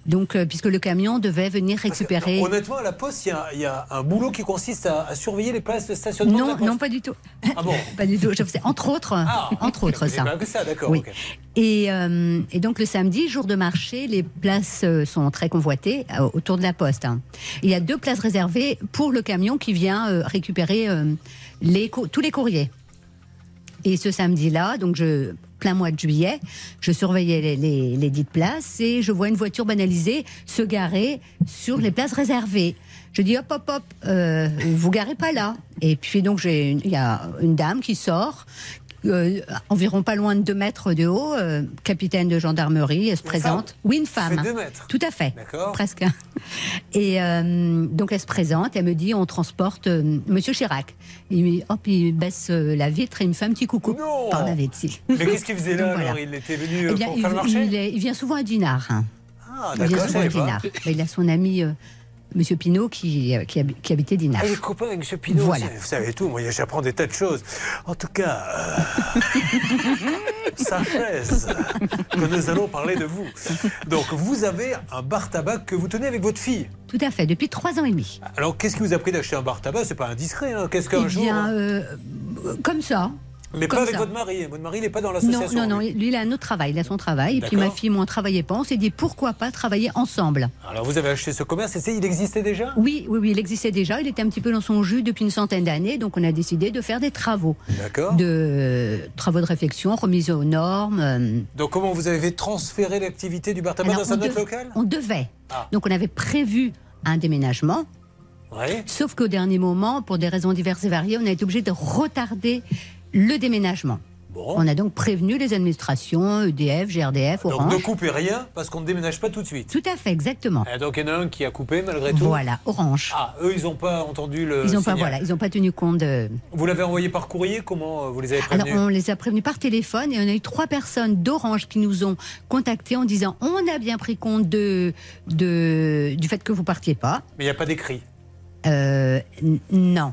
S28: Donc, euh, puisque le camion devait venir récupérer.
S2: Honnêtement, à la Poste, il y a, il y a un boulot qui consiste à, à surveiller les places de stationnement. de la
S28: Non,
S2: Poste.
S28: non, pas du tout.
S2: Ah bon
S28: Pas du tout. Je faisais entre autres, entre autres ça.
S2: pas que ça, d'accord.
S28: Oui.
S2: ok.
S28: Et, euh, et donc le samedi, jour de marché, les places sont très convoitées euh, autour de la poste. hein. Il y a deux places réservées pour le camion qui vient récupérer les tous les courriers. Et ce samedi-là, donc je, plein mois de juillet, je surveillais les, les- dites places et je vois une voiture banalisée se garer sur les places réservées. Je dis hop hop hop, euh, vous garez pas là. Et puis donc j'ai, il y a une dame qui sort. Euh, environ pas loin de 2 mètres de haut, euh, capitaine de gendarmerie, elle se présente.
S2: femme
S28: Oui, une femme.
S2: deux mètres.
S28: Tout à fait.
S2: D'accord.
S28: Presque. Et euh, donc elle se présente, elle me dit on transporte Monsieur Chirac. Il, hop, il baisse la vitre et il me fait un petit coucou par la vitre. si.
S2: Mais qu'est-ce qu'il faisait là
S28: Donc, voilà.
S2: alors Il était venu
S28: Eh bien,
S2: pour
S28: il,
S2: faire le marché
S28: il est- il vient souvent à Dinard. hein.
S2: Ah,
S28: il vient souvent à. Dinard. Il a son ami Monsieur Pinault qui, euh, qui, habi- qui habitait Dinard.
S2: Il est copain avec M. Pinot.
S28: Voilà.
S2: Vous savez tout, moi j'apprends des tas de choses. En tout cas, euh, Sanchez, que nous allons parler de vous. Donc vous avez un bar tabac que vous tenez avec votre fille.
S28: Tout à fait, depuis trois ans et demi.
S2: Alors qu'est-ce qui vous a pris d'acheter un bar tabac? C'est pas indiscret, hein Qu'est-ce
S28: Eh
S2: qu'un jour
S28: bien, euh, euh, comme ça.
S2: Mais pas
S28: comme
S2: avec
S28: ça.
S2: votre mari. Votre mari, il n'est pas dans
S28: Non,
S2: l'association.
S28: non, non,
S2: lui.
S28: lui, il a un autre travail, il a son travail. Et puis ma fille, moi, on travaillait pas. On s'est dit pourquoi pas travailler ensemble?
S2: Alors vous avez acheté ce commerce, et il existait déjà?
S28: Oui, oui, oui, il existait déjà. Il était un petit peu dans son jus depuis une centaine d'années. Donc on a décidé de faire des travaux.
S2: D'accord.
S28: De euh, travaux de réflexion, remise aux normes. euh,
S2: Donc comment vous avez transféré l'activité du bar tabac
S28: Alors,
S2: dans un
S28: on
S2: autre
S28: dev-
S2: local?
S28: On devait.
S2: Ah.
S28: Donc on avait prévu un déménagement.
S2: Ouais.
S28: Sauf qu'au dernier moment, pour des raisons diverses et variées, on a été obligé de retarder le déménagement. On a donc prévenu les administrations, EDF, GRDF,
S2: Donc
S28: Orange.
S2: ne coupez rien parce qu'on ne déménage pas tout de suite.
S28: Tout à fait, exactement.
S2: Et donc il y en a un qui a coupé malgré tout.
S28: Voilà, Orange.
S2: Ah, eux, ils n'ont pas entendu le.
S28: ils n'ont pas, voilà, ils ont pas tenu compte de.
S2: Vous l'avez envoyé par courrier Comment euh, vous les avez
S28: Alors,
S2: prévenus
S28: on les a prévenus par téléphone et on a eu trois personnes d'Orange qui nous ont contactés en disant on a bien pris compte de, de, du fait que vous partiez pas.
S2: Mais il n'y a pas d'écrit.
S28: Euh, non.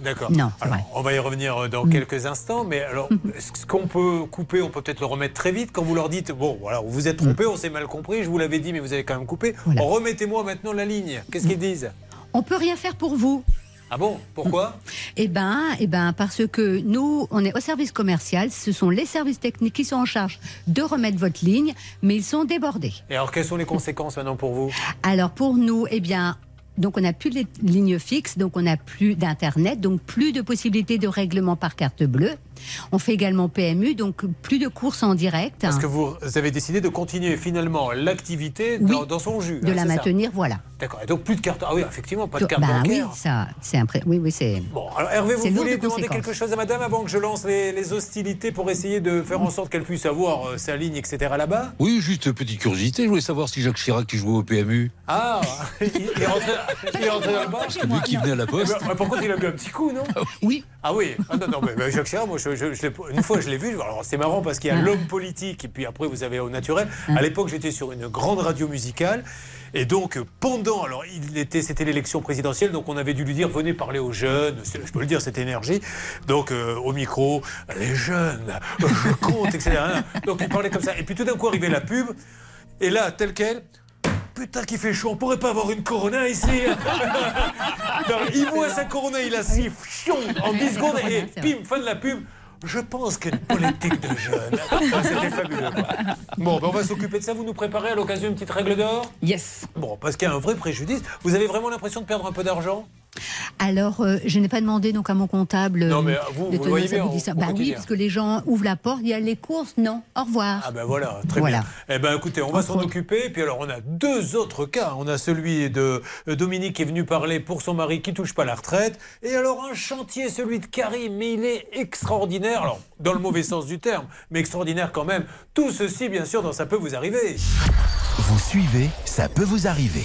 S2: D'accord.
S28: Non,
S2: Alors, on va y revenir euh,
S28: Mm.
S2: dans quelques instants, mais alors, ce qu'on peut couper, on peut peut-être le remettre très vite quand vous leur dites bon, voilà, vous vous êtes
S28: Mm.
S2: trompé, on s'est mal compris, je vous l'avais dit, mais vous avez quand même coupé. Remettez-moi maintenant la ligne. Qu'est-ce qu'ils disent?
S28: On peut rien faire pour vous.
S2: Ah bon? Pourquoi?
S28: Eh ben, eh ben, parce que nous, on est au service commercial. Ce sont les services techniques qui sont en charge de remettre votre ligne, mais ils sont débordés.
S2: Et alors, quelles sont les conséquences maintenant pour vous?
S28: Alors pour nous, eh bien, donc on n'a plus de lignes fixes, donc on n'a plus d'internet, donc plus de possibilités de règlement par carte bleue. On fait également PMU, donc plus de courses en direct.
S2: Parce que vous avez décidé de continuer finalement l'activité dans,
S28: Oui.
S2: dans son jus.
S28: de
S2: hein,
S28: la
S2: ça
S28: maintenir, voilà.
S2: D'accord. Et donc plus de carte. Ah oui, effectivement, pas de carte
S28: bah
S2: bancaire.
S28: oui, ça, c'est impré... Oui, oui, c'est.
S2: Bon, alors Hervé, vous voulez
S28: de
S2: demander quelque chose à madame avant que je lance les, les hostilités pour essayer de faire en sorte qu'elle puisse avoir euh, sa ligne, etc. là-bas?
S8: Oui, juste petite curiosité. Je voulais savoir si Jacques Chirac qui jouait au PMU.
S2: Ah, il, il est rentré, il est rentré dans le bar
S8: Parce que lui qui venait à la poste.
S2: Eh ben, par contre, il a bu un petit coup, non?
S28: Oui.
S2: Ah oui. Ah non, non, mais, mais Jacques Chirac, moi, je, je- je l'ai- une fois, je l'ai vu. Alors, c'est marrant parce qu'il y a
S28: Ah.
S2: l'homme politique et puis après, vous avez au naturel. À l'époque, j'étais sur une grande radio musicale. Et donc, pendant, alors, il était, c'était l'élection présidentielle, donc on avait dû lui dire, venez parler aux jeunes, je peux le dire, cette énergie. Donc, euh, au micro, les jeunes, je compte, etc. Donc, il parlait comme ça. Et puis, tout d'un coup, arrivait la pub, et là, tel quel, Putain, qu'il fait chaud, on pourrait pas avoir une Corona ici Non, Il voit sa Corona, il a si fion en 10 secondes et pim, fin de la pub. Je pense qu'une politique de jeunes. Ah, C'était fabuleux. quoi. Bon, ben on va s'occuper de ça. Vous nous préparez à l'occasion une petite règle d'or?
S4: Yes.
S2: Bon, parce qu'il y a un vrai préjudice. Vous avez vraiment l'impression de perdre un peu d'argent?
S28: Alors, euh, je n'ai pas demandé donc à mon comptable.
S2: Non, mais
S28: euh,
S2: vous,
S28: de
S2: vous
S28: tenir
S2: voyez
S28: ça,
S2: bien
S28: vous Bah oui, parce que les gens ouvrent la porte, il y a les courses, non. Au revoir.
S2: Ah ben voilà, très
S28: Voilà.
S2: bien. Eh ben écoutez, on va s'en occuper. Puis alors, on a deux autres cas. On a celui de euh, Dominique qui est venu parler pour son mari qui touche pas la retraite. Et alors un chantier, celui de Karim, mais il est extraordinaire. Alors, dans le mauvais sens du terme, mais extraordinaire quand même. Tout ceci, bien sûr, dans Ça peut vous arriver.
S1: Vous suivez, ça peut vous arriver.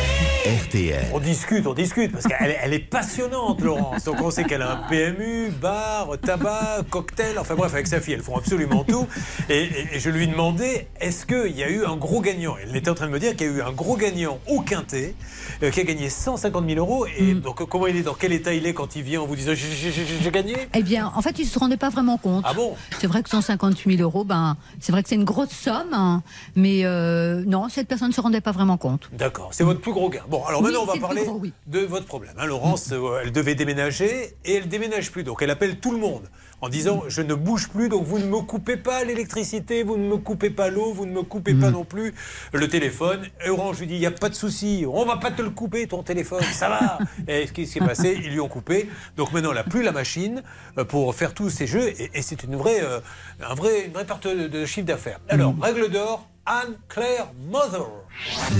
S1: RTL.
S2: On discute, on discute, parce qu'elle est- elle est passionnante, Laurence. Donc on sait qu'elle a un PMU, bar, tabac, cocktail, enfin bref, avec sa fille, elles font absolument tout. Et, et- et je lui demandais, est-ce qu'il y a eu un gros gagnant? Elle était en train de me dire qu'il y a eu un gros gagnant au Quintet, euh, qui a gagné 150 000 euros. Et donc comment il est, dans quel état il est quand il vient en vous disant, J'ai- gagné?
S28: Eh bien, en fait, ils ne se rendaient pas vraiment compte.
S2: Ah bon?
S28: C'est vrai que 158 000 euros, ben, c'est vrai que c'est une grosse somme, hein, mais euh, non, cette personne ne se rendait pas vraiment compte.
S2: D'accord, c'est votre plus gros gain. Bon, alors
S28: Oui,
S2: maintenant on va parler
S28: oui.
S2: de votre problème. hein. Laurence, euh, elle devait déménager et elle déménage plus. Donc elle appelle tout le monde en disant je ne bouge plus, donc vous ne me coupez pas l'électricité, vous ne me coupez pas l'eau, vous ne me coupez
S28: Mm.
S2: pas non plus le téléphone. Et Orange lui dit il n'y a pas de souci, on va pas te le couper ton téléphone, ça va. et ce qui s'est passé, ils lui ont coupé. Donc maintenant elle n'a plus la machine euh, pour faire tous ces jeux et, et c'est une vraie, euh, un vrai, une vraie perte de, de chiffre d'affaires. Alors,
S28: Mm.
S2: règle d'or. Anne-Claire Mother.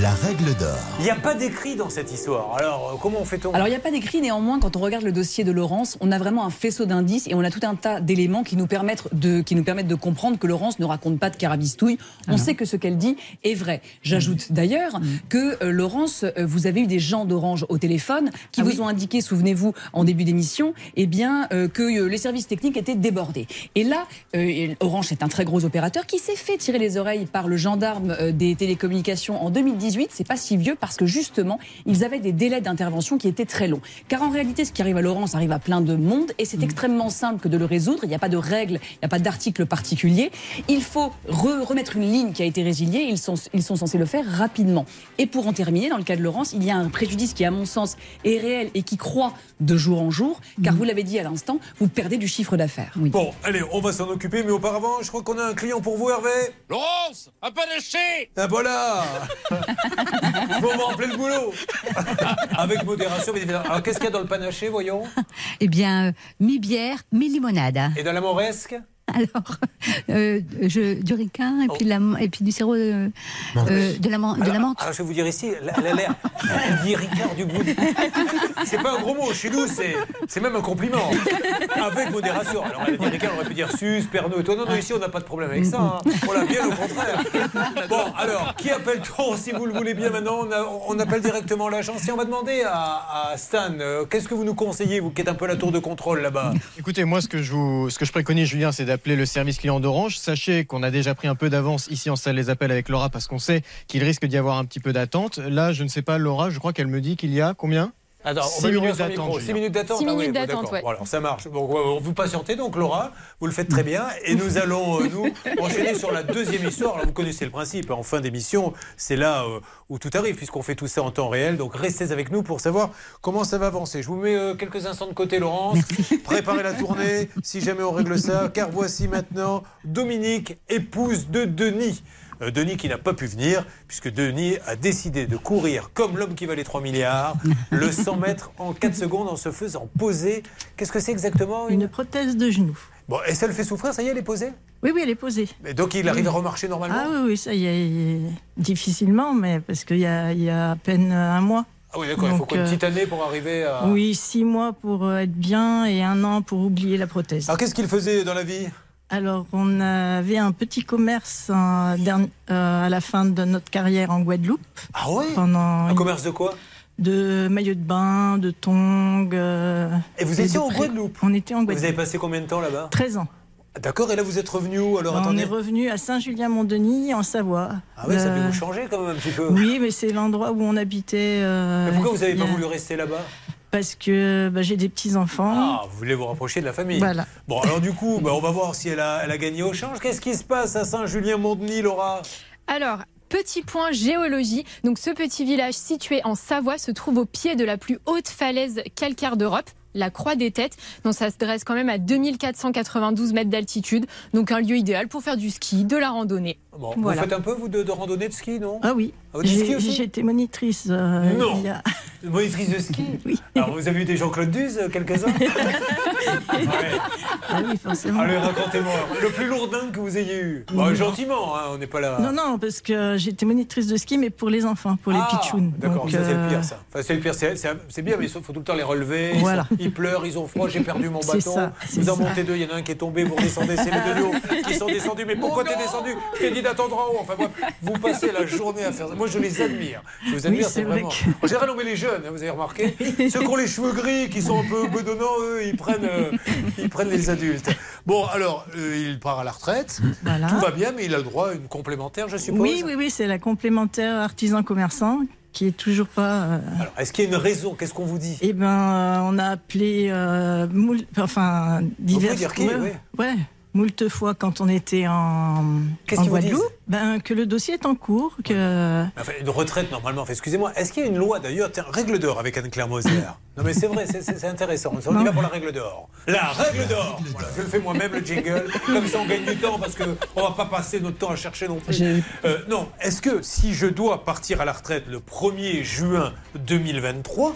S1: La règle d'or.
S2: Il n'y a pas d'écrit dans cette histoire. Alors, euh, comment fait-on?
S4: Alors il n'y a pas d'écrit, néanmoins, quand on regarde le dossier de Laurence, on a vraiment un faisceau d'indices et on a tout un tas d'éléments qui, nous permettent de- qui nous permettent de comprendre que Laurence ne raconte pas de carabistouille. On sait que ce qu'elle dit est vrai. J'ajoute d'ailleurs que euh, Laurence, euh, vous avez eu des gens d'Orange au téléphone qui vous ont indiqué, souvenez-vous, en début d'émission, eh bien, euh, que euh, les services techniques étaient débordés. Et là, euh, Orange est un très gros opérateur qui s'est fait tirer les oreilles par le gendarme euh, des télécommunications en 2018. C'est pas si vieux parce que justement, ils avaient des délais d'intervention qui étaient très longs. Car en réalité, ce qui arrive à Laurence arrive à plein de monde et c'est extrêmement simple que de le résoudre. Il n'y a pas de règles, il n'y a pas d'article particulier. Il faut re- remettre une ligne qui a été résiliée. Ils sont, ils sont censés le faire rapidement. Et pour en terminer, dans le cas de Laurence, il y a un préjudice qui, à mon sens, est réel et qui croît de jour en jour. Car vous l'avez dit à l'instant, vous perdez du chiffre d'affaires.
S2: Bon, allez, on va s'en occuper, mais auparavant, je crois qu'on a un client pour vous, Hervé.
S8: Laurence, un panaché
S2: Ah voilà Faut me rappeler le boulot Avec modération, bien évidemment. Alors, qu'est-ce qu'il y a dans le panaché, voyons?
S28: Eh bien, euh, mi-bière, mi-limonade.
S2: Et dans la moresque
S28: Alors, euh, je, du ricain et, puis la, et puis du sirop euh, euh, de, la, de la
S2: alors,
S28: menthe.
S2: alors, je vais vous dire ici, elle a l'air. Elle dit Ricard du bout. C'est pas un gros mot. Chez nous, c'est c'est même un compliment. Avec modération. Alors, elle a dit Ricard, on aurait pu dire sus, Pernod et toi. Non, non, ici, on n'a pas de problème avec ça. hein. Voilà, bien au contraire. Bon, alors, qui appelle-t-on si vous le voulez bien maintenant? On, a- on appelle directement l'agence et on va demander à, à Stan, euh, qu'est-ce que vous nous conseillez, vous qui êtes un peu la tour de contrôle là-bas?
S31: Écoutez, moi, ce que je, vous, ce que je préconise, Julien, c'est d'appeler d'appeler le service client d'Orange. Sachez qu'on a déjà pris un peu d'avance ici en salle les appels avec Laura parce qu'on sait qu'il risque d'y avoir un petit peu d'attente. Là, je ne sais pas, Laura, je crois qu'elle me dit qu'il y a combien?
S2: Attends, on va
S31: minutes d'attente,
S2: micro.
S31: Julien.
S2: 6 minutes d'attente
S7: Six
S2: Ah oui,
S7: minutes
S2: bon,
S7: d'attente,
S2: d'accord.
S7: ouais.
S2: Bon, alors, ça marche. Vous patientez donc, Laura, vous le faites très bien. Et nous allons, euh, nous, enchaîner sur la deuxième histoire. Alors, vous connaissez le principe. hein. En fin d'émission, c'est là euh, où tout arrive, puisqu'on fait tout ça en temps réel. Donc, restez avec nous pour savoir comment ça va avancer. Je vous mets euh, quelques instants de côté, Laurence. Préparez la tournée, si jamais on règle ça. Car voici maintenant Dominique, épouse de Denis. Euh, Denis qui n'a pas pu venir, puisque Denis a décidé de courir comme l'homme qui valait 3 milliards, le 100 mètres en 4 secondes en se faisant poser. Qu'est-ce que c'est exactement
S29: Une prothèse de genou.
S2: Bon, et ça le fait souffrir, ça y est, elle est posée?
S29: Oui, oui, elle est posée.
S2: Et donc il arrive à remarcher normalement?
S29: Ah oui, oui, ça y est, difficilement, mais parce qu'il y a, il y a à peine un mois.
S2: Ah oui, d'accord, il faut quoi, une
S29: euh,
S2: petite année pour arriver à...
S29: Oui, six mois pour euh, être bien et un an pour oublier la prothèse.
S2: Alors qu'est-ce qu'il faisait dans la vie?
S29: Alors, on avait un petit commerce euh, euh, à la fin de notre carrière en Guadeloupe.
S2: Ah oui
S29: Pendant
S2: Un commerce de quoi?
S29: De maillots de bain, de tongs. euh,
S2: Et vous étiez en Guadeloupe?
S29: On était en
S2: Vous avez
S29: Guadeloupe.
S2: passé combien de temps là-bas?
S29: 13 ans.
S2: D'accord, et là vous êtes revenu où alors
S29: on
S2: attendez
S29: est revenu à Saint-Julien-Mont-Denis, en Savoie.
S2: Ah oui, ça
S29: Euh,
S2: peut vous changer quand même un petit peu.
S29: Oui, mais c'est l'endroit où on habitait. euh,
S2: Mais pourquoi vous n'avez pas voulu rester là-bas?
S29: Parce que bah, j'ai des petits-enfants.
S2: Ah, vous voulez vous rapprocher de la famille.
S29: Voilà.
S2: Bon, alors du coup, bah, on va voir si elle a, elle a gagné au change. Qu'est-ce qui se passe à Saint-Julien-Mont-Denis, Laura?
S7: Alors, petit point géologie. Donc, ce petit village situé en Savoie se trouve au pied de la plus haute falaise calcaire d'Europe. La Croix des Têtes, donc ça se dresse quand même à 2492 mètres d'altitude, donc un lieu idéal pour faire du ski, de la randonnée.
S2: Bon,
S7: Voilà.
S2: Vous faites un peu, vous, de, de randonnée de ski, non?
S29: Ah oui.
S2: Ah,
S29: J'étais monitrice. euh,
S2: Non.
S29: il y a-
S2: Monitrice de ski Oui. Alors, vous avez eu des Jean-Claude Duze, euh, quelques-uns
S29: Ah oui, forcément.
S2: Allez, racontez-moi. Le plus lourdin que vous ayez eu Bah, Gentiment, hein, on n'est pas là.
S29: Non, non, parce que j'étais monitrice de ski, mais pour les enfants, pour les
S2: Ah,
S29: pitchouns.
S2: D'accord, ça c'est le
S29: euh,
S2: pire ça. Enfin, c'est le pire, c'est- bien, mais il faut tout le temps les relever. Ils,
S29: Voilà.
S2: sont- ils pleurent, ils ont froid, j'ai perdu mon
S29: C'est
S2: bâton.
S29: ça,
S2: vous en
S29: ça.
S2: montez deux, il y en a un qui est tombé, vous redescendez, c'est les deux qui sont descendus. Mais pourquoi t'es descendu? Je t'ai dit d'attendre en haut. Enfin bref, vous passez la journée à faire ça. Moi je les admire. Je vous admire,
S29: Oui,
S2: c'est
S29: c'est vrai
S2: vraiment. En général, on met les jeunes, hein, vous avez remarqué. Ceux qui ont les cheveux gris, qui sont un peu bedonnants, eux, ils prennent, euh, ils prennent les adultes. Bon, alors, euh, il part à la retraite.
S29: Voilà.
S2: Tout va bien, mais il a le droit à une complémentaire, je suppose.
S29: Oui, oui, oui, c'est la complémentaire artisan-commerçant qui est toujours pas. euh,
S2: Alors, est-ce qu'il y a une raison? Qu'est-ce qu'on vous dit?
S29: Eh ben, euh, on a appelé enfin divers.
S2: dire qui,
S29: ouais,
S2: oui.
S29: ouais, moult fois quand on était en,
S2: Qu'est-ce
S29: en
S2: vous disent
S29: Guadeloupe, ben, que le dossier est en cours, que.
S2: Enfin, une retraite, normalement. Enfin, excusez-moi, est-ce qu'il y a une loi d'ailleurs Règle d'or avec Anne-Claire Moser. Non, mais c'est vrai, c'est- intéressant. On y va pour la règle d'or. La règle d'or Voilà, Je le fais moi-même, le jingle. Comme ça, on gagne du temps parce qu'on ne va pas passer notre temps à chercher non plus. Euh, non, est-ce que si je dois partir à la retraite le 1er juin 2023,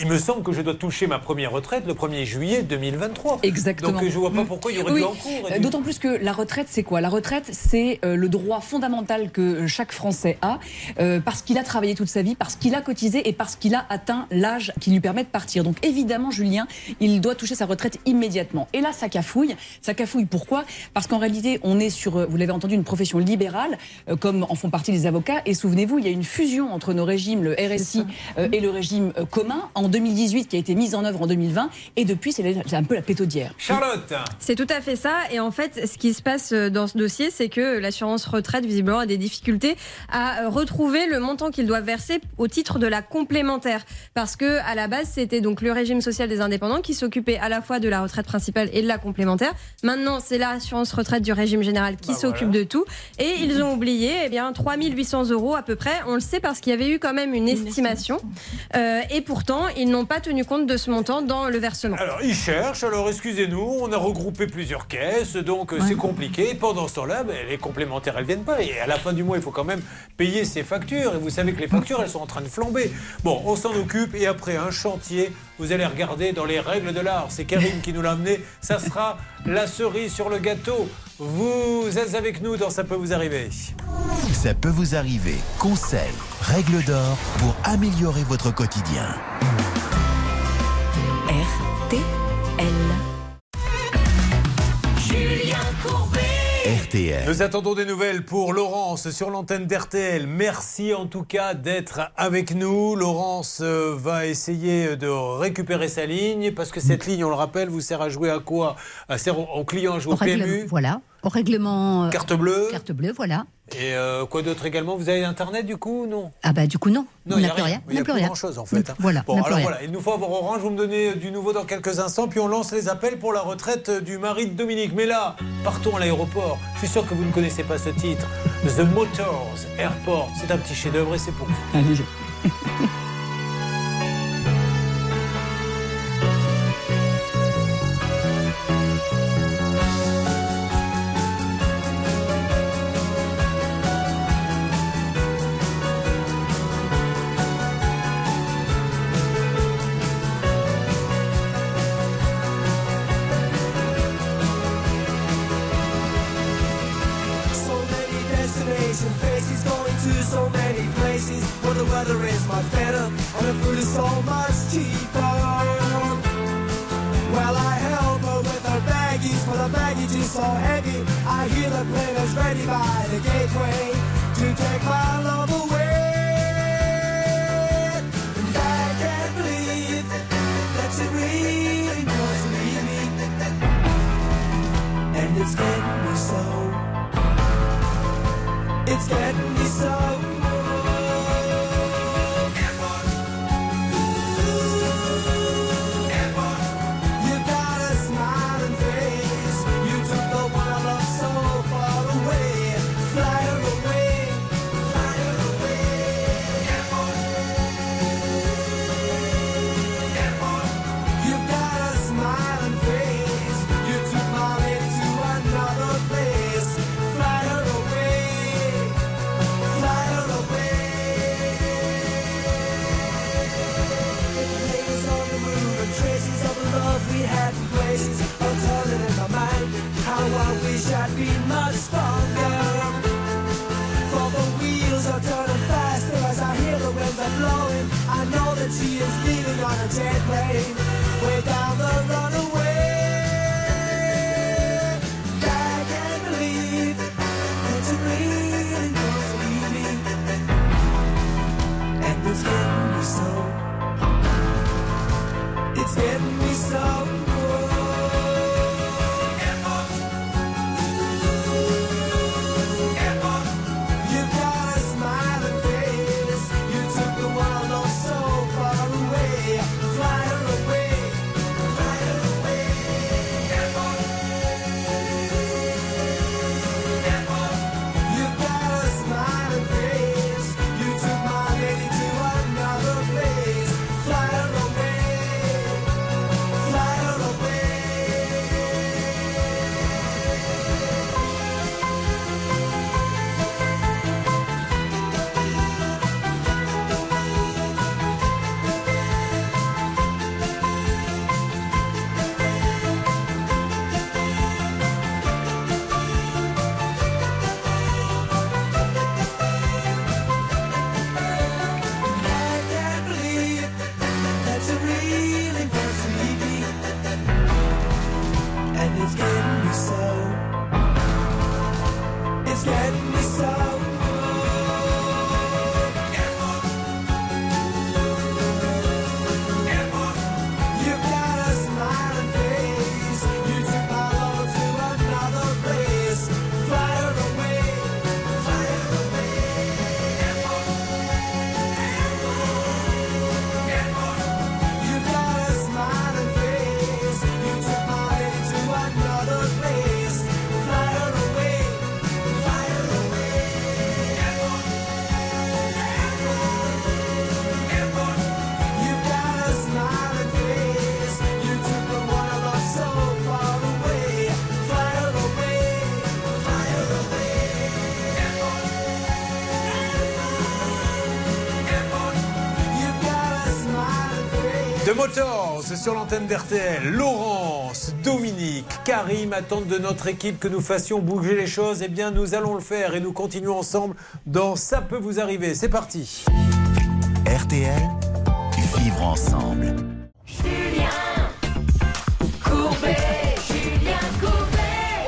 S2: il me semble que je dois toucher ma première retraite le 1er juillet 2023.
S4: Exactement.
S2: Donc, je vois pas pourquoi il y aurait
S4: Oui,
S2: du encours.
S4: euh,
S2: du-
S4: D'autant plus que la retraite, c'est quoi? La retraite, c'est euh, le droit fondamental que euh, chaque Français a, euh, parce qu'il a travaillé toute sa vie, parce qu'il a cotisé et parce qu'il a atteint l'âge qui lui permet de partir. Donc évidemment, Julien, il doit toucher sa retraite immédiatement. Et là, ça cafouille. Ça cafouille pourquoi? Parce qu'en réalité, on est sur, vous l'avez entendu, une profession libérale, euh, comme en font partie les avocats. Et souvenez-vous, il y a une fusion entre nos régimes, le RSI euh, et le régime euh, commun, en 2018, qui a été mise en œuvre en 2020. Et depuis, c'est un peu la pétaudière.
S2: Charlotte
S9: C'est tout à fait ça. Et en fait, ce qui se passe euh, dans ce dossier, c'est que l'assurance retraite, visiblement, a des difficultés à euh, retrouver le montant qu'ils doivent verser au titre de la complémentaire. Parce que, à la base, c'était donc le régime social des indépendants qui s'occupait à la fois de la retraite principale et de la complémentaire. Maintenant, c'est l'assurance retraite du régime général qui s'occupe de tout. Et ils ont oublié, eh bien, 3800 euros à peu près. On le sait parce qu'il y avait eu quand même une estimation. Euh, et pourtant, ils n'ont pas tenu compte de ce montant dans le versement.
S2: Alors, ils cherchent, alors excusez-nous, on a regroupé plusieurs caisses, donc euh, c'est compliqué. Pendant ce temps-là, ben, les complémentaires, elles viennent pas. Et à la fin du mois, il faut quand même payer ses factures. Et vous savez que les factures, elles sont en train de flamber. Bon, on s'en occupe, et après un chantier, vous allez regarder dans les règles de l'art. C'est Karine qui nous l'a amené. Ça sera la cerise sur le gâteau. Vous êtes avec nous dans Ça peut vous arriver.
S1: Ça peut vous arriver. Conseils, règles d'or pour améliorer votre quotidien.
S13: RTL.
S10: Julien Courbet.
S1: RTL.
S32: Nous attendons des nouvelles pour Laurence sur l'antenne d'RTL. Merci en tout cas d'être avec nous. Laurence euh, va essayer de récupérer sa ligne parce que cette mm. ligne, on le rappelle, vous sert à jouer à quoi? Elle sert aux clients à jouer
S28: au
S32: PMU.
S28: Voilà règlement. Euh,
S32: carte bleue.
S28: Carte bleue, voilà.
S32: Et euh, quoi d'autre également? Vous avez Internet du coup Non?
S28: Ah bah du coup non.
S32: non
S28: on n'a plus
S32: rien. Il n'y a plus
S28: rien.
S32: grand chose en fait. Hein.
S28: Voilà.
S32: Bon, alors voilà, il nous faut avoir Orange. Vous me donnez euh, du nouveau dans quelques instants. Puis on lance les appels pour la retraite du mari de Dominique. Mais là, partons à l'aéroport. Je suis sûr que vous ne connaissez pas ce titre. The Motors Airport. C'est un petit chef-d'œuvre et c'est pour vous. Allez. Sur l'antenne d'RTL. Laurence, Dominique, Karim attendent de notre équipe que nous fassions bouger les choses. Eh bien, nous allons le faire et nous continuons ensemble dans Ça peut vous arriver. C'est parti.
S1: RTL, vivre ensemble.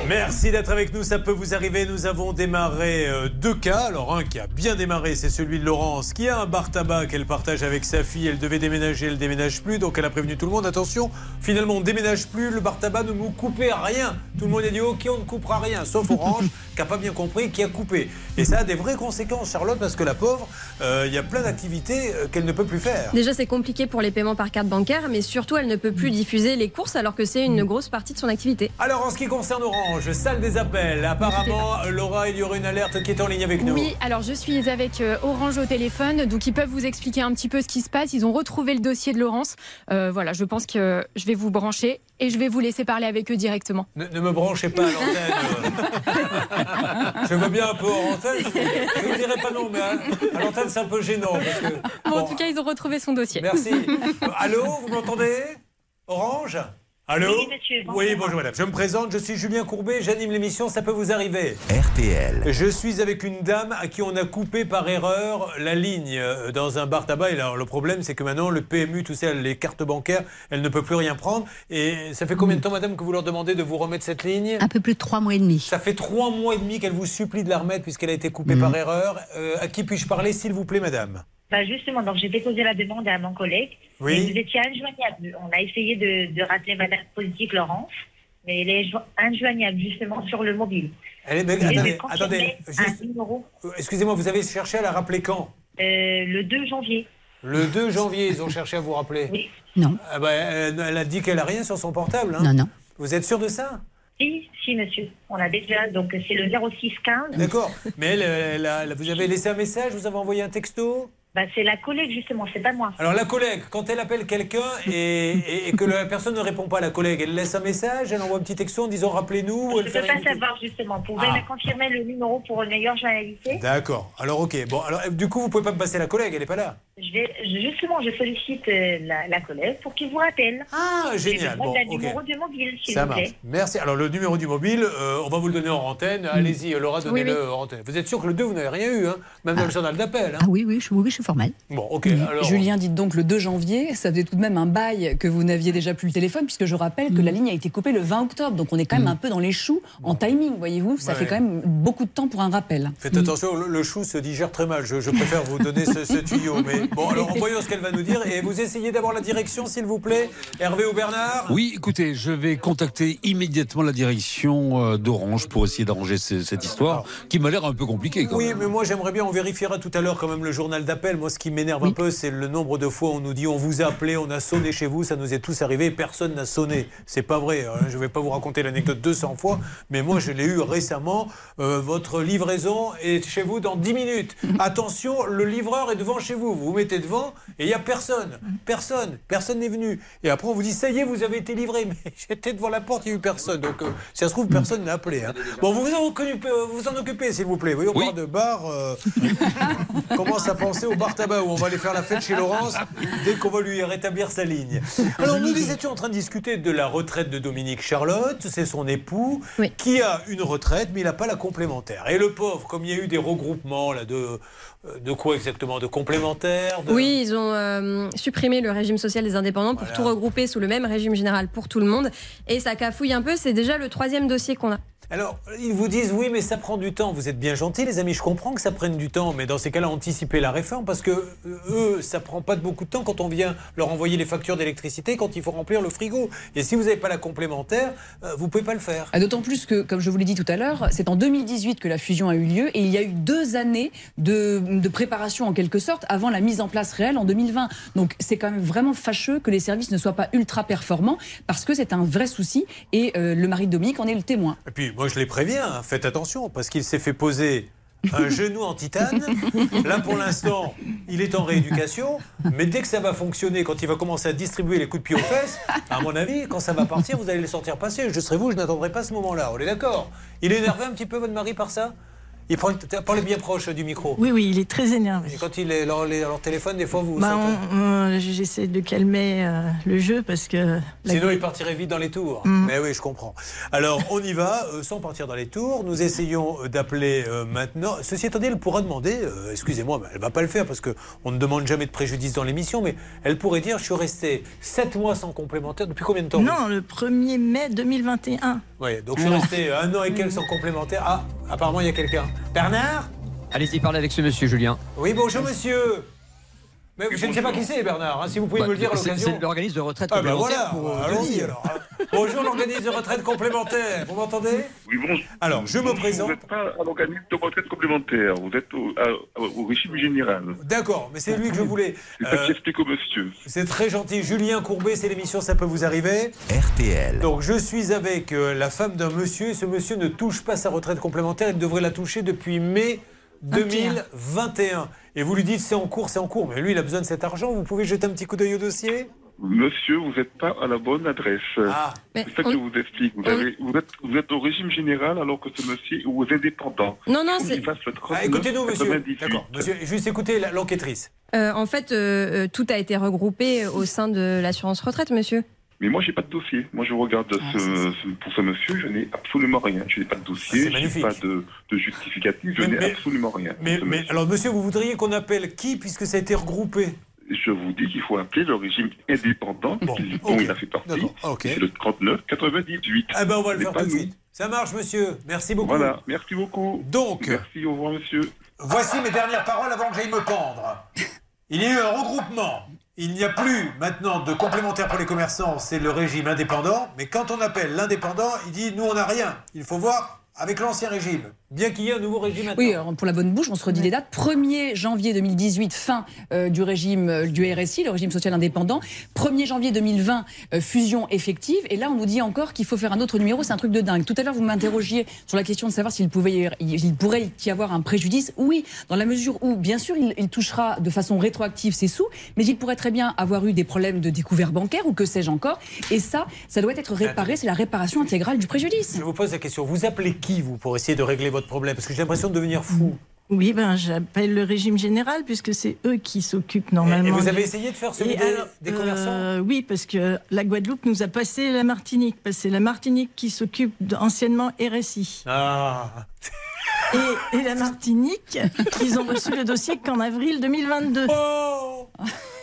S32: Merci
S2: d'être avec nous, ça peut vous arriver. Nous avons démarré euh, deux cas. Alors un qui a bien démarré, c'est celui de Laurence, qui a un bar tabac qu'elle partage avec sa fille. Elle devait déménager, elle ne déménage plus, donc elle a prévenu tout le monde. Attention, finalement on ne déménage plus, le bar tabac ne vous coupez rien. Tout le monde a dit ok, on ne coupera rien, sauf Orange, qui n'a pas bien compris, qui a coupé. Et ça a des vraies conséquences, Charlotte, parce que la pauvre, euh, il y a plein d'activités euh, qu'elle ne peut plus faire.
S9: Déjà c'est compliqué pour les paiements par carte bancaire, mais surtout elle ne peut plus diffuser les courses alors que c'est une grosse partie de son activité.
S2: Alors en ce qui concerne Orange, salle des appels. Apparemment, Laura, il y aurait une alerte qui est en ligne avec nous.
S7: Oui, alors je suis avec euh, Orange au téléphone, donc ils peuvent vous expliquer un petit peu ce qui se passe. Ils ont retrouvé le dossier de Laurence. Euh, voilà, je pense que je vais vous brancher et je vais vous laisser parler avec eux directement.
S2: Ne, ne me branchez pas à l'antenne. je veux bien un peu en antenne. Je ne dirais pas non, mais à, à l'antenne, c'est un peu gênant. Parce que,
S7: Bon, en tout cas, ils ont retrouvé son dossier.
S2: Merci. Allô, vous m'entendez? Orange? Allô
S33: Oui, monsieur, bonjour.
S2: Oui, bonjour madame. Je me présente, je suis Julien Courbet, j'anime l'émission Ça peut vous arriver.
S1: RTL.
S2: Je suis avec une dame à qui on a coupé par erreur la ligne euh, dans un bar tabac. Et alors, le problème, c'est que maintenant, le PMU, tout ça, les cartes bancaires, elle ne peut plus rien prendre. Et ça fait combien de temps, madame, que vous leur demandez de vous remettre cette ligne?
S28: Un peu plus de trois mois et demi.
S2: Ça fait trois mois et demi qu'elle vous supplie de la remettre puisqu'elle a été coupée
S28: Mhm.
S2: par erreur. Euh, à qui puis-je parler, s'il vous plaît, madame?
S33: Bah justement, donc j'ai déposé la demande à mon collègue.
S2: Oui.
S33: Et vous étiez injoignable. On a essayé de, de rappeler Madame Politique Laurence, mais elle est jo- injoignable justement sur le mobile.
S2: Elle est-
S33: je
S2: attendez, attendez, juste- euh, excusez-moi, vous avez cherché à la rappeler quand?
S33: Euh, le 2 janvier.
S2: Le 2 janvier, ils ont cherché à vous rappeler.
S28: Non.
S2: Ah bah, elle, elle a dit qu'elle a rien sur son portable. hein.
S28: Non, non.
S2: Vous êtes sûr de ça?
S33: Si, si, monsieur. On a déjà, donc c'est le 0615.
S2: D'accord. Mais elle, elle a- elle- vous avez laissé un message, vous avez envoyé un texto?
S33: Bah, c'est la collègue justement, c'est pas moi.
S2: Alors la collègue, quand elle appelle quelqu'un et, et- et que la personne ne répond pas à la collègue, elle laisse un message, elle envoie un petit texto en disant rappelez-nous ou
S33: Je ne peux pas
S2: du
S33: savoir justement. Vous pouvez
S2: Ah.
S33: me confirmer le numéro pour une meilleure journalité
S2: D'accord. Alors ok. Bon, alors du coup vous pouvez pas me passer la collègue, elle est pas là.
S33: je vais, Justement, je sollicite euh, la, la collègue pour qu'il vous rappelle.
S2: Ah, génial.
S33: Je
S2: Bon,
S33: le numéro de mobile, s'il
S2: Ça
S33: vous
S2: marche.
S33: plaît.
S2: Merci. Alors le numéro du mobile, euh, on va vous le donner en antenne. Allez-y, Laura,
S28: Mm. Oui,
S2: donnez-le
S28: oui.
S2: en antenne. Vous êtes sûr que le 2, vous n'avez rien eu, hein même dans le journal d'appel. hein
S28: Ah oui, oui, je, oui, oui, je
S2: Bon, ok.
S4: Oui.
S2: Alors,
S4: Julien dit donc le 2 janvier, ça faisait tout de même un bail que vous n'aviez déjà plus le téléphone, puisque je rappelle que la ligne a été coupée le 20 octobre. Donc on est quand même un peu dans les choux en timing, voyez-vous. Ça
S2: Ouais.
S4: fait quand même beaucoup de temps pour un rappel.
S2: Faites attention, le, le chou se digère très mal. Je, je préfère vous donner ce, ce tuyau. Mais bon, alors voyons ce qu'elle va nous dire. Et vous essayez d'avoir la direction, s'il vous plaît. Hervé ou Bernard?
S8: Oui, écoutez, je vais contacter immédiatement la direction euh, d'Orange pour essayer d'arranger ce- cette histoire qui m'a l'air un peu compliquée. Quand
S2: Oui,
S8: même.
S2: mais moi j'aimerais bien, on vérifiera tout à l'heure quand même le journal d'appel. Moi ce qui m'énerve un peu, c'est le nombre de fois où on nous dit on vous a appelé, on a sonné chez vous, ça nous est tous arrivé, personne n'a sonné. C'est pas vrai, hein. je vais pas vous raconter l'anecdote 200 fois, mais moi je l'ai eu récemment. Euh, votre livraison est chez vous dans 10 minutes. Attention, le livreur est devant chez vous. Vous vous mettez devant et il n'y a personne. Personne. Personne n'est venu. Et après on vous dit ça y est, vous avez été livré. Mais j'étais devant la porte, il n'y a eu personne. Donc euh, si ça se trouve, personne n'a appelé. hein. Bon, vous vous en occupez, vous en occupez s'il vous plaît. Vous voyez, on parle de bar. euh, on commence à penser au bar tabac où on va aller faire la fête chez Laurence dès qu'on va lui rétablir sa ligne. Alors nous étions en train de discuter de la retraite de Dominique Charlotte, c'est son époux qui a une retraite mais il n'a pas la complémentaire. Et le pauvre, comme il y a eu des regroupements là de de quoi exactement De complémentaires de-
S9: Oui, ils ont euh, supprimé le régime social des indépendants pour tout regrouper sous le même régime général pour tout le monde. Et ça cafouille un peu, c'est déjà le troisième dossier qu'on a.
S2: Alors, ils vous disent oui, mais ça prend du temps. Vous êtes bien gentils, les amis. Je comprends que ça prenne du temps, mais dans ces cas-là, anticiper la réforme parce que euh, eux, ça prend pas de beaucoup de temps quand on vient leur envoyer les factures d'électricité, quand il faut remplir le frigo. Et si vous n'avez pas la complémentaire, euh, vous pouvez pas le faire.
S4: Ah, D'autant plus que, comme je vous l'ai dit tout à l'heure, c'est en 2018 que la fusion a eu lieu et il y a eu deux années de, de préparation en quelque sorte avant la mise en place réelle en 2020. Donc c'est quand même vraiment fâcheux que les services ne soient pas ultra performants parce que c'est un vrai souci et euh, le mari de Dominique en est le témoin.
S2: Et puis, moi, je les préviens, hein, faites attention, parce qu'il s'est fait poser un genou en titane. Là, pour l'instant, il est en rééducation. Mais dès que ça va fonctionner, quand il va commencer à distribuer les coups de pied aux fesses, à mon avis, quand ça va partir, vous allez les sortir passer. Je serai vous, je n'attendrai pas ce moment-là. On est d'accord? Il est énervé un petit peu, votre mari, par ça? Il prend, parlez bien proche du micro.
S29: Oui, oui, il est très énervé.
S2: Et quand il est leur, leur téléphone, des fois vous.
S29: Bah, J'essaie de calmer euh, le jeu parce que.
S2: Sinon, il partirait vite dans les tours.
S29: Mm.
S2: Mais oui, je comprends. Alors, on y va, euh, sans partir dans les tours. Nous essayons euh, d'appeler maintenant. Ceci étant dit, elle pourra demander, excusez-moi, elle va pas le faire parce qu'on ne demande jamais de préjudice dans l'émission, mais elle pourrait dire Je suis resté 7 mois sans complémentaire. Depuis combien de temps
S29: Non, le 1er mai 2021.
S2: Oui, donc je suis resté un an et quelques sans complémentaire. Ah, apparemment, il y a quelqu'un. Bernard?
S11: Allez-y, parlez avec ce monsieur, Julien.
S2: Oui, bonjour, monsieur. Mais je ne sais pas qui c'est, Bernard. hein, si vous pouvez
S11: Bah,
S2: me le dire à
S11: c'est-
S2: l'occasion.
S11: C'est l'organisme de retraite
S2: Ah ben
S11: complémentaire.
S2: voilà,
S11: pour, euh,
S2: allons-y
S11: Denis.
S2: alors. hein. Bonjour l'organisme de retraite complémentaire, vous m'entendez
S34: Oui, bonjour.
S2: Alors, je me
S34: Bonjour,
S2: présente.
S34: Vous n'êtes pas à l'organisme de retraite complémentaire, vous êtes au, à- au régime général.
S2: D'accord, mais c'est lui que je voulais.
S34: C'est ça
S2: Euh,
S34: au monsieur.
S2: C'est très gentil. Julien Courbet, c'est l'émission Ça peut vous arriver.
S1: RTL.
S2: Donc je suis avec euh, la femme d'un monsieur ce monsieur ne touche pas sa retraite complémentaire. Il devrait la toucher depuis mai 2021. Et vous lui dites c'est en cours, c'est en cours. Mais lui, il a besoin de cet argent. Vous pouvez jeter un petit coup d'œil au dossier?
S34: Monsieur, vous n'êtes pas à la bonne adresse.
S2: Ah.
S34: c'est ça que je vous explique. Vous, avez- vous êtes, vous êtes au régime général alors que ce monsieur est aux indépendants.
S9: Non, non, c'est-
S34: qu'il fasse le 39,
S2: Ah, Écoutez-nous, monsieur.
S34: 98.
S2: D'accord, monsieur. Juste écoutez l'enquêtrice.
S9: Euh, en fait, euh, euh, tout a été regroupé au sein de l'assurance retraite, monsieur.
S34: Mais moi, j'ai pas de dossier. Moi, je regarde
S2: Ah,
S34: ce, ce- pour ce monsieur, je n'ai absolument rien. Je n'ai pas de dossier, je n'ai pas de, de justificatif, je n'ai absolument rien.
S2: Mais,
S34: monsieur.
S2: alors, monsieur, vous voudriez qu'on appelle qui puisque ça a été regroupé?
S34: Je vous dis qu'il faut appeler le régime indépendant dont il a fait partie. C'est le 39-98.
S2: Ah ben on va le faire tout de suite. Ça marche, monsieur. Merci beaucoup.
S34: Voilà, merci beaucoup.
S2: Donc,
S34: Merci, au revoir, monsieur.
S2: Voici mes dernières paroles avant que j'aille me pendre. Il y a eu un regroupement. Il n'y a plus maintenant de complémentaires pour les commerçants, c'est le régime indépendant. Mais quand on appelle l'indépendant, il dit nous on n'a rien. Il faut voir avec l'ancien régime. Bien qu'il y ait un nouveau régime maintenant.
S4: Oui, alors pour la bonne bouche, on se redit les dates. 1er janvier 2018, fin euh, du régime euh, du RSI, le régime social indépendant. 1er janvier 2020, euh, fusion effective. Et là, on nous dit encore qu'il faut faire un autre numéro. C'est un truc de dingue. Tout à l'heure, vous m'interrogiez sur la question de savoir s'il pouvait, y- il pourrait y avoir un préjudice. Oui, dans la mesure où, bien sûr, il, il touchera de façon rétroactive ses sous, mais il pourrait très bien avoir eu des problèmes de découvert bancaire ou que sais-je encore. Et ça, ça doit être réparé. C'est la réparation intégrale du préjudice.
S2: Je vous pose la question. Vous appelez qui, vous, pour essayer de régler votre problème Parce que j'ai l'impression de devenir fou.
S29: Oui, ben j'appelle le régime général puisque c'est eux qui s'occupent normalement.
S2: Et vous avez essayé de faire celui
S29: Et
S2: des,
S29: alors,
S2: des
S29: euh,
S2: commerçants
S29: Oui, parce que la Guadeloupe nous a passé la Martinique. C'est la Martinique qui s'occupe de- anciennement RSI.
S2: Ah
S29: Et, la Martinique, ils ont reçu le dossier qu'en avril 2022.
S2: Oh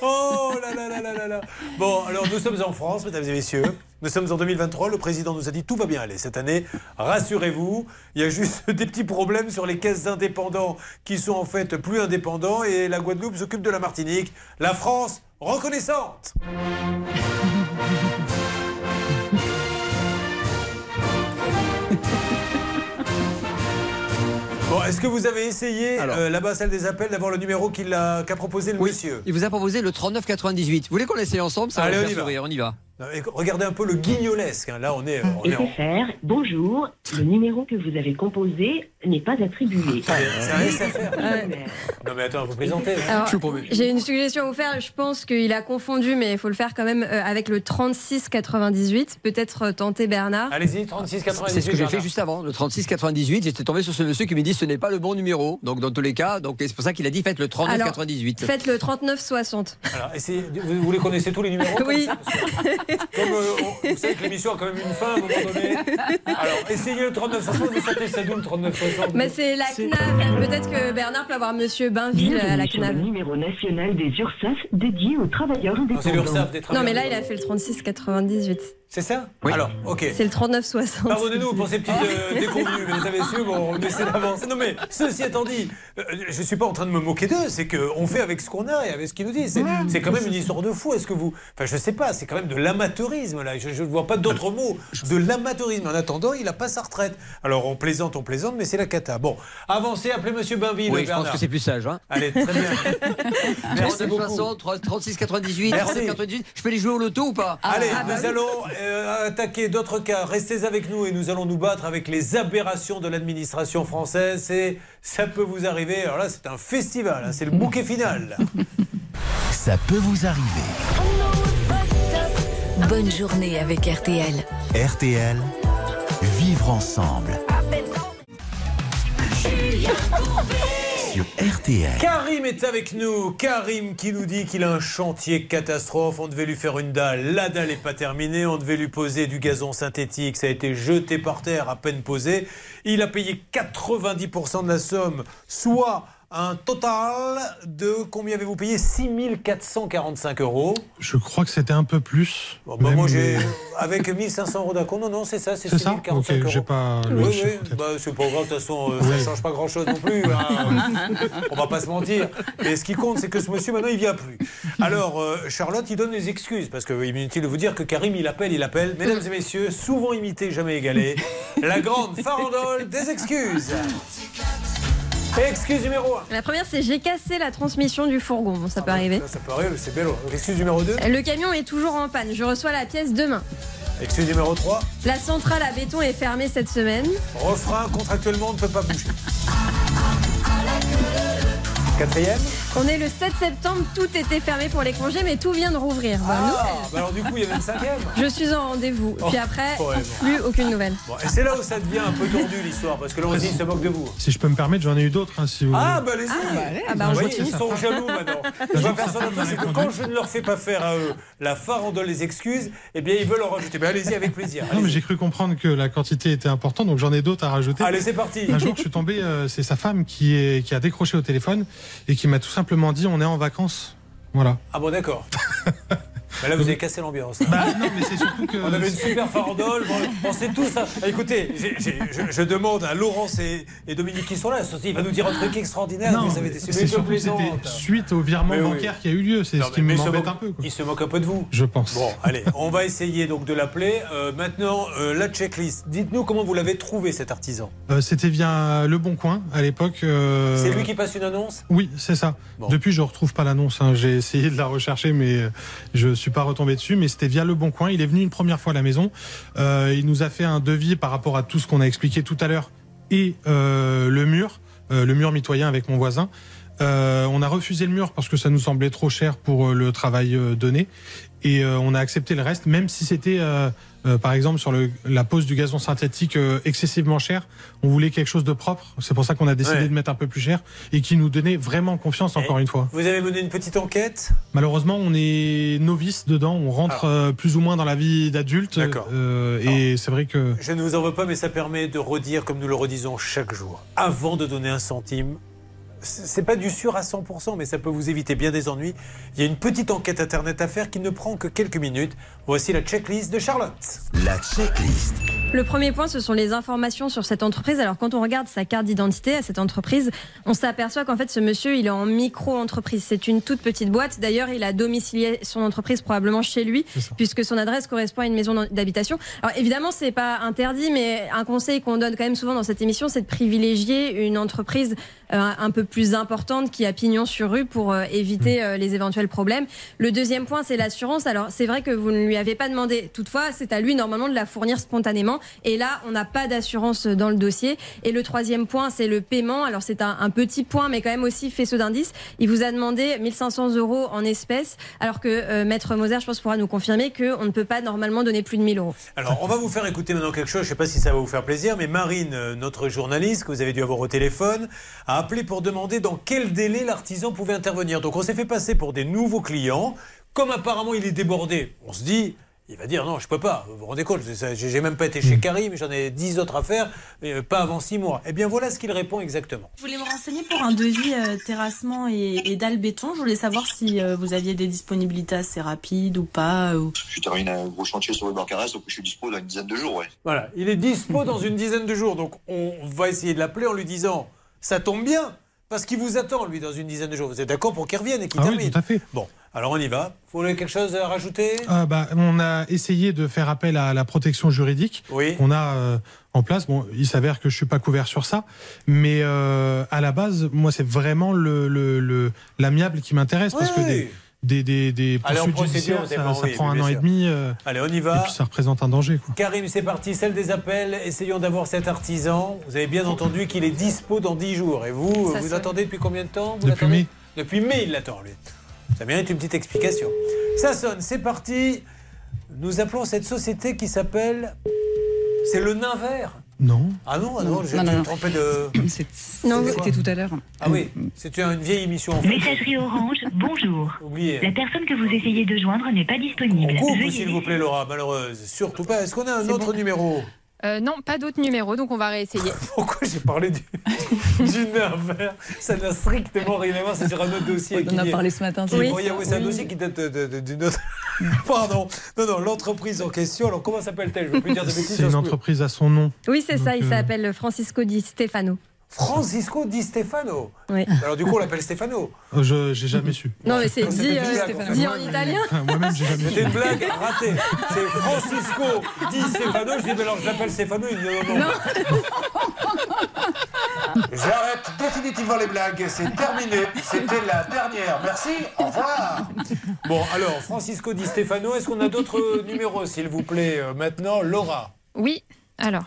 S2: Oh là là là là là là Bon, alors nous sommes en France, mesdames et messieurs. Nous sommes en 2023. Le président nous a dit tout va bien aller cette année. Rassurez-vous. Il y a juste des petits problèmes sur les caisses indépendants qui sont en fait plus indépendants et la Guadeloupe s'occupe de la Martinique. La France reconnaissante. Est-ce que vous avez essayé euh, là-bas, celle des appels, d'avoir le numéro qu'il a- qu'a proposé le monsieur
S11: Il vous a proposé le 3998. Vous voulez qu'on essaye ensemble Ça
S2: Allez,
S11: va
S2: on
S11: vous
S2: y
S11: faire
S2: va.
S11: sourire, on y va.
S2: Regardez un peu le guignolesque. hein. Là, on est, on est en-
S35: bonjour. Le numéro que vous avez composé n'est pas attribué.
S2: C'est un SFR. Non mais attends, vous plaisantez. hein.
S9: Alors, J'ai une suggestion à vous faire. Je pense qu'il a confondu, mais il faut le faire quand même euh, avec le 3698. Peut-être euh, tenter Bernard.
S2: Allez-y, 36 98.
S11: C'est ce que j'ai fait juste avant, le 3698. J'étais tombé sur ce monsieur qui me dit ce n'est pas le bon numéro. Donc dans tous les cas, donc c'est pour ça qu'il a dit faites le 3998.
S9: Faites le 3960.
S2: Alors, essayez- vous, vous les connaissez tous les numéros comme
S9: Oui.
S2: ça Comme euh, on- vous savez que l'émission a quand même une fin à un moment donné. Alors, essayez le 3960, vous sortez ça d'où le 3960
S9: Mais c'est la CNAV. Peut-être que Bernard peut avoir Monsieur Bainville à la
S35: sur le
S9: CNAV.
S35: numéro national des URSAF dédié aux travailleurs indépendants.
S2: c'est l'URSSAF des
S9: Non, mais là, il a fait le 3698.
S2: C'est ça Alors, ok.
S9: C'est le 3960.
S2: Pardonnez-nous pour ces petites euh, déconvenues, mesdames et messieurs, bon, on essaie d'avancer. Non mais, ceci étant dit, euh, je ne suis pas en train de me moquer d'eux, c'est qu'on fait avec ce qu'on a et avec ce qu'ils nous disent. C'est c'est quand même une histoire de fou. Est-ce que vous... Enfin, je sais pas, c'est quand même de l'amateurisme, là. Je ne vois pas d'autres mots. De l'amateurisme. En attendant, il n'a pas sa retraite. Alors, on plaisante, on plaisante, mais c'est la cata. Bon, avancez, appelez Monsieur Bainville,
S11: Oui, je pense que c'est plus sage. Hein.
S2: Allez, très bien. Merci beaucoup.
S11: 3960, 3698,
S2: Merci.
S11: 3998. Je peux les jouer au loto ou pas?
S2: Allez,
S11: Ah, bah
S2: nous
S11: oui.
S2: allons euh, attaquer d'autres cas. Restez avec nous et nous allons nous battre avec les aberrations de l'administration française. Et ça peut vous arriver. Alors là, c'est un festival. hein, c'est le bouquet final.
S1: Ça peut vous arriver.
S13: Bonne journée avec RTL.
S1: RTL, vivre ensemble.
S10: Julien
S2: Karim est avec nous. Karim qui nous dit qu'il a un chantier catastrophe. On devait lui faire une dalle. La dalle n'est pas terminée. On devait lui poser du gazon synthétique. Ça a été jeté par terre, à peine posé. Il a payé 90% de la somme, soit un total de combien avez-vous payé? 6445 euros.
S30: Je crois que c'était un peu plus.
S2: Bon, bah, moi, j'ai avec 1500 euros d'accord. Non, non, c'est ça, c'est
S30: C'est ça
S2: 6045
S30: Ok,
S2: euros.
S30: j'ai pas
S2: Oui, oui, bah, c'est pas grave, de toute façon, euh, ça
S30: Oui.
S2: change pas grand-chose non plus. hein. On va pas se mentir. Mais ce qui compte, c'est que ce monsieur, maintenant, il vient plus. Alors, euh, Charlotte, il donne des excuses, parce qu'il est inutile de vous dire que Karim, il appelle, il appelle. Mesdames et messieurs, souvent imité, jamais égalé, la grande farandole des excuses. Excuse numéro 1.
S9: La première, c'est j'ai cassé la transmission du fourgon. Bon, ça peut arriver.
S2: Ça, ça peut arriver, c'est bello. Excuse numéro 2.
S9: Le camion est toujours en panne. Je reçois la pièce demain.
S2: Excuse numéro 3.
S9: La centrale à béton est fermée cette semaine.
S2: Refrain, contractuellement, on ne peut pas bouger. Quatrième.
S9: On est le 7 septembre, tout était fermé pour les congés, mais tout vient de rouvrir. Bonne
S2: Ah,
S9: nouvelle.
S2: bah alors du coup, il y avait une cinquième.
S9: Je suis en rendez-vous.
S2: Oh,
S9: Puis après,
S2: ouais, bon.
S9: plus aucune nouvelle.
S2: Bon, et c'est là où ça devient un peu tordu l'histoire, parce que là, on se dit, il se moque de vous.
S30: Si je peux me permettre, j'en ai eu d'autres, hein, si vous
S2: Ah, bah allez-y.
S9: Ah, bah,
S2: Vous
S9: on
S2: voyez,
S9: continue.
S2: ils sont jaloux maintenant. Je vois personne c'est que quand je ne leur fais pas faire à eux la farandole les excuses, eh bien, ils veulent en rajouter. Ben allez-y avec plaisir.
S30: Non, mais j'ai cru comprendre que la quantité était importante, donc j'en ai d'autres à rajouter.
S2: Allez, c'est parti.
S30: Un jour, je suis tombé, euh, c'est sa femme qui, est, qui a décroché au téléphone et qui m'a tout simplement dit on est en vacances. Voilà.
S2: Ah bon, d'accord. Là, vous avez cassé l'ambiance.
S30: Bah, non, mais c'est surtout que.
S2: On avait une super farandole. Bon, on sait tous ça. Écoutez, j'ai- j'ai- je, je demande à Laurence et, et Dominique qui sont là. Il va nous dire un truc extraordinaire.
S30: Non,
S2: vous avez
S30: c'est surtout c'était suite au virement
S2: Mais oui.
S30: bancaire qui a eu lieu. C'est ce qui m'embête
S2: moque-
S30: un peu. quoi.
S2: Il se moque un peu de vous.
S30: Je pense.
S2: Bon, allez, on va essayer donc de l'appeler. Euh, maintenant, euh, la checklist. Dites-nous comment vous l'avez trouvé cet artisan.
S30: Euh, C'était via Le Bon Coin à l'époque.
S2: C'est lui qui passe une annonce?
S30: Oui, c'est ça. Depuis, je retrouve pas l'annonce. hein. J'ai essayé de la rechercher, mais je suis pas retombé dessus. Mais c'était via Le Bon Coin. Il est venu une première fois à la maison. Euh, il nous a fait un devis par rapport à tout ce qu'on a expliqué tout à l'heure et euh, le mur, euh, le mur mitoyen avec mon voisin. On a refusé le mur parce que ça nous semblait trop cher pour le travail donné. Et on a accepté le reste, même si c'était, euh, par exemple, sur le, la pose du gazon synthétique euh, excessivement cher. On voulait quelque chose de propre. C'est pour ça qu'on a décidé
S2: Ouais.
S30: de mettre un peu plus cher et qui nous donnait vraiment confiance, encore une fois.
S2: Vous avez mené une petite enquête?
S30: Malheureusement, on est novice dedans. On rentre euh, plus ou moins dans la vie d'adulte. Euh, et c'est vrai que.
S2: Je ne vous en veux pas, mais ça permet de redire, comme nous le redisons chaque jour, avant de donner un centime. C'est pas du sûr à 100%, mais ça peut vous éviter bien des ennuis. Il y a une petite enquête internet à faire qui ne prend que quelques minutes. Voici la checklist de Charlotte.
S1: La checklist.
S9: Le premier point, ce sont les informations sur cette entreprise. Alors, quand on regarde sa carte d'identité à cette entreprise, on s'aperçoit qu'en fait, ce monsieur, il est en micro-entreprise. C'est une toute petite boîte. D'ailleurs, il a domicilié son entreprise probablement chez lui, puisque son adresse correspond à une maison d'habitation. Alors, évidemment, c'est pas interdit, mais un conseil qu'on donne quand même souvent dans cette émission, c'est de privilégier une entreprise euh, un peu plus importante qui a pignon sur rue pour euh, éviter euh, les éventuels problèmes. Le deuxième point, c'est l'assurance. Alors, c'est vrai que vous ne lui avez pas demandé. Toutefois, c'est à lui normalement de la fournir spontanément. Et là, on n'a pas d'assurance dans le dossier. Et le troisième point, c'est le paiement. Alors, c'est un, petit point, mais quand même aussi faisceau d'indices. Il vous a demandé 1500 euros en espèces, alors que euh, Maître Moser, je pense, pourra nous confirmer qu'on ne peut pas normalement donner plus de 1000 euros.
S2: Alors, on va vous faire écouter maintenant quelque chose. Je ne sais pas si ça va vous faire plaisir, mais Marine, euh, notre journaliste que vous avez dû avoir au téléphone, a appelé pour demander dans quel délai l'artisan pouvait intervenir. Donc, on s'est fait passer pour des nouveaux clients. Comme apparemment il est débordé, on se dit. Il va dire non, je peux pas. Vous vous rendez compte, j'ai même pas été chez Karim, j'en ai 10 autres à faire, mais euh, pas avant 6 mois. Eh bien voilà ce qu'il répond exactement.
S36: Je voulais me renseigner pour un devis euh, terrassement et, et dalle béton. Je voulais savoir si euh, vous aviez des disponibilités assez rapides ou pas. Ou...
S37: Je termine un gros chantier sur le Barcarès, donc je suis dispo dans une dizaine de jours, ouais.
S2: Voilà, il est dispo dans une dizaine de jours. Donc on va essayer de l'appeler en lui disant ça tombe bien parce qu'il vous attend lui dans une dizaine de jours. Vous êtes d'accord pour qu'il revienne et qu'il
S30: Ah oui,
S2: termine
S30: tout à fait.
S2: Bon, alors on y va. Vous voulez quelque chose à rajouter?
S30: Ah bah, on a essayé de faire appel à la protection juridique
S2: Oui.
S30: qu'on a euh, en place. Bon, il s'avère que je suis pas couvert sur ça, mais euh, à la base, moi, c'est vraiment le le- le- l'amiable qui m'intéresse parce que des. Des, des, des
S2: Allez, en
S30: poursuites
S2: procédure,
S30: judiciaires, ça, ça
S2: oui,
S30: prend
S2: oui,
S30: un an et demi. euh,
S2: Allez, on y
S30: et
S2: va.
S30: puis ça représente un danger. Quoi.
S2: Karim, c'est parti, celle des appels. Essayons d'avoir cet artisan. Vous avez bien entendu qu'il est dispo dans 10 jours. Et vous,
S30: Ça
S2: vous attendez depuis combien de temps Vous
S30: Depuis mai.
S2: Depuis mai, il l'attend, lui. Ça mérite une petite explication. Ça sonne, c'est parti. Nous appelons cette société qui s'appelle. C'est le nain vert.
S30: Non.
S2: Ah non, ah non, j'ai
S4: Non, non,
S2: j'ai
S4: non.
S2: trompé de.
S4: C'était tout à l'heure.
S2: Ah oui, c'était une vieille émission en fait.
S33: Messagerie Orange, bonjour.
S2: Oubliez.
S33: La personne que vous essayez de joindre n'est pas disponible.
S2: On coupe, s'il vous plaît, Laura, malheureuse. Surtout pas. Est-ce qu'on a un autre numéro?
S7: Euh, non, pas d'autres numéros, donc on va réessayer.
S2: Pourquoi j'ai parlé du, du nerf vert? Ça n'a strictement rien à voir, c'est sur un autre dossier.
S4: On en a parlé ce matin. c'est-
S2: oui, oui, c'est un dossier qui date d'une autre. Pardon. Non, non, l'entreprise en question. Alors, comment s'appelle-t-elle? Je ne veux plus dire de bêtises.
S30: C'est une entreprise à son nom.
S9: Oui, c'est ça, il
S30: euh,
S9: s'appelle Francisco Di Stefano.
S2: Francisco Di Stefano.
S9: Oui.
S2: Alors, du coup, on l'appelle Stefano.
S30: Euh, Je j'ai jamais su.
S9: Non, mais c'est
S2: Non,
S9: dit, euh, dit
S2: en
S9: italien.
S30: Enfin, Moi-même, j'ai jamais su.
S2: C'était une blague ratée. C'est Francisco Di Stefano. Je dis, mais alors, je l'appelle Stefano. Il dit, non, non. J'arrête définitivement les blagues. C'est terminé. C'était la dernière. Merci. Au revoir. Bon, alors, Francisco Di Stefano, est-ce qu'on a d'autres numéros, s'il vous plaît, euh, maintenant? Laura.
S7: Oui, alors.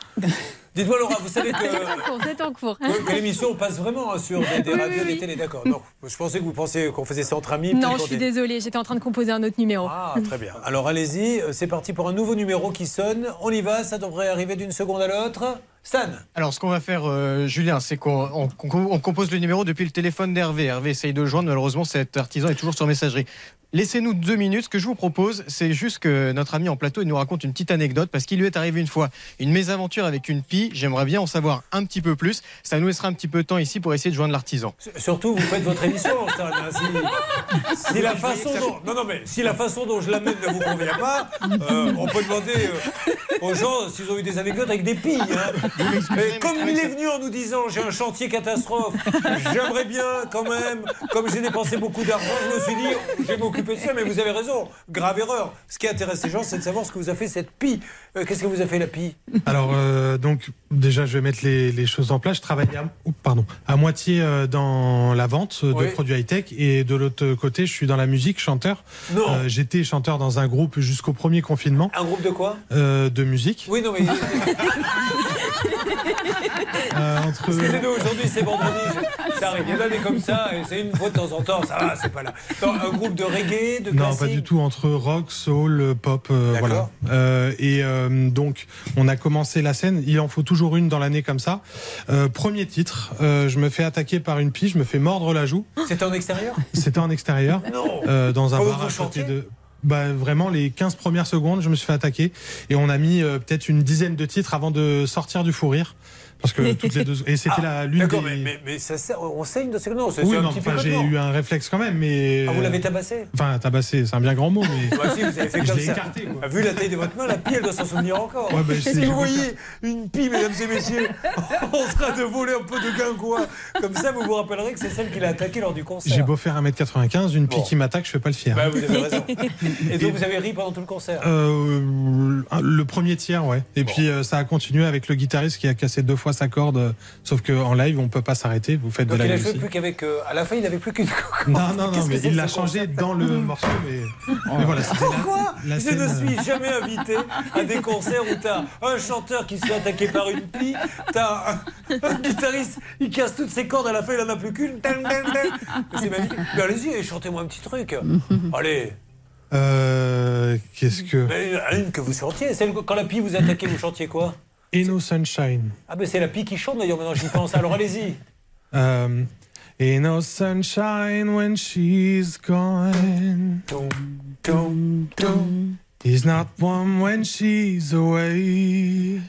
S2: Dites-moi, Laura, vous savez que.
S7: C'est en cours, c'est en cours.
S2: que- l'émission passe vraiment hein, sur des, des
S7: Oui,
S2: radios
S7: oui,
S2: et des
S7: oui.
S2: télés, d'accord. Non, je pensais que vous pensiez qu'on faisait ça entre amis.
S7: Non, je suis désolée, j'étais en train de composer un autre numéro.
S2: Ah, très bien. Alors allez-y, euh, c'est parti pour un nouveau numéro qui sonne. On y va, ça devrait arriver d'une seconde à l'autre. Stan
S31: Alors, ce qu'on va faire, euh, Julien, c'est qu'on on- on- on compose le numéro depuis le téléphone d'Hervé. Hervé essaye de le joindre, malheureusement, cet artisan est toujours sur messagerie. Laissez-nous deux minutes. Ce que je vous propose, c'est juste que notre ami en plateau il nous raconte une petite anecdote parce qu'il lui est arrivé une fois une mésaventure avec une pie. J'aimerais bien en savoir un petit peu plus. Ça nous laissera un petit peu de temps ici pour essayer de joindre l'artisan.
S2: Surtout, vous faites votre émission, Stan. hein, Si, si la façon dont, non, non, mais si la façon dont je l'amène ne vous convient pas, euh, on peut demander euh, aux gens s'ils ont eu des anecdotes avec des pilles. hein. Et comme il est venu en nous disant j'ai un chantier catastrophe, j'aimerais bien quand même, comme j'ai dépensé beaucoup d'argent, je me suis dit je vais m'occuper de ça, mais vous avez raison, grave erreur. Ce qui intéresse les gens, c'est de savoir ce que vous a fait cette pie. Euh, Qu'est-ce que vous a fait la pie?
S30: Alors, euh, donc, déjà, je vais mettre les, les choses en place. Je travaille à, oups, pardon, à moitié euh, dans la vente de
S2: Oui.
S30: produits high-tech et de l'autre côté, je suis dans la musique, chanteur.
S2: Non.
S30: Euh, J'étais chanteur dans un groupe jusqu'au premier confinement
S2: Un groupe de quoi?
S30: Euh, de musique.
S2: Oui, non, mais.
S30: Euh, entre...
S2: Excusez-nous, aujourd'hui c'est vendredi, ça arrive. Il y en a des comme ça, et c'est une fois de temps en temps, ça va, c'est pas là. Un groupe de reggae, de
S30: Non,
S2: classique
S30: pas du tout. Entre rock, soul, pop, euh, voilà. Euh, et euh, donc, on a commencé la scène. Il en faut toujours une dans l'année comme ça. Euh, premier titre, euh, je me fais attaquer par une pie, je me fais mordre la joue.
S2: C'était en extérieur
S30: C'était en extérieur,
S2: Non.
S30: euh, dans un bar à côté de. Bah, vraiment, les 15 premières secondes, je me suis fait attaquer. Et on a mis euh, peut-être une dizaine de titres avant de sortir du fou rire. Parce que toutes les deux. Et c'était la l'une des.
S2: D'accord, mais, mais, mais ça sert- on saigne de ce Non, c'est
S30: oui,
S2: un
S30: non,
S2: petit
S30: enfin, j'ai eu un réflexe quand même, mais.
S2: Ah, vous l'avez tabassé
S30: Enfin, tabassé, c'est un bien grand mot, mais.
S2: Bah si, vous avez fait comme ça.
S30: écarté, quoi.
S2: Ah, Vu la taille de votre main, la pie, elle doit s'en souvenir encore.
S30: Ouais, bah,
S2: si vous voyez une pie, mesdames et messieurs, en train de voler un peu de guingois, comme ça, vous vous rappellerez que c'est celle qui l'a attaqué lors du concert.
S30: J'ai beau faire 1m95, une pie
S2: Bon.
S30: qui m'attaque, je fais pas le fier.
S2: Bah, vous avez raison. Et donc, vous avez ri pendant tout le concert
S30: Euh, le premier tiers, ouais. Et puis euh, ça a continué avec le guitariste qui a cassé deux fois sa corde. euh, Sauf qu'en live, on peut pas s'arrêter. Vous faites
S2: Donc,
S30: de
S2: il
S30: la
S2: a
S30: musique.
S2: joué plus qu'avec. euh, à la fin, il n'avait plus qu'une.
S30: Non, non, non, mais il l'a changé dans le morceau. Mais, mais voilà, c'était la-
S2: Pourquoi
S30: la
S2: Je ne suis jamais invité à des concerts où t'as un chanteur qui se fait attaquer par une pie, t'as un, un guitariste, il casse toutes ses cordes, à la fin il en a plus qu'une. C'est magnifique. Mais allez-y, chantez-moi un petit truc. Allez,
S30: Euh, Qu'est-ce que.
S2: mais une que vous chantiez. Celle quand la pie vous attaquait, vous chantiez quoi?
S30: No sunshine.
S2: Ah ben c'est la pie qui chante d'ailleurs, maintenant j'y pense. Alors allez-y.
S30: Euh, Ain't no sunshine when she's gone. He's not warm when she's away.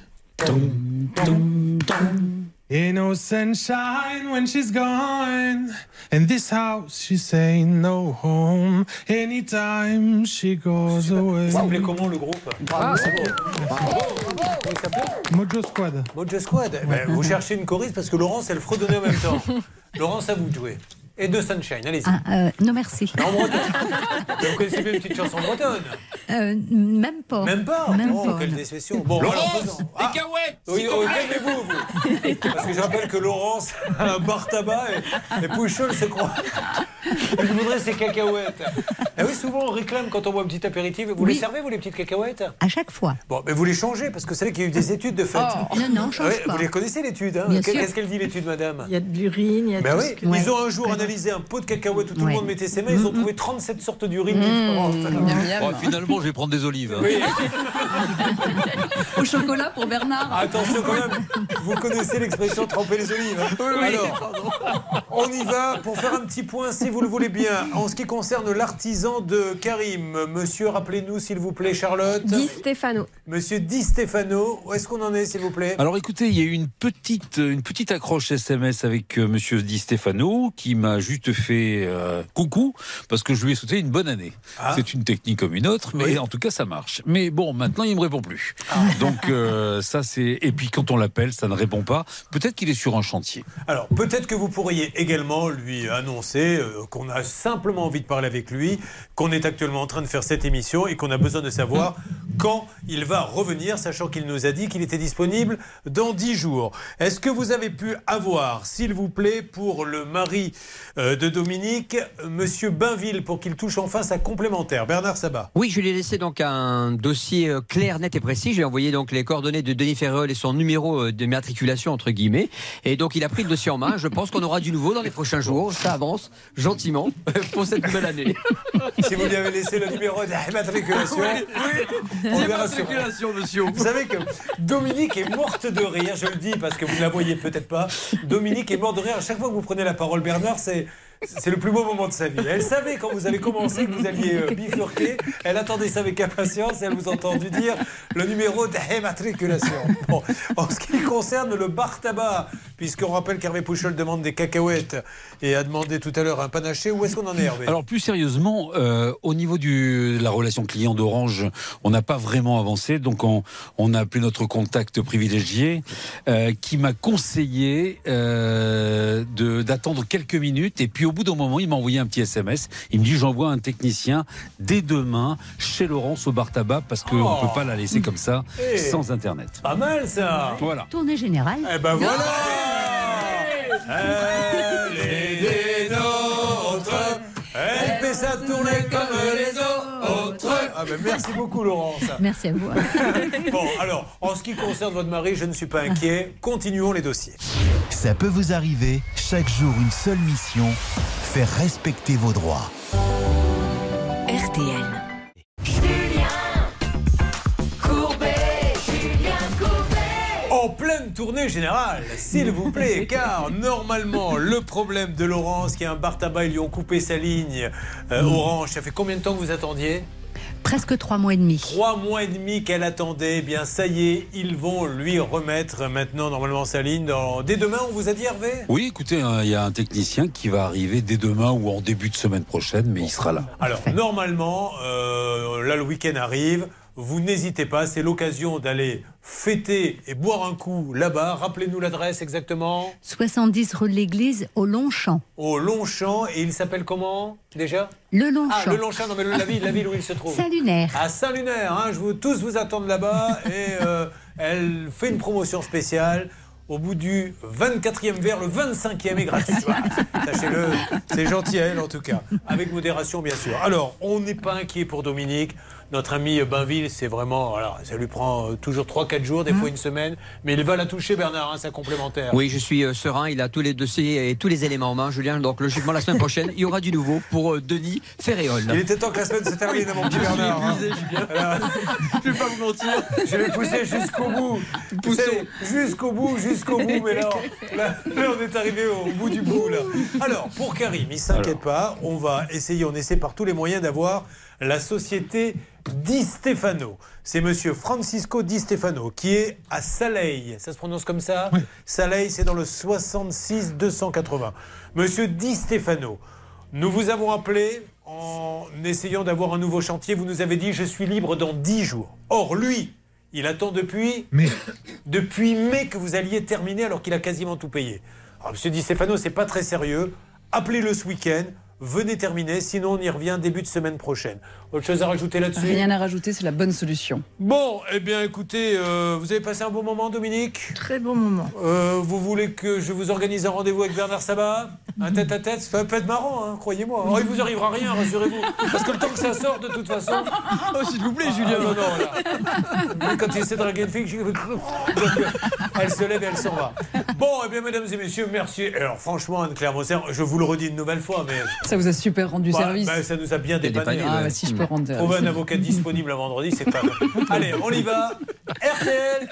S30: Ain't no sunshine when she's gone. And this house, she's saying no home. Anytime she goes away.
S2: Vous s'appelez comment le groupe?
S30: Bravo.
S2: Bravo. Comment il s'appelait
S30: Mojo Squad.
S2: Mojo Squad. Eh ben, vous cherchez une choriste parce que Laurence, elle fredonnait en même temps. Laurence, à vous de jouer. Et de Sunshine, allez-y.
S28: Ah, euh, non, merci.
S2: En breton. Vous connaissez bien une petite chanson bretonne
S28: Euh, même pas.
S2: Même pas
S28: Même
S2: Oh,
S28: pas,
S2: quelle
S28: non.
S2: déception. Bon,
S28: Laurence,
S2: alors, faisons. Ah, oui, oh, calmez-vous, vous. Parce que je rappelle que Laurence a un bar tabac et, et Pouchol se croit. Elle voudrait ses cacahuètes. Et oui, souvent on réclame quand on boit un petit apéritif. Vous les servez, vous, les petites cacahuètes
S28: À chaque fois.
S2: Bon, mais vous les changez parce que c'est vrai qu'il y a eu des études de fait.
S28: Oh. Non, non, on change
S2: Ouais,
S28: pas.
S2: Vous les connaissez l'étude hein
S28: Bien
S2: Qu'est-
S28: sûr.
S2: Qu'est-ce qu'elle dit l'étude, madame
S29: Il y a de l'urine, il y a
S2: Ben
S29: tout
S2: oui,
S29: ce que-
S2: ils ont un jour un analysé un pot de cacahuètes où tout le monde mettait ses mains. Ils ont trouvé 37 sortes d'urine différentes.
S8: Oh, finalement, je vais prendre des olives. hein.
S2: Oui.
S4: Au chocolat pour Bernard.
S2: Attention quand même, vous connaissez l'expression tremper les olives. Alors, on y va pour faire un petit point, si vous le voulez bien, en ce qui concerne l'artisan de Karim. Monsieur, rappelez-nous s'il vous plaît, Charlotte.
S9: Di Stefano.
S2: Monsieur Di Stefano, où est-ce qu'on en est, s'il vous plaît?
S8: Alors écoutez, il y a eu une petite, une petite accroche SMS avec euh, Monsieur Di Stefano qui m'a juste fait euh, coucou parce que je lui ai souhaité une bonne année.
S2: Ah.
S8: C'est une technique comme une autre, mais en tout cas ça marche. Mais bon, maintenant il me répond plus.
S2: Ah.
S8: Donc euh, ça c'est et puis quand on l'appelle, ça ne répond pas. Peut-être qu'il est sur un chantier.
S2: Alors, peut-être que vous pourriez également lui annoncer euh, qu'on a simplement envie de parler avec lui, qu'on est actuellement en train de faire cette émission et qu'on a besoin de savoir quand il va revenir, sachant qu'il nous a dit qu'il était disponible dans 10 jours. Est-ce que vous avez pu avoir, s'il vous plaît, pour le mari de Dominique, euh, Monsieur Bainville, pour qu'il touche enfin sa complémentaire Bernard Sabat.
S11: Oui, je lui ai laissé donc un dossier euh, clair, net et précis. Je lui ai envoyé donc les coordonnées de Denis Ferrol et son numéro euh, de matriculation entre guillemets. Et donc il a pris le dossier en main. Je pense qu'on aura du nouveau dans les prochains jours. Ça avance gentiment pour cette nouvelle année.
S2: Si vous lui avez laissé le numéro d'immatriculation, on verra sur-
S11: monsieur.
S2: Vous savez que Dominique est morte de rire, je le dis parce que vous ne la voyez peut-être pas. Dominique est morte de rire. À chaque fois que vous prenez la parole, Bernard, c'est. C'est le plus beau moment de sa vie. Elle savait quand vous avez commencé que vous alliez euh, bifurquer. Elle attendait ça avec impatience et elle vous a entendu dire le numéro d'immatriculation. Bon, en ce qui concerne le bar tabac, puisqu'on rappelle qu'Hervé Pouchol demande des cacahuètes et a demandé tout à l'heure un panaché, où est-ce qu'on en est, Hervé?
S8: Alors plus sérieusement, euh, au niveau de la relation client d'Orange, on n'a pas vraiment avancé, donc on, on a appelé notre contact privilégié euh, qui m'a conseillé d'attendre quelques minutes et puis au bout d'un moment, il m'a envoyé un petit SMS. Il me dit j'envoie un technicien dès demain chez Laurence au bar tabac parce qu'on
S2: Oh.
S8: ne peut pas la laisser comme ça
S2: Eh.
S8: sans internet.
S2: Pas mal ça
S8: Voilà.
S28: Tournée générale.
S2: Eh ben voilà Elle est des nôtres Elle fait sa tournée comme les autres Ah ben merci beaucoup Laurence
S28: Merci à vous.
S2: Bon alors, en ce qui concerne votre mari, je ne suis pas inquiet. Continuons les dossiers.
S1: Ça peut vous arriver, chaque jour une seule mission, faire respecter vos droits.
S13: RTL.
S2: En pleine tournée générale, s'il vous plaît, car normalement, le problème de Laurence, qui a un bar tabac, ils lui ont coupé sa ligne euh, orange. Ça fait combien de temps que vous attendiez?
S28: Presque trois mois et demi.
S2: Trois mois et demi qu'elle attendait. Eh bien, ça y est, ils vont lui remettre maintenant normalement sa ligne. Dans... Dès demain, on vous a dit Hervé?
S8: Oui, écoutez, hein, il y a un technicien qui va arriver dès demain ou en début de semaine prochaine, mais il sera là.
S2: Alors, normalement, euh, là, le week-end arrive. Vous n'hésitez pas, c'est l'occasion d'aller fêter et boire un coup là-bas. Rappelez-nous l'adresse exactement.
S28: 70 rue de l'Église au Longchamp.
S2: Au Longchamp. Et il s'appelle comment déjà?
S28: Le Longchamp.
S2: Ah, le Longchamp, non mais la ville, la ville où il se trouve.
S28: Saint-Lunaire.
S2: À Saint-Lunaire, hein, je veux tous vous attendre là-bas. Et euh, elle fait une promotion spéciale. Au bout du 24e verre, le 25e est gratuit. Voilà. Sachez-le, c'est gentil à elle en tout cas. Avec modération, bien sûr. Alors, on n'est pas inquiet pour Dominique. Notre ami Bainville, c'est vraiment. Alors, ça lui prend euh, toujours 3-4 jours, des fois une semaine. Mais il va la toucher, Bernard, hein, sa complémentaire.
S11: Oui, je suis euh, serein. Il a tous les dossiers et tous les éléments en main, Julien. Donc logiquement, la semaine prochaine, il y aura du nouveau pour euh, Denis Ferréol.
S2: Il était temps que la semaine se termine, mon petit
S11: Je
S2: Bernard. hein.
S11: épuisé, Julien.
S2: Alors,
S11: Je vais pas vous mentir.
S2: Je vais pousser jusqu'au bout. Vous savez, Jusqu'au bout, jusqu'au bout. Mais là, là, là, on est arrivé au bout du bout. Là. Alors, pour Karim, il s'inquiète pas. On va essayer, on essaie par tous les moyens d'avoir la société Di Stefano. C'est monsieur Francisco Di Stefano qui est à Saleil. Ça se prononce comme ça Saleil, c'est dans le 66 280. Monsieur Di Stefano, nous vous avons appelé en essayant d'avoir un nouveau chantier. Vous nous avez dit je suis libre dans 10 jours. Or, lui, il attend depuis
S30: Mais
S2: depuis mai que vous alliez terminer alors qu'il a quasiment tout payé. Alors, monsieur Di Stefano, c'est pas très sérieux. Appelez-le ce week-end. Venez terminer. Sinon, on y revient début de semaine prochaine. Autre chose à rajouter là-dessus
S4: Rien à rajouter, c'est la bonne solution.
S2: Bon, eh bien, écoutez, euh, vous avez passé un bon moment, Dominique
S29: Très bon moment.
S2: Euh, vous voulez que je vous organise un rendez-vous avec Bernard Sabat Un tête-à-tête Ça peut être marrant, hein, croyez-moi. Oh, il vous arrivera rien, rassurez-vous. Parce que le temps que ça sort, de toute façon.
S31: Oh, s'il vous plaît, Julien.
S2: Ah, non, non, là. Quand il essaie de draguer une fille, je- Donc, elle se lève et elle s'en va. Bon, eh bien, mesdames et messieurs, merci. Alors, franchement, Anne-Claire Moser, je vous le redis une nouvelle fois, mais.
S4: Ça vous a super rendu
S2: Bah,
S4: service.
S2: bah, ça nous a bien dépanné.
S4: Ah, bah, si je peux rendre.
S2: Trouver un avocat disponible à vendredi, c'est pas mal. Allez, on y va. RTL